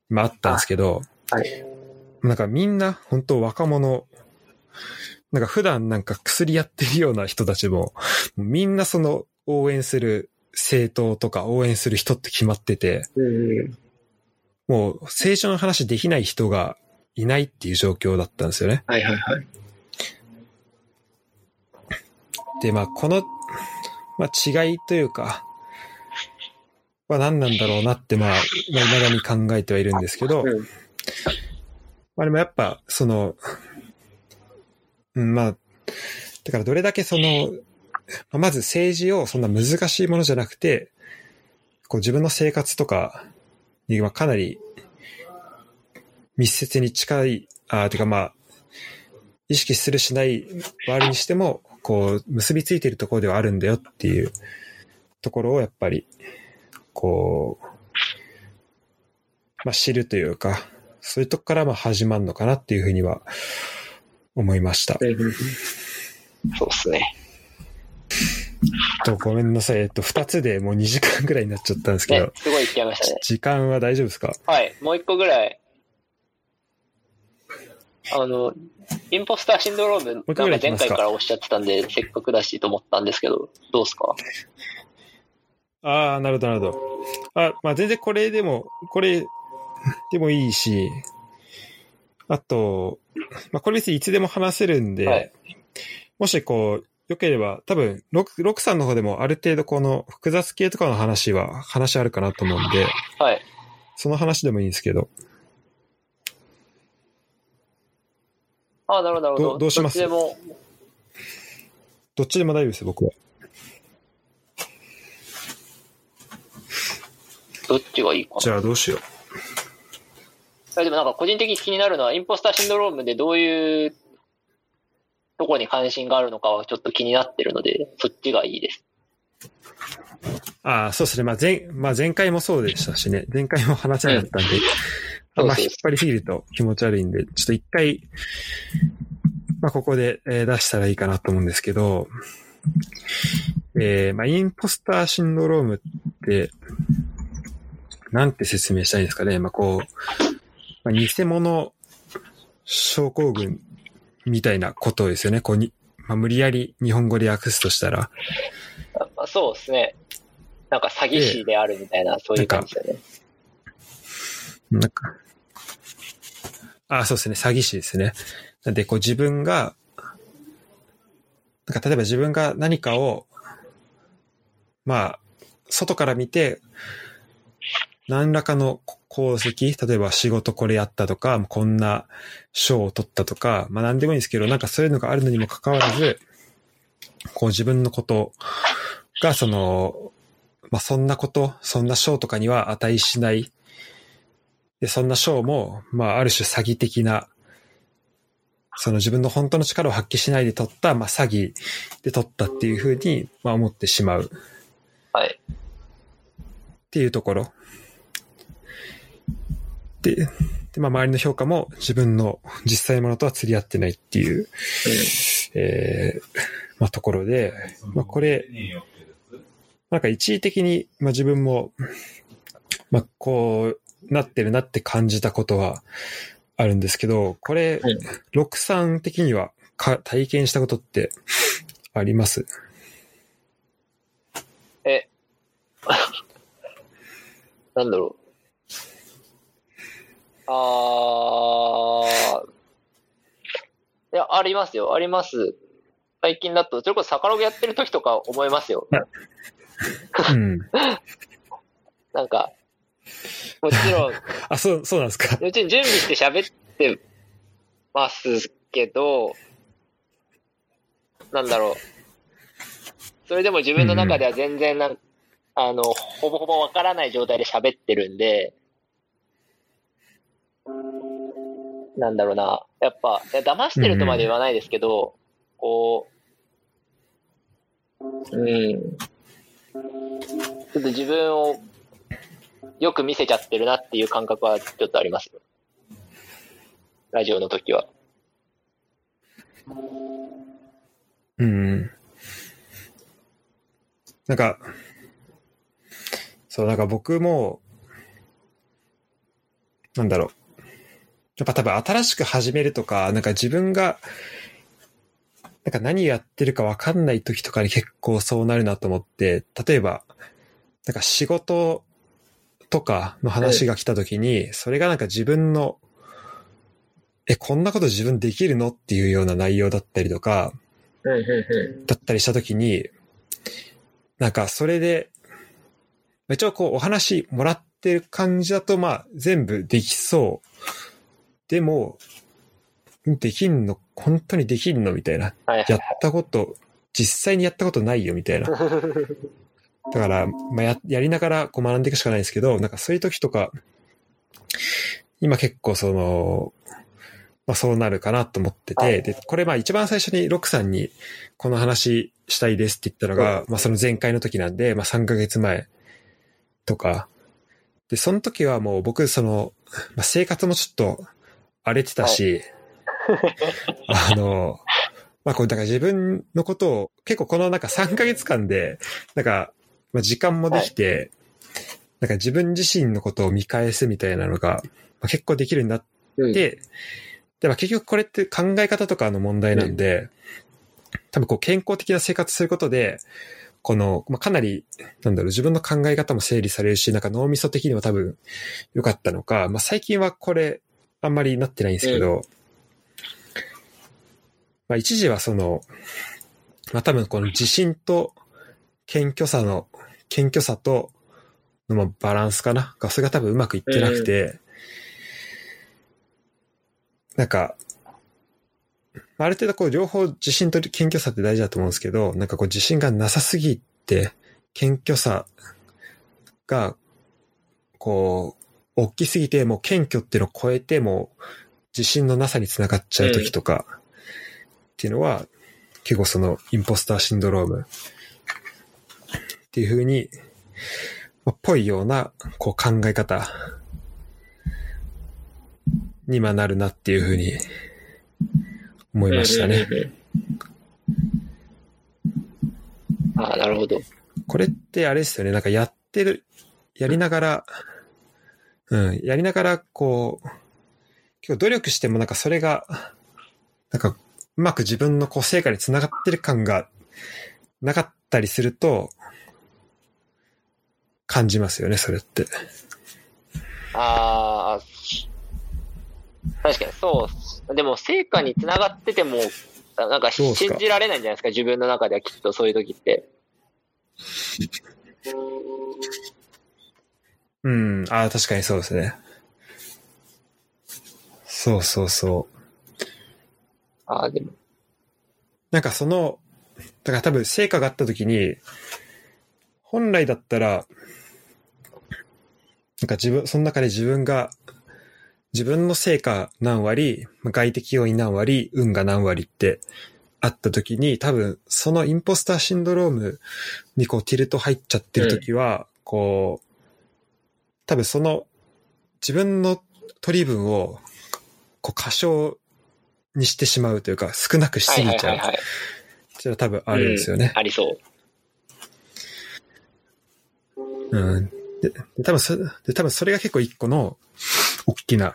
まああったんですけど、はい、なんかみんな本当若者、なんか普段なんか薬やってるような人たちも、もみんなその応援する政党とか応援する人って決まってて、もう政治の話できない人がいないっていう状況だったんですよね。はいはいはい。で、まあこの、まあ違いというか、は何なんだろうなって、まあ、まあ、未だに考えてはいるんですけど、うん、まあでもやっぱ、その、うん、まあ、だからどれだけその、まず政治をそんな難しいものじゃなくて、こう自分の生活とかにはかなり密接に近い、あてかまあ、意識するしない割にしても、こう、結びついているところではあるんだよっていうところをやっぱり、こう、まあ知るというか、そういうとこからまあ始まるのかなっていうふうには思いました。そうですね。と、ごめんなさい。えっと、二つでもう2時間ぐらいになっちゃったんですけど。ね、すごい聞きましたね。時間は大丈夫ですか？はい。もう一個ぐらい。あの、インポスターシンドローム、なんか前回からおっしゃってたんで、せっかくだしと思ったんですけど、どうですか？ああ、なるほど、なるほど。あ、まあ全然これでも、これでもいいし、あと、まあこれ別にいつでも話せるんで、はい、もしこう、良ければ、多分、ロク、ロクさんの方でもある程度この複雑系とかの話は、話あるかなと思うんで、はい。その話でもいいんですけど。ああ、なるほど、なるほど。どうします？どっちでも。どっちでも大丈夫です、僕は。どっちがいいかな。じゃあどうしよう。でもなんか個人的に気になるのは、インポスターシンドロームでどういうところに関心があるのかはちょっと気になってるので、そっちがいいです。ああ、そうですね。まあ前、まあ前回もそうでしたしね。前回も話せなかったんで、うん、まあ引っ張りすぎると気持ち悪いんで、ちょっと一回、まあここで、え出したらいいかなと思うんですけど、えー、まあインポスターシンドロームって、なんて説明したいんですかね。まあこう、まあ、偽物症候群みたいなことですよね。こうに、まあ、無理やり日本語で訳すとしたら。まあ、そうですね。なんか詐欺師であるみたいな、そういう感じだね。なんか、あ、そうですね。詐欺師ですね。なんで、こう自分が、なんか例えば自分が何かを、まあ、外から見て、何らかの功績、例えば仕事これやったとか、こんな賞を取ったとか、まあ何でもいいんですけど、なんかそういうのがあるのにもかかわらず、こう自分のことが、その、まあそんなこと、そんな賞とかには値しない。で、そんな賞も、まあある種詐欺的な、その自分の本当の力を発揮しないで取った、まあ詐欺で取ったっていうふうに、まあ思ってしまう。はい。っていうところ。で、でまあ、周りの評価も自分の実際のものとは釣り合ってないっていう、うん、えー、まあ、ところで、まあ、これ、なんか一時的に、まあ、自分も、まあ、こう、なってるなって感じたことはあるんですけど、これ、うんロクさん的にはか体験したことってあります？え、なんだろう。あー。いや、ありますよ。あります。最近だと、それこそサカログやってる時とか思いますよ。うん。なんか、もちろん、あ、そう、そうなんですか？もちろん準備して喋ってますけど、なんだろう。それでも自分の中では全然なん、あの、ほぼほぼわからない状態で喋ってるんで、なんだろうな。やっぱ、騙してるとまで言わないですけど、こう、うん。ちょっと自分をよく見せちゃってるなっていう感覚はちょっとあります。ラジオの時は。うん。なんか、そう、なんか僕も、なんだろう。やっぱ多分新しく始めるとか、なんか自分が、なんか何やってるかわかんない時とかに結構そうなるなと思って、例えば、なんか仕事とかの話が来た時に、それがなんか自分の、え、こんなこと自分できるのっていうような内容だったりとか、だったりしたときに、なんかそれで、一応こうお話もらってる感じだとまあ全部できそう。でも、できんの、本当にできんのみたいな。やったこと、実際にやったことないよみたいな。だから、まあや、やりながらこう学んでいくしかないんですけど、なんかそういう時とか、今結構その、まあそうなるかなと思ってて、はい。で、これまあ一番最初にロックさんにこの話したいですって言ったのが、まあその前回の時なんで、まあ3ヶ月前とか、で、その時はもう僕その、まあ生活もちょっと荒れてたし、あの、まあこれだから自分のことを結構このなんか3ヶ月間で、なんか、まあ時間もできて、なんか自分自身のことを見返すみたいなのが、まあ、結構できるようになっうん。て、でも結局これって考え方とかの問題なんで、多分こう健康的な生活することで、この、まあ、かなり、なんだろう、自分の考え方も整理されるし、なんか脳みそ的にも多分良かったのか、まあ、最近はこれ、あんまりなってないんですけど、まあ、一時はその、まあ、多分この自信と謙虚さの、謙虚さとのまあバランスかな。がそれが多分うまくいってなくて、なんか、ある程度こう両方自信と謙虚さって大事だと思うんですけど、なんかこう自信がなさすぎて、謙虚さが、こう、大きすぎて、もう謙虚っていうのを超えて、もう自信のなさにつながっちゃう時とか、っていうのは、結構そのインポスターシンドロームっていう風に、まあぽいような、こう考え方にまあなるなっていう風に思いましたね。うんうんうんうん。ああ、なるほど。これってあれですよね、なんかやってる、やりながら、うん、やりながらこう、結構努力してもなんかそれが、なんかうまく自分のこう成果につながってる感がなかったりすると、感じますよね、それって。ああ、確かにそう。でも成果につながってても、なんか信じられないんじゃないですか、自分の中ではきっとそういう時って。うん、ああ、確かにそうですね。そうそうそう。ああ、でも、なんかその、だから多分成果があった時に、本来だったら、なんか自分、その中で自分が、自分の成果何割、まあ外的要因何割、運が何割ってあった時に、多分そのインポスターシンドロームにこうティルト入っちゃってる時は、こう、多分その自分の取り分をこう過小にしてしまうというか少なくしすぎちゃう。はいはいはいはい。それは多分あるんですよね。ありそう。うん。で、で多分それ、で、多分それが結構一個の、大きな、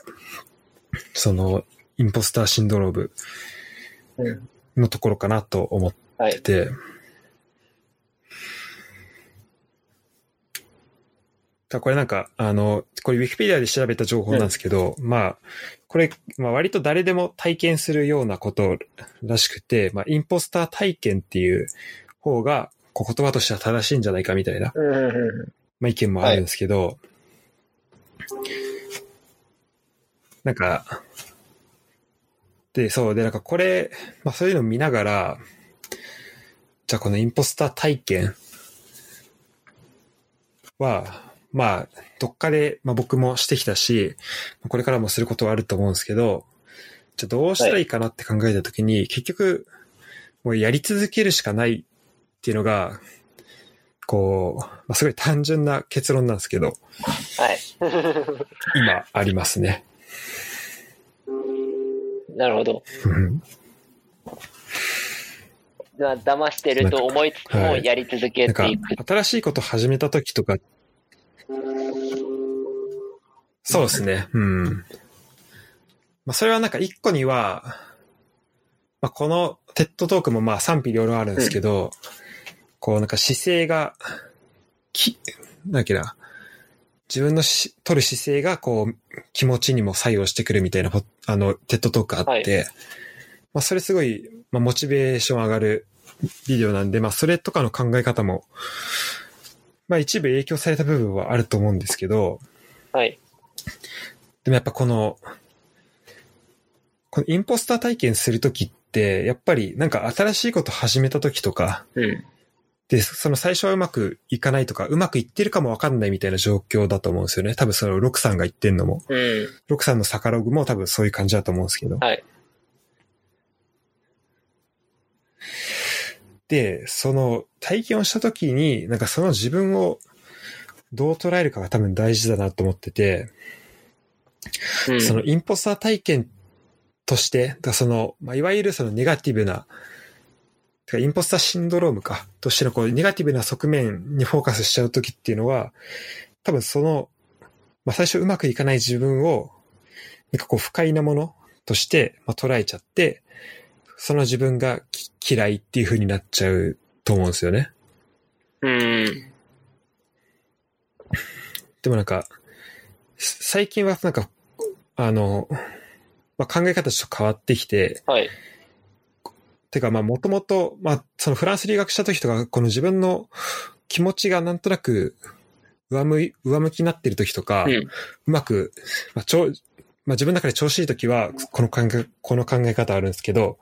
その、インポスターシンドロームうん。のところかなと思っはい。てて、だこれなんか、あの、これウィキペディアで調べた情報なんですけど、まあ、これ、まあ割と誰でも体験するようなことらしくて、まあ、インポスター体験っていう方が、言葉としては正しいんじゃないかみたいなうんうんうんまあ、意見もあるんですけど、なんか、で、そう、で、なんかこれ、まあそういうのを見ながら、じゃあこのインポスター体験は、まあ、どっかで、まあ僕もしてきたし、これからもすることはあると思うんですけど、じゃあどうしたらいいかなって考えたときに、結局、もうやり続けるしかないっていうのが、こう、まあ、すごい単純な結論なんですけど、はい。今ありますね。なるほど。うんまあ騙してると思いつつもはいやり続けていく。、新しいこと始めた時とか、そうですね。うん。まあ、それはなんか一個には、まあ、この TED Talk もまあ賛否両論あるんですけど、こうなんか姿勢が、き、なんだっけな、自分のし取る姿勢がこう気持ちにも作用してくるみたいなポ、あの、 TED Talk あって、はいまあそれすごい、まあモチベーション上がるビデオなんで、まあそれとかの考え方も、まあ一部影響された部分はあると思うんですけど、はい。でもやっぱこの、このインポスター体験するときって、やっぱりなんか新しいこと始めたときとか、うん。で、その最初はうまくいかないとか、うまくいってるかもわかんないみたいな状況だと思うんですよね。多分そのロクさんが言ってんのも、うん。ロクさんのサカログも多分そういう感じだと思うんですけど。はい。で、その体験をしたときに、なんかその自分をどう捉えるかが多分大事だなと思ってて、うんそのインポスター体験として、だその、まあ、いわゆるそのネガティブな、てかインポスターシンドロームか、としてのこう、ネガティブな側面にフォーカスしちゃうときっていうのは、多分その、まあ、最初うまくいかない自分を、なんかこう、不快なものとして、まあ、捉えちゃって、その自分がき嫌いっていう風になっちゃうと思うんですよね。うん。でもなんか、す最近はなんか、あの、まあ、考え方ちょっと変わってきて、はい。てかまあもともと、まあそのフランス留学した時とか、この自分の気持ちがなんとなく上向い上向きになってる時とか、う。うんまく、まあちょまあ自分の中で調子いい時は、この考え、この考え方あるんですけど、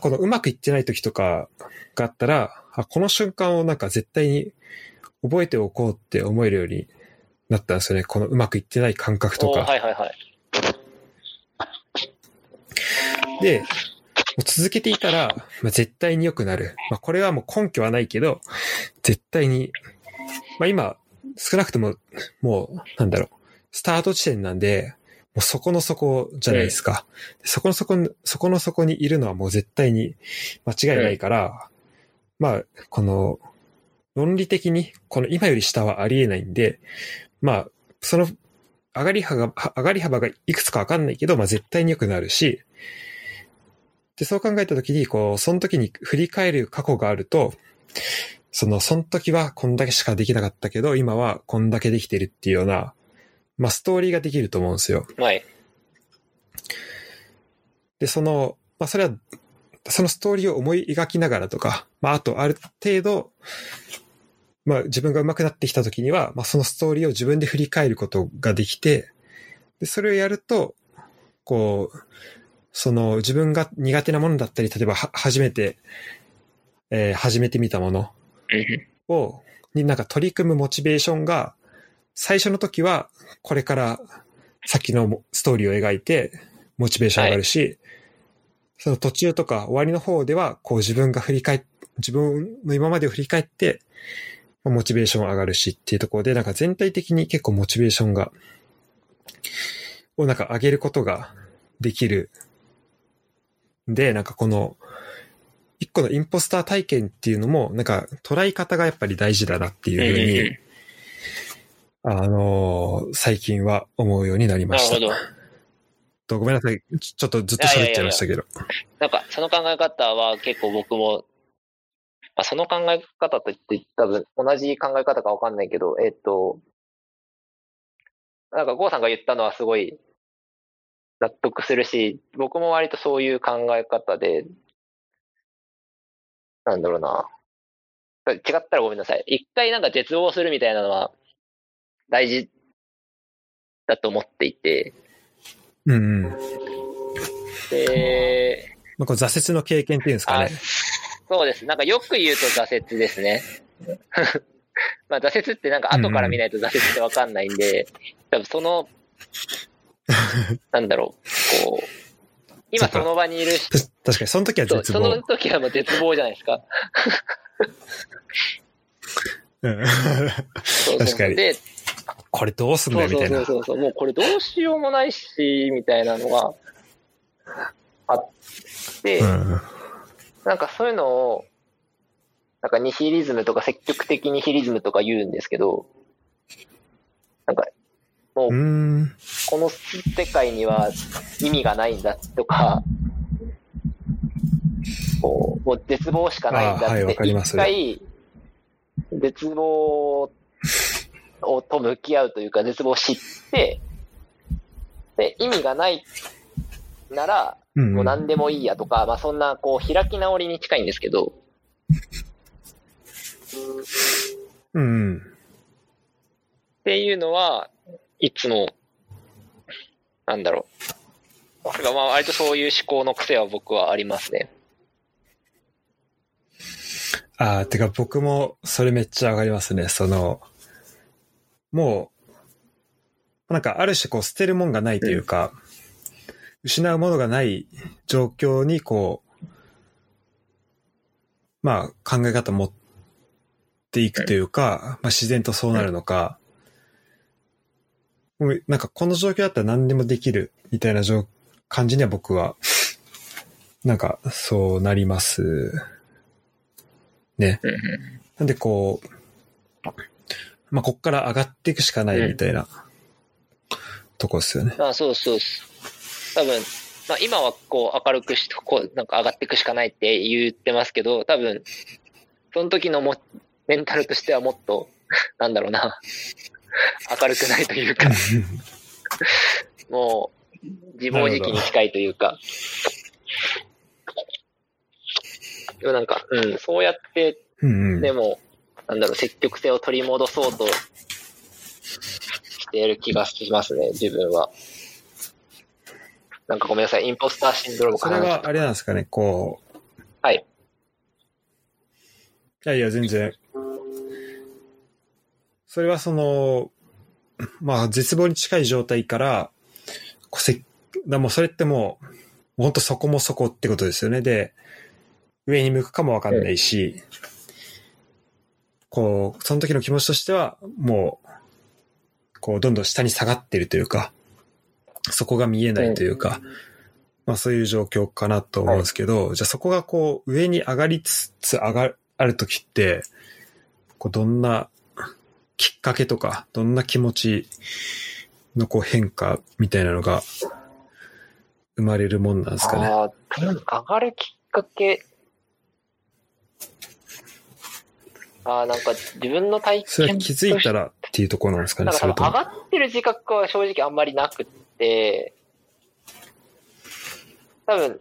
このうまくいってない時とかがあったら、あこの瞬間をなんか絶対に覚えておこうって思えるようになったんですよね。このうまくいってない感覚とおか。はいはいはい。で、もう続けていたら、まあ、絶対に良くなる。まあ、これはもう根拠はないけど、絶対に、まあ今、少なくとも、もう、なんだろう、スタート地点なんで、もうそこの底じゃないですか。そこの底に、そこの底にいるのはもう絶対に間違いないから、まあ、この、論理的に、この今より下はありえないんで、まあ、その、上がり幅が、上がり幅がいくつかわかんないけど、まあ絶対に良くなるし、で、そう考えたときに、こう、その時に振り返る過去があると、その、その時はこんだけしかできなかったけど、今はこんだけできてるっていうような、まあ、ストーリーができると思うんですよ。はい。で、その、まあ、それは、そのストーリーを思い描きながらとか、まあ、あと、ある程度、まあ、自分が上手くなってきた時には、まあ、そのストーリーを自分で振り返ることができて、で、それをやると、こう、その自分が苦手なものだったり、例えばは初めて、えー初めて見たものうんを、になんか取り組むモチベーションが、最初の時は、これから先のストーリーを描いて、モチベーション上がるし、その途中とか終わりの方では、こう自分が振り返っ、自分の今までを振り返って、まあモチベーション上がるしっていうところで、なんか全体的に結構モチベーションが、をなんか上げることができる。で、なんかこの、一個のインポスター体験っていうのも、なんか捉え方がやっぱり大事だなっていうふうに、あのー最近は思うようになりました。なるほど。とごめんなさい。ちちょっとずっと喋っちゃいましたけど。なんか、その考え方は結構僕も、まあ、その考え方といって多分同じ考え方かわかんないけど、えっと、なんかゴーさんが言ったのはすごい納得するし、僕も割とそういう考え方で、なんだろうな。違ったらごめんなさい。一回なんか絶望するみたいなのは大事だと思っていて、うんうん。まで、あ、これ挫折の経験っていうんですかあね。そうです。なんかよく言うと挫折ですね。まあ挫折ってなんか後から見ないと挫折ってわかんないんで、多分その、なんだろう、こう、今その場にいる人、確かに、その時は絶そうその望。時はもう絶望じゃないですか。うん。そうそう。確かに。で、これどうすんだよ、みたいな。そうそうそうそう、もうこれどうしようもないし、みたいなのがあって、うん。なんかそういうのを、なんかニヒリズムとか積極的ニヒリズムとか言うんですけど、なんか、もう。この世界には意味がないんだとか、こう、もう絶望しかないんだって、かります一回、絶望をと向き合うというか、絶望を知って、で、意味がないなら、うんもう何でもいいやとか、まあそんな、こう、開き直りに近いんですけど、うんうん。っていうのは、いつも、なんだろう。てかまあ割とそういう思考の癖は僕はありますね。ああ、てか僕もそれめっちゃ上がりますね。その、もう、なんかある種こう捨てるもんがないというか、失うものがない状況にこう、まあ考え方持っていくというか、まあ自然とそうなるのか、もうなんかこの状況だったら何でもできるみたいな状感じには僕は、なんかそうなりますね。なんでこう、まあ、こっから上がっていくしかないみたいな、とこですよね。あそうそうそう。多分、まあ今はこう明るくし、こうなんか上がっていくしかないって言ってますけど、多分、その時のもメンタルとしてはもっと、なんだろうな、明るくないというか、もう、自暴自棄に近いというか、でもなんか、うん、そうやって、うんうん。でも、なんだろう、積極性を取り戻そうとしている気がしますね、自分は。なんかごめんなさい、インポスターシンドロームそれはあれなんですかね、こう。はい。いやいや、全然。それはその、まあ、絶望に近い状態から、こうせだもうそれってもう、もうほんとそこもそこってことですよね。で、上に向くかもわかんないし、こう、その時の気持ちとしては、もう、こう、どんどん下に下がってるというか、そこが見えないというか、まあそういう状況かなと思うんですけど、じゃあそこがこう上に上がりつつ上がるときって、こうどんなきっかけとか、どんな気持ちのこう変化みたいなのが生まれるもんなんですかね？ああ、上がるきっかけ。ああ、なんか自分の体験それは気づいたらっていうところなんですかね、上がってる自覚は正直あんまりなくって、多分、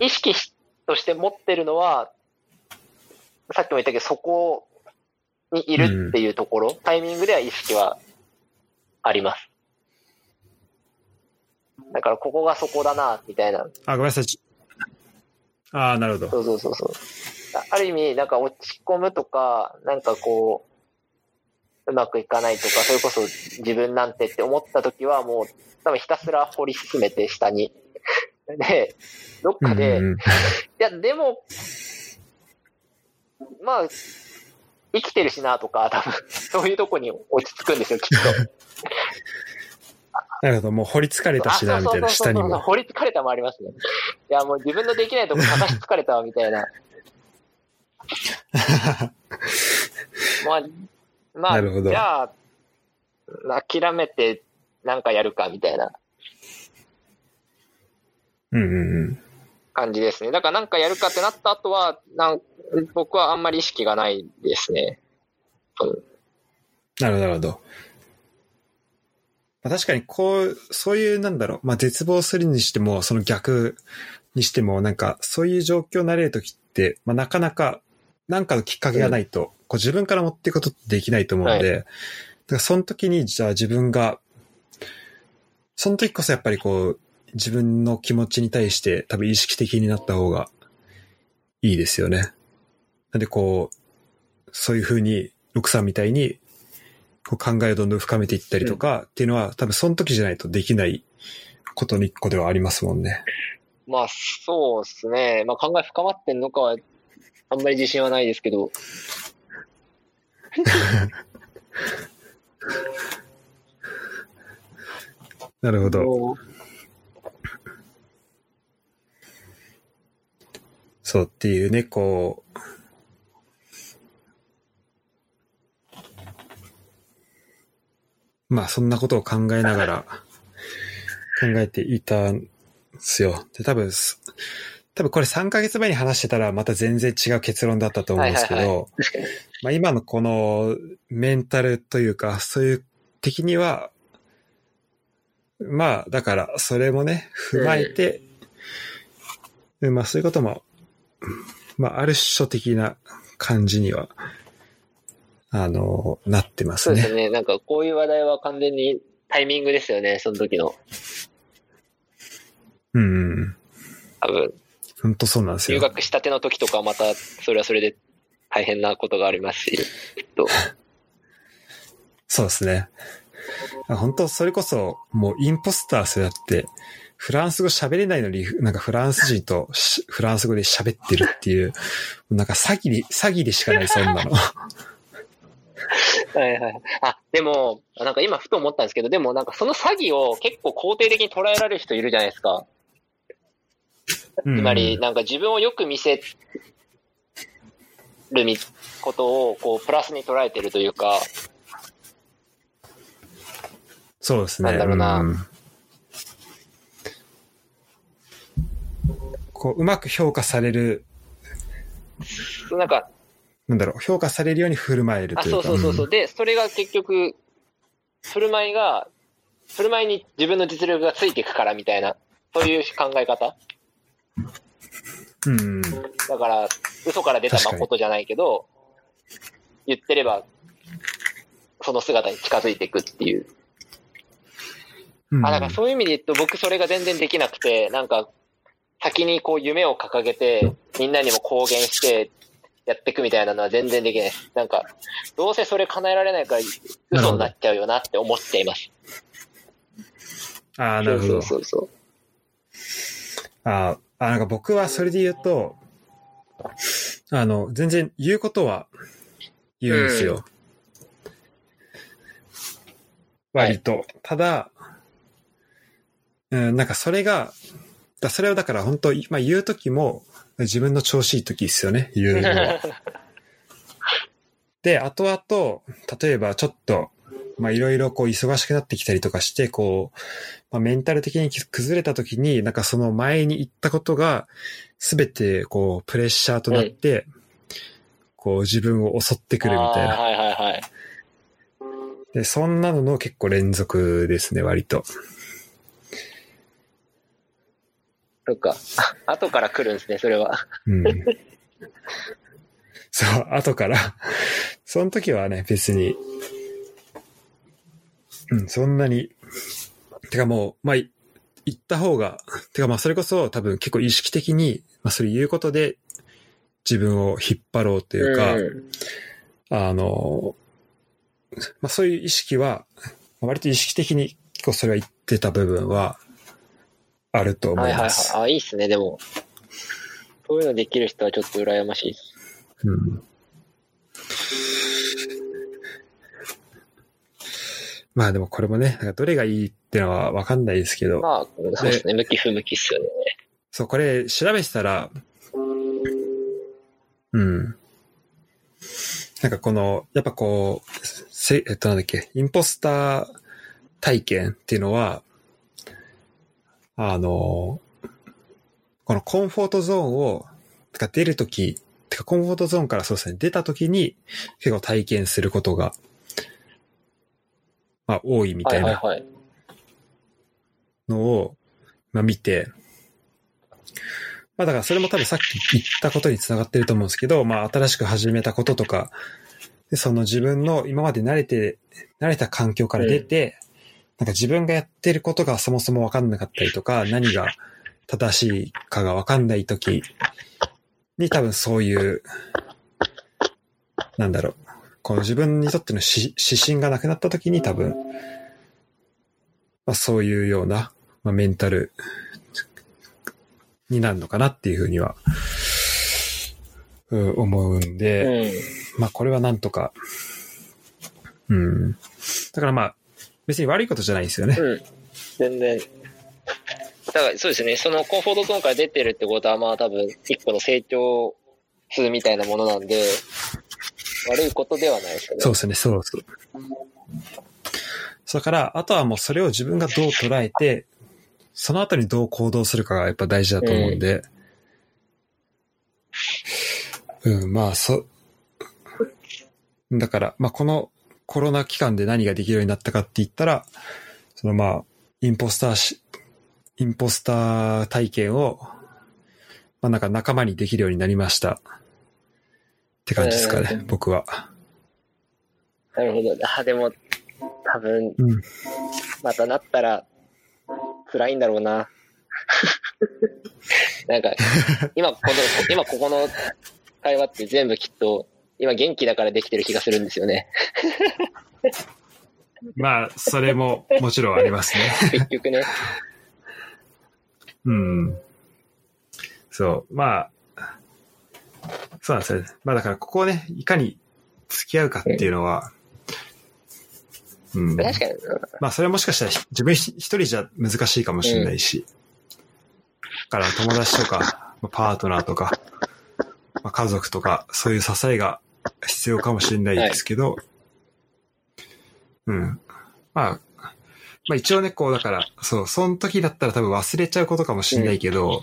意識しとして持ってるのは、さっきも言ったけど、そこにいるっていうところ、タイミングでは意識はあります。だから、ここがそこだな、みたいな。あ、ごめんなさい。ちああ、なるほど。そうそうそうそう。あある意味、なんか落ち込むとか、なんかこう、うまくいかないとか、それこそ自分なんてって思った時はもう、多分ひたすら掘り進めて下に。で、どっかで、いうんうんや、でも、まあ、生きてるしなとか、多分、そういうとこに落ち着くんですよ、きっと。なるほど。もう掘りつかれたしな、みたいな、下にも。掘りつかれたもありますね。いや、もう自分のできないとこ探し疲れたわ、みたいな。まあ、まあ、なるほどじゃあ、諦めてなんかやるか、みたいなうんうんうん。感じですね。だからなんかやるかってなった後は、なん僕はあんまり意識がないですね。うんなるほど、なるほど。まあ、確かに、こう、そういう、なんだろう、まあ、絶望するにしても、その逆にしても、なんか、そういう状況になれるときって、まあ、なかなか、なんかのきっかけがないと、こう自分から持っていくことってできないと思うので、だからその時に、じゃあ自分が、その時こそやっぱりこう、自分の気持ちに対して多分意識的になった方がいいですよね。なんでこう、そういうふうに、六さんみたいに、こう考えをどんどん深めていったりとかっていうのは、多分その時じゃないとできないことの一個ではありますもんね。まあ、そうですね。まあ考え深まってんのかは、あんまり自信はないですけど。なるほど。もうそうっていうね、こう、まあそんなことを考えながら考えていたんですよ。で、多分す、多分これ3ヶ月前に話してたらまた全然違う結論だったと思うんですけど、はいはい確かに。まあ今のこのメンタルというか、そういう的には、まあだからそれもね、踏まえて、まあそういうことも、まあある種的な感じには、あの、なってますね。そうですね。なんかこういう話題は完全にタイミングですよね、その時の。うんうん。多分、本当そうなんです留よ。学したての時とかはまた、それはそれで大変なことがありますし、きっと。そうですね。本当それこそ、もうインポスターするだって、フランス語喋れないのに、なんかフランス人としフランス語で喋ってるっていう、なんか詐欺で、詐欺でしかない、そんなの。はいはい。あ、でも、なんか今ふと思ったんですけど、でもなんかその詐欺を結構肯定的に捉えられる人いるじゃないですか。つつまり、なんか自分をよく見せるみことを、こう、プラスに捉えてるというか、そうですね。なんだろうなうんこう、うまく評価される、なんか、なんだろう、評価されるように振る舞えるあ、というか。そうそうそうそう。んで、それが結局、振る舞いが、振る舞いに自分の実力がついていくからみたいな、そういう考え方？うん。だから、嘘から出た確かに誠じゃないけど、言ってれば、その姿に近づいていくっていう。うんあ、なんかそういう意味で言うと、僕それが全然できなくて、なんか、先にこう夢を掲げて、みんなにも公言して、やっていくみたいなのは全然できないです。なんか、どうせそれ叶えられないから、嘘になっちゃうよなって思っちゃいます。ああ、なるほど。そうそうああ、なんか僕はそれで言うと、あの、全然言うことは言うんですよ。割と。ただ、うん、なんかそれが、だそれをだから本当、まあ言うときも自分の調子いいときですよね、言うのは。で、後々、例えばちょっと、まあいろいろこう忙しくなってきたりとかして、こう、まあメンタル的に崩れた時に、なんかその前に言ったことが、すべてこうプレッシャーとなって、こう自分を襲ってくるみたいな。はいはいはい。で、そんなのの結構連続ですね、割と。そっか。あ後から来るんですね、それは。うん。そう、後から、その時はね、別に、うん、そんなに、てかもう、まあ、い言った方が、てかまあ、それこそ多分結構意識的に、まあ、それ言うことで、自分を引っ張ろうというか、んあの、まあ、そういう意識は、割と意識的に結構それは言ってた部分は、あると思はいいはいはいます。。あ、いいっすね、でも。そういうのできる人はちょっと羨ましいです。うんまあでもこれもね、どれがいいってのはわかんないですけど、まあ、そうですね、向き不向きっすよね。そう、これ調べてたら、うん。なんかこの、やっぱこう、せ、えっとなんだっけ、インポスター体験っていうのは、あの、このコンフォートゾーンを、てか出るとき、てかコンフォートゾーンからそうですね、出たときに結構体験することが、まあ多いみはいたいな。のを、まあ見て、まあだからそれも多分さっき言ったことにつながってると思うんですけど、まあ新しく始めたこととか、でその自分の今まで慣れて、慣れた環境から出て、なんか自分がやってることがそもそもわかんなかったりとか、何が正しいかがわかんない時に多分そういう、なんだろう、この自分にとってのし指針がなくなった時に多分、まあそういうような、まあ、メンタルになるのかなっていうふうには、うん思うんで、うん。まあこれはなんとか、うん。だからまあ、別に悪いことじゃないですよね。うん。全然。だからそうですね、そのコンフォートゾーンから出てるってことは、まあ多分、一個の成長数みたいなものなんで、悪いことではないですよね。そうですね、そうそう。それから、あとはもうそれを自分がどう捉えて、その後にどう行動するかがやっぱ大事だと思うんで、うん、まあ、そ、だから、まあこのコロナ期間で何ができるようになったかって言ったら、そのまあ、インポスターし、インポスター体験を、まあなんか仲間にできるようになりました。って感じですかね、うん僕は。なるほど。あ、でも、多分、うん。またなったら、辛いんだろうな。なんか、今この、今ここの会話って全部きっと、今元気だからできてる気がするんですよね。まあ、それももちろんありますね。結局ね。うん。そう。まあ、そうなんですよね。まあだからここをね、いかに付き合うかっていうのは、うん。確かに。まあそれはもしかしたらひ自分一人じゃ難しいかもしれないし、だから友達とか、まあパートナーとか、まあ、家族とか、そういう支えが必要かもしれないですけど、うん。まあ、まあ一応ね、こうだから、そう、その時だったら多分忘れちゃうことかもしれないけど、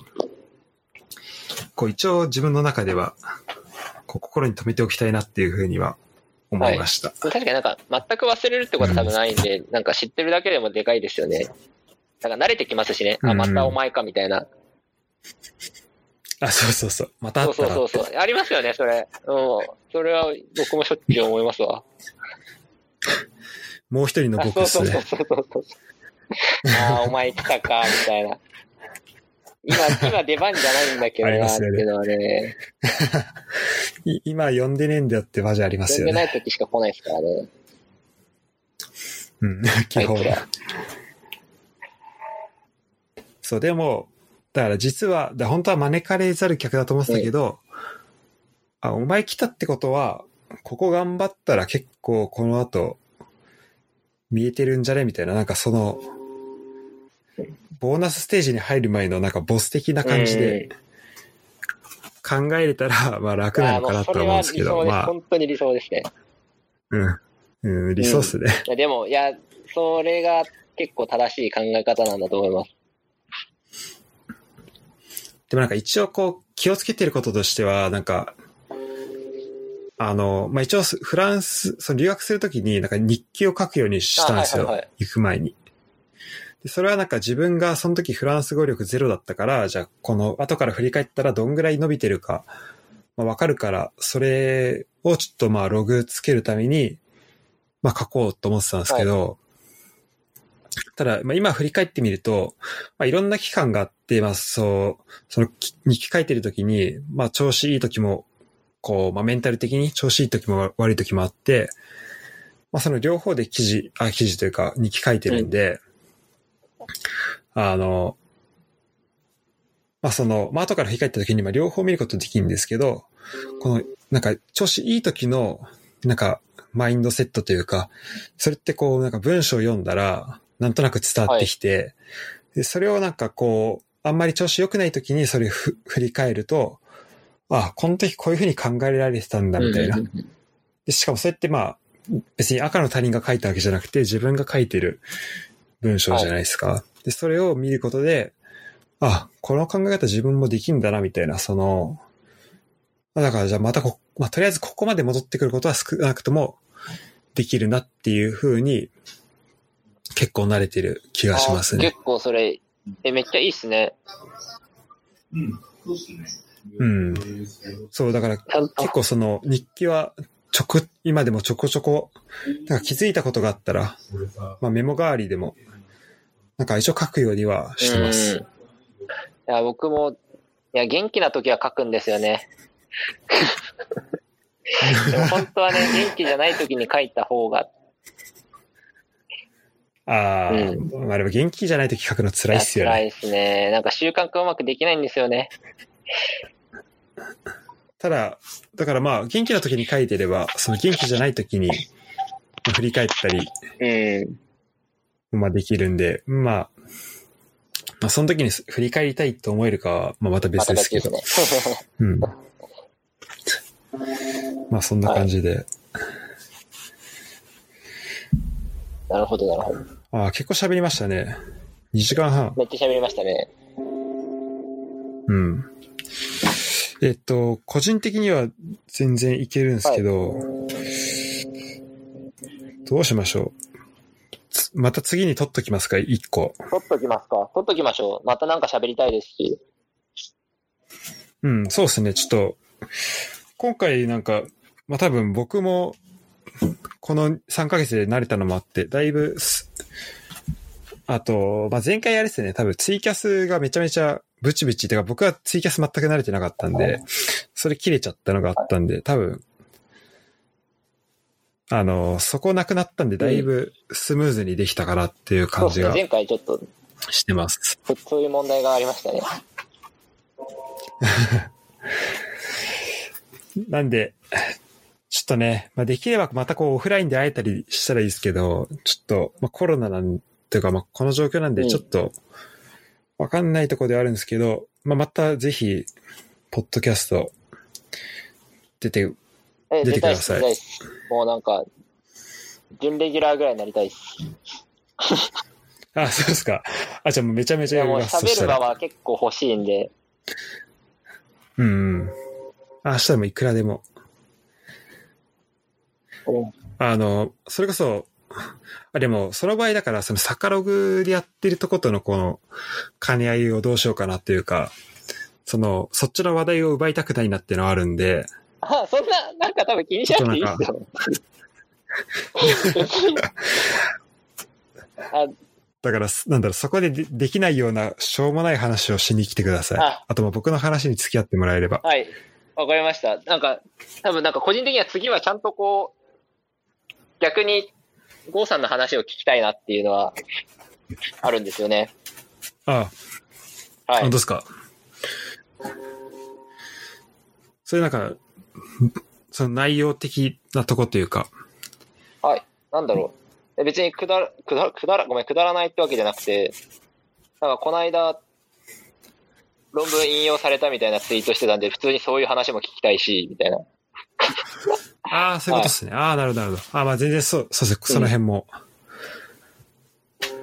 こう一応自分の中では、こう心に留めておきたいなっていうふうには思いました。確かになんか、全く忘れるってことは多分ないんで、なんか知ってるだけでもでかいですよね。なんか慣れてきますしね。あ、うんまたお前かみたいな。あ、そうそうそう。またあそうったらそうそうそう。ありますよね、それ。うん。それは僕もしょっちゅう思いますわ。もう一人のあ僕ですそうそうそうね。そうそう。ああ、お前来たか、みたいな。今、今出番じゃないんだけどな、っていうのはね、い今呼んでねえんだよってマジありますよね。呼んでない時しか来ないですからね。うん、基本あいつら。そう、でも、だから実は、だ本当は招かれざる客だと思ってたけど、あ、お前来たってことは、ここ頑張ったら結構この後、見えてるんじゃね？みたいな、なんかその、ボーナスステージに入る前のなんかボス的な感じで考えれたら、まあ楽なのかなとは思うんですけど。まあ、本当に理想ですね。うん。うん、理想っすね。いやでも、いや、それが結構正しい考え方なんだと思います。でもなんか一応こう気をつけてることとしては、なんか、あの、まあ、一応フランス、その留学するときになんか日記を書くようにしたんですよ。あはいはいはい行く前に。でそれはなんか自分がその時フランス語力ゼロだったから、じゃあこの後から振り返ったらどんぐらい伸びてるか、まあ、わかるから、それをちょっとまあログつけるために、まあ書こうと思ってたんですけど、ただ、まあ、今振り返ってみると、まあ、いろんな期間があって、まあ、そう、そのき日記書いてる時に、まあ、調子いい時も、こう、まあ、メンタル的に調子いい時も悪い時もあって、まあ、その両方で記事、あ、記事というか、日記書いてるんで、あの、まあ、その、まあ、後から振り返った時に、まあ、両方見ることできるんですけど、この、なんか、調子いい時の、なんか、マインドセットというか、それってこう、なんか文章を読んだら、なんとなく伝わってきて、でそれをなんかこう、あんまり調子良くない時にそれをふ振り返ると、あこの時こういうふうに考えられてたんだみたいな。でしかもそれってまあ、別に赤の他人が書いたわけじゃなくて、自分が書いてる文章じゃないですか。で、それを見ることで、あ、この考え方自分もできんだな、みたいな、その、まあだからじゃあまたこ、まあとりあえずここまで戻ってくることは少なくともできるなっていうふうに、結構慣れてる気がしますね。あ結構それ、え、めっちゃいいっすね。うん、そうですね。うん。そう、だから結構その日記はちょこ、今でもちょこちょこ、なんか気づいたことがあったら、まあメモ代わりでも、なんか一応書くようにはしてまうんす。いや、僕も、いや、元気な時は書くんですよね。でも本当はね、元気じゃない時に書いた方が、ああ、うまあでも元気じゃないと書くの辛いっすよね。辛いですね。なんか習慣化うまくできないんですよね。ただ、だからまあ元気な時に書いてれば、その元気じゃない時にまあ振り返ったり、うん。まあできるんで、まあ、まあその時に振り返りたいと思えるかは、まあまた別ですけど。ね。うん。まあそんな感じで。なるほど、なるほど。ああ、結構喋りましたね。2時間半。めっちゃ喋りましたね。うん。えっと、個人的には全然いけるんですけど、どうしましょう。つまた次に撮っときますか、1個。取っときますか取っときましょう。またなんか喋りたいですし。うん、そうですね。ちょっと、今回なんか、まあ多分僕も、この3ヶ月で慣れたのもあって、だいぶす、あと、まあ前回あれですね、多分ツイキャスがめちゃめちゃブチブチ、てか僕はツイキャス全く慣れてなかったんで、それ切れちゃったのがあったんで、多分、あの、そこなくなったんで、だいぶスムーズにできたかなっていう。感じが前回ちょっと、してます。そそういう問題がありましたね。なんで、ちょっとね、まあ、できればまたこうオフラインで会えたりしたらいいですけど、ちょっと、まあ、コロナなんていうか、まあ、この状況なんでうんちょっと、わかんないところではあるんですけど、まあ、またぜひ、ポッドキャスト、出て、え、出てくださいい。もうなんか、準レギュラーぐらいになりたいっす。あ、そうですか。あ、じゃあもうめちゃめちゃやります。そ喋る場。は結構欲しいんで、うんうん。あ、したらもういくらでも。うんあの、それこそ、あ、でも、その場合だから、そのサカログでやってるとことのこの、兼ね合いをどうしようかなっていうか、その、そっちの話題を奪いたくないなっていうのはあるんで、あ、そんな、なんか多分気にしなくていいっすよ。だから、すなんだろう、そこででできないような、しょうもない話をしに来てください。ああと、まあ僕の話に付き合ってもらえれば。はい。わかりました。なんか、多分なんか個人的には次はちゃんとこう、逆に、ゴーさんの話を聞きたいなっていうのは、あるんですよね。ああ、はい本当。ですか？それなんか、その内容的なとこというか、はい。なんだろう。え別にくだら、くだら、くだら、ごめん、くだらないってわけじゃなくて、なんかこの間、論文引用されたみたいなツイートしてたんで、普通にそういう話も聞きたいし、みたいな。ああ、そういうことですね。ああ、なるほど、なるほど。ああ、まあ全然そう、そうですね。その辺も。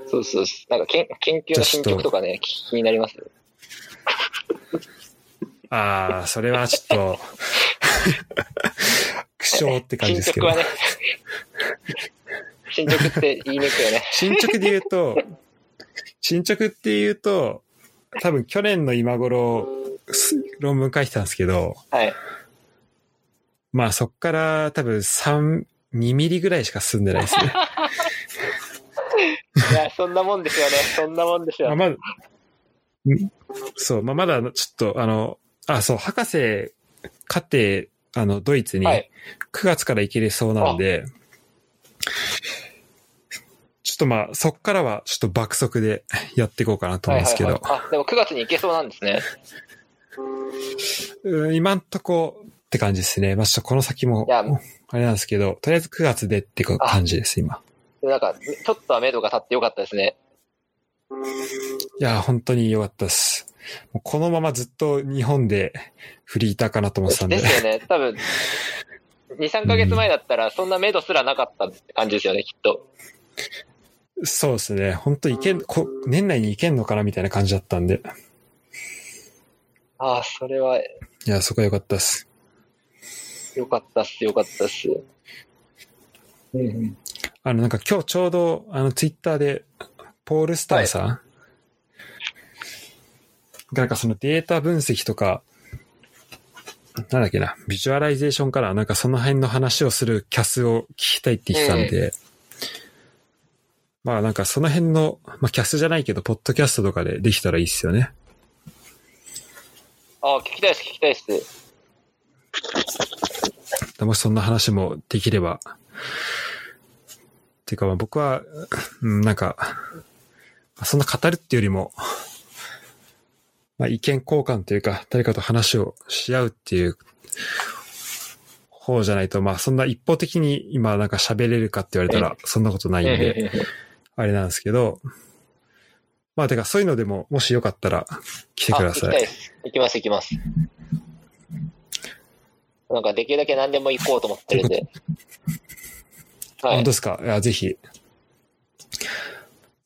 そうそうそう。なんか研研究の進捗とかね、気になりますよ。ああ、それはちょっと、苦笑って感じですけど。進捗はね。進捗って言いにくいよね。進捗で言うと、進捗って言うと、多分去年の今頃、す論文書いてたんですけど、はい。まあそっから多分3、2ミリぐらいしか進んでないですね。いや、そんなもんですよね。そんなもんですよ。まあ、まそう、まあ、まだちょっと、あの、あ、そう、博士、勝って、あの、ドイツにはい9月から行けれそうなので、ちょっとまあ、そっからはちょっと爆速でやっていこうかなと思うんですけど、はいはいはいあ、でも9月に行けそうなんですね。うん今んとこって感じですね。まあ、ちょっとこの先もいや、あれなんですけど、とりあえず9月でって感じです、今。なんか、ちょっとは目処が立ってよかったですね。いや、本当に良かったです。このままずっと日本でフリーターかなと思ってたんで。ですよね。多分、2、3ヶ月前だったら、そんな目処すらなかったって感じですよね、きっと。そうですね。本当いけん、こ年内に行けんのかなみたいな感じだったんで。ああ、それは、いや、そこは良かったです。よかったっす、よかったっす。うんうん。あの、なんか今日ちょうど、あの、ツイッターで、ポール・スターさん、がなんかそのデータ分析とか、なんだっけな、ビジュアライゼーションからなんかその辺の話をするキャスを聞きたいって言ってたんで、まあなんかその辺の、まあキャスじゃないけど、ポッドキャストとかでできたらいいっすよね。ああ、聞きたいです、聞きたいです。もしそんな話もできれば。っていうかまあ僕は、うん、なんか、そんな語るっていうよりも、まあ意見交換というか、誰かと話をし合うっていう方じゃないと、まあそんな一方的に今なんか喋れるかって言われたら、そんなことないんで、あれなんですけど、まあてかそういうのでも、もしよかったら来てください。行きます、行きます。なんかできるだけ何でも行こうと思ってるんで。はい本当で。すか？いや、ぜひ。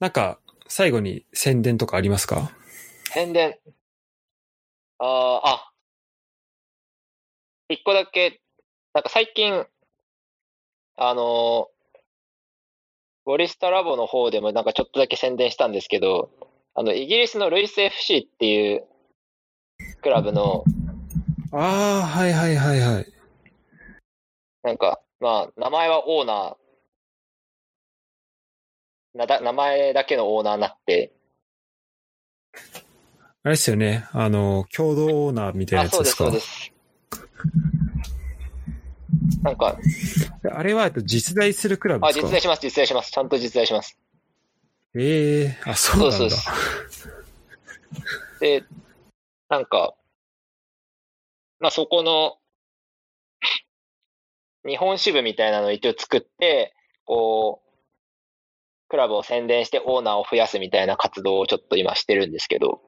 なんか、最後に宣伝とかありますか？宣伝。ああ、あ。一個だけ、なんか最近、あの、ボリスタラボの方でもなんかちょっとだけ宣伝したんですけど、あの、イギリスのルイス FC っていうクラブの、ああ、はいはいはいはい。なんか、まあ、名前はオーナー、なだ名前だけのオーナーになって、あれですよね。あの、共同オーナーみたいなあ、そうですす、やつでかそうです。なんか、あれは実在するクラブあ、ですか？実在します、実在します。ちゃんと実在します。ええあ、そうなんだ。そうそうで、なんか、まあそこの、日本支部みたいなのを一応作って、こう、クラブを宣伝してオーナーを増やすみたいな活動をちょっと今してるんですけど、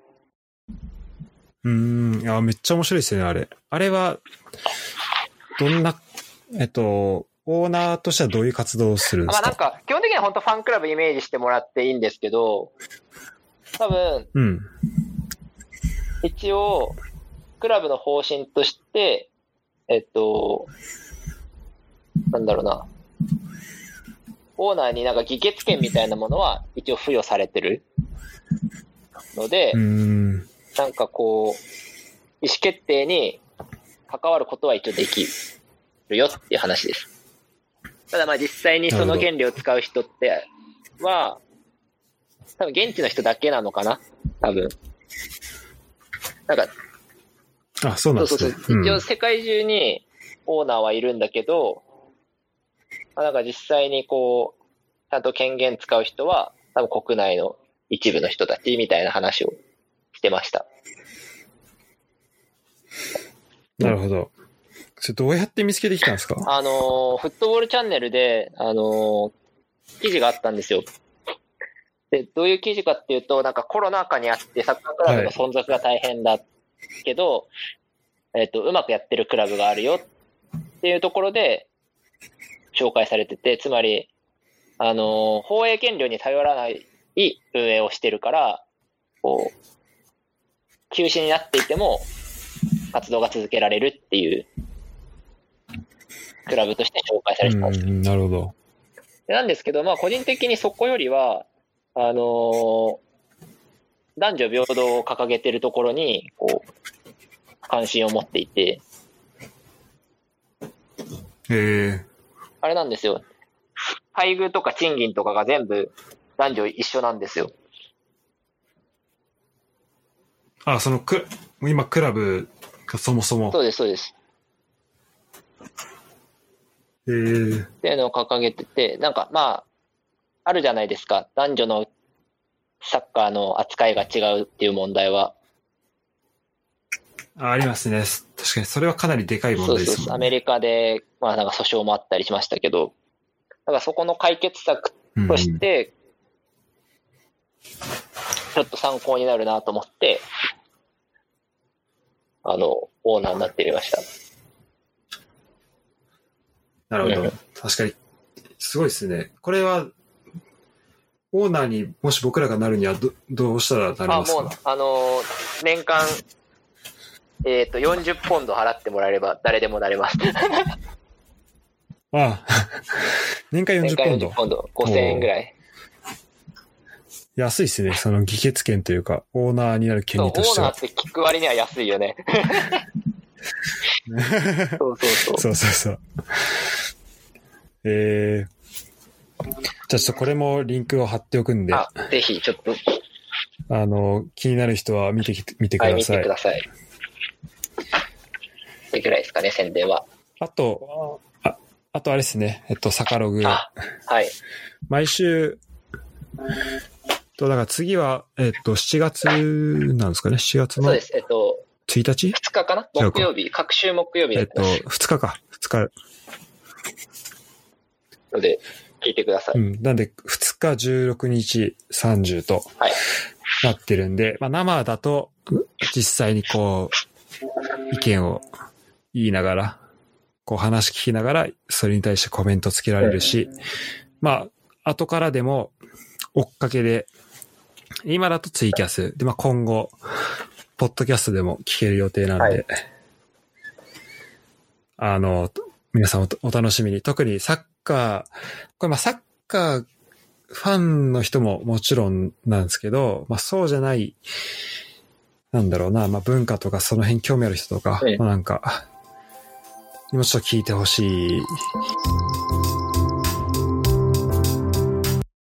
うーん。いや、めっちゃ面白いですよね、あれ。あれは、どんな、えっと、オーナーとしてはどういう活動をするんでますあなんかか、基本的には本当ファンクラブイメージしてもらっていいんですけど、多分、うん。一応、クラブの方針として、えっと、なんだろうな。オーナーになんか議決権みたいなものは一応付与されてるので。なんかこう、意思決定に関わることは一応できるよっていう話です。ただまあ実際にその権利を使う人っては、多分現地の人だけなのかな？多分。なんかあ、そうなんそうそうそう。ですね。一応世界中にオーナーはいるんだけど、まあなんか実際にこう、ちゃんと権限使う人は、多分国内の一部の人たちみたいな話をしてました。なるほど。それどうやって見つけてきたんですか？あのーフットボールチャンネルで、あのー記事があったんですよ。で、どういう記事かっていうと、なんかコロナ禍にあってサッカークラブの存続が大変だけど、えっ、と、うまくやってるクラブがあるよっていうところで、紹介されてて、つまり、あの、放映権料に頼らない運営をしてるから、こう、休止になっていても、活動が続けられるっていう、クラブとして紹介されてたんですなるほど。でなんですけど、まあ、個人的にそこよりは、あのー男女平等を掲げてるところに、こう、関心を持っていて、ええあれなんですよ。待遇とか賃金とかが全部男女一緒なんですよ。あ、そのく、今クラブがそもそも。そうです、そうです。ええっていうのを掲げてて、なんかまあ、あるじゃないですか。男女のサッカーの扱いが違うっていう問題は。あありますね。確かに、それはかなりでかい問そうそうそう。題ですもんね。アメリカで、まあなんか訴訟もあったりしましたけど、だからそこの解決策うんとして、ちょっと参考になるなと思って、あの、オーナーになってみました。なるほどうん。確かに、すごいですね。これは、オーナーにもし僕らがなるにはどどうしたらなりあ、ますもうか、あの、年間、えっ、と、40ポンド払ってもらえれば誰でもなれます。ああ年間40年間ポンド？40。ポンド、5000円ぐらい。安いですね。その議決権というか、オーナーになる権利としてはーナーっ。て聞く割には安いよね。そうそうそう。そうそうそう。えー、じゃあちょっとこれもリンクを貼っておくんで、ああ、ぜひ、ちょっと、の、気になる人は見てきて、見てくはい、見ださい。てください。ってぐらいですかね、宣伝は。あと、あ、あとあれですね、えっと、サカログ。あ、はい。毎週、と、だから次は、えっと、7月なんですかね ?7 月のそうです。えっと、1日？2日かな？木曜日、各週木曜日えっと、2日か。2日。ので、聞いてください。うん。なんで、2日、16日、30とはい。なってるんで、まあ生だと、実際にこう、意見を言いながら、こう話聞きながら、それに対してコメントつけられるし、まあ、後からでも、追っかけで、今だとツイキャス。で、まあ今後、ポッドキャストでも聞ける予定なんで、はいあの、皆さんおお楽しみに。特にサッカー、これまあサッカーファンの人ももちろんなんですけど、まあそうじゃない、なんだろうな、まあ文化とかその辺興味ある人とか、ええ。まあなんか、にもちょっと聞いてほしい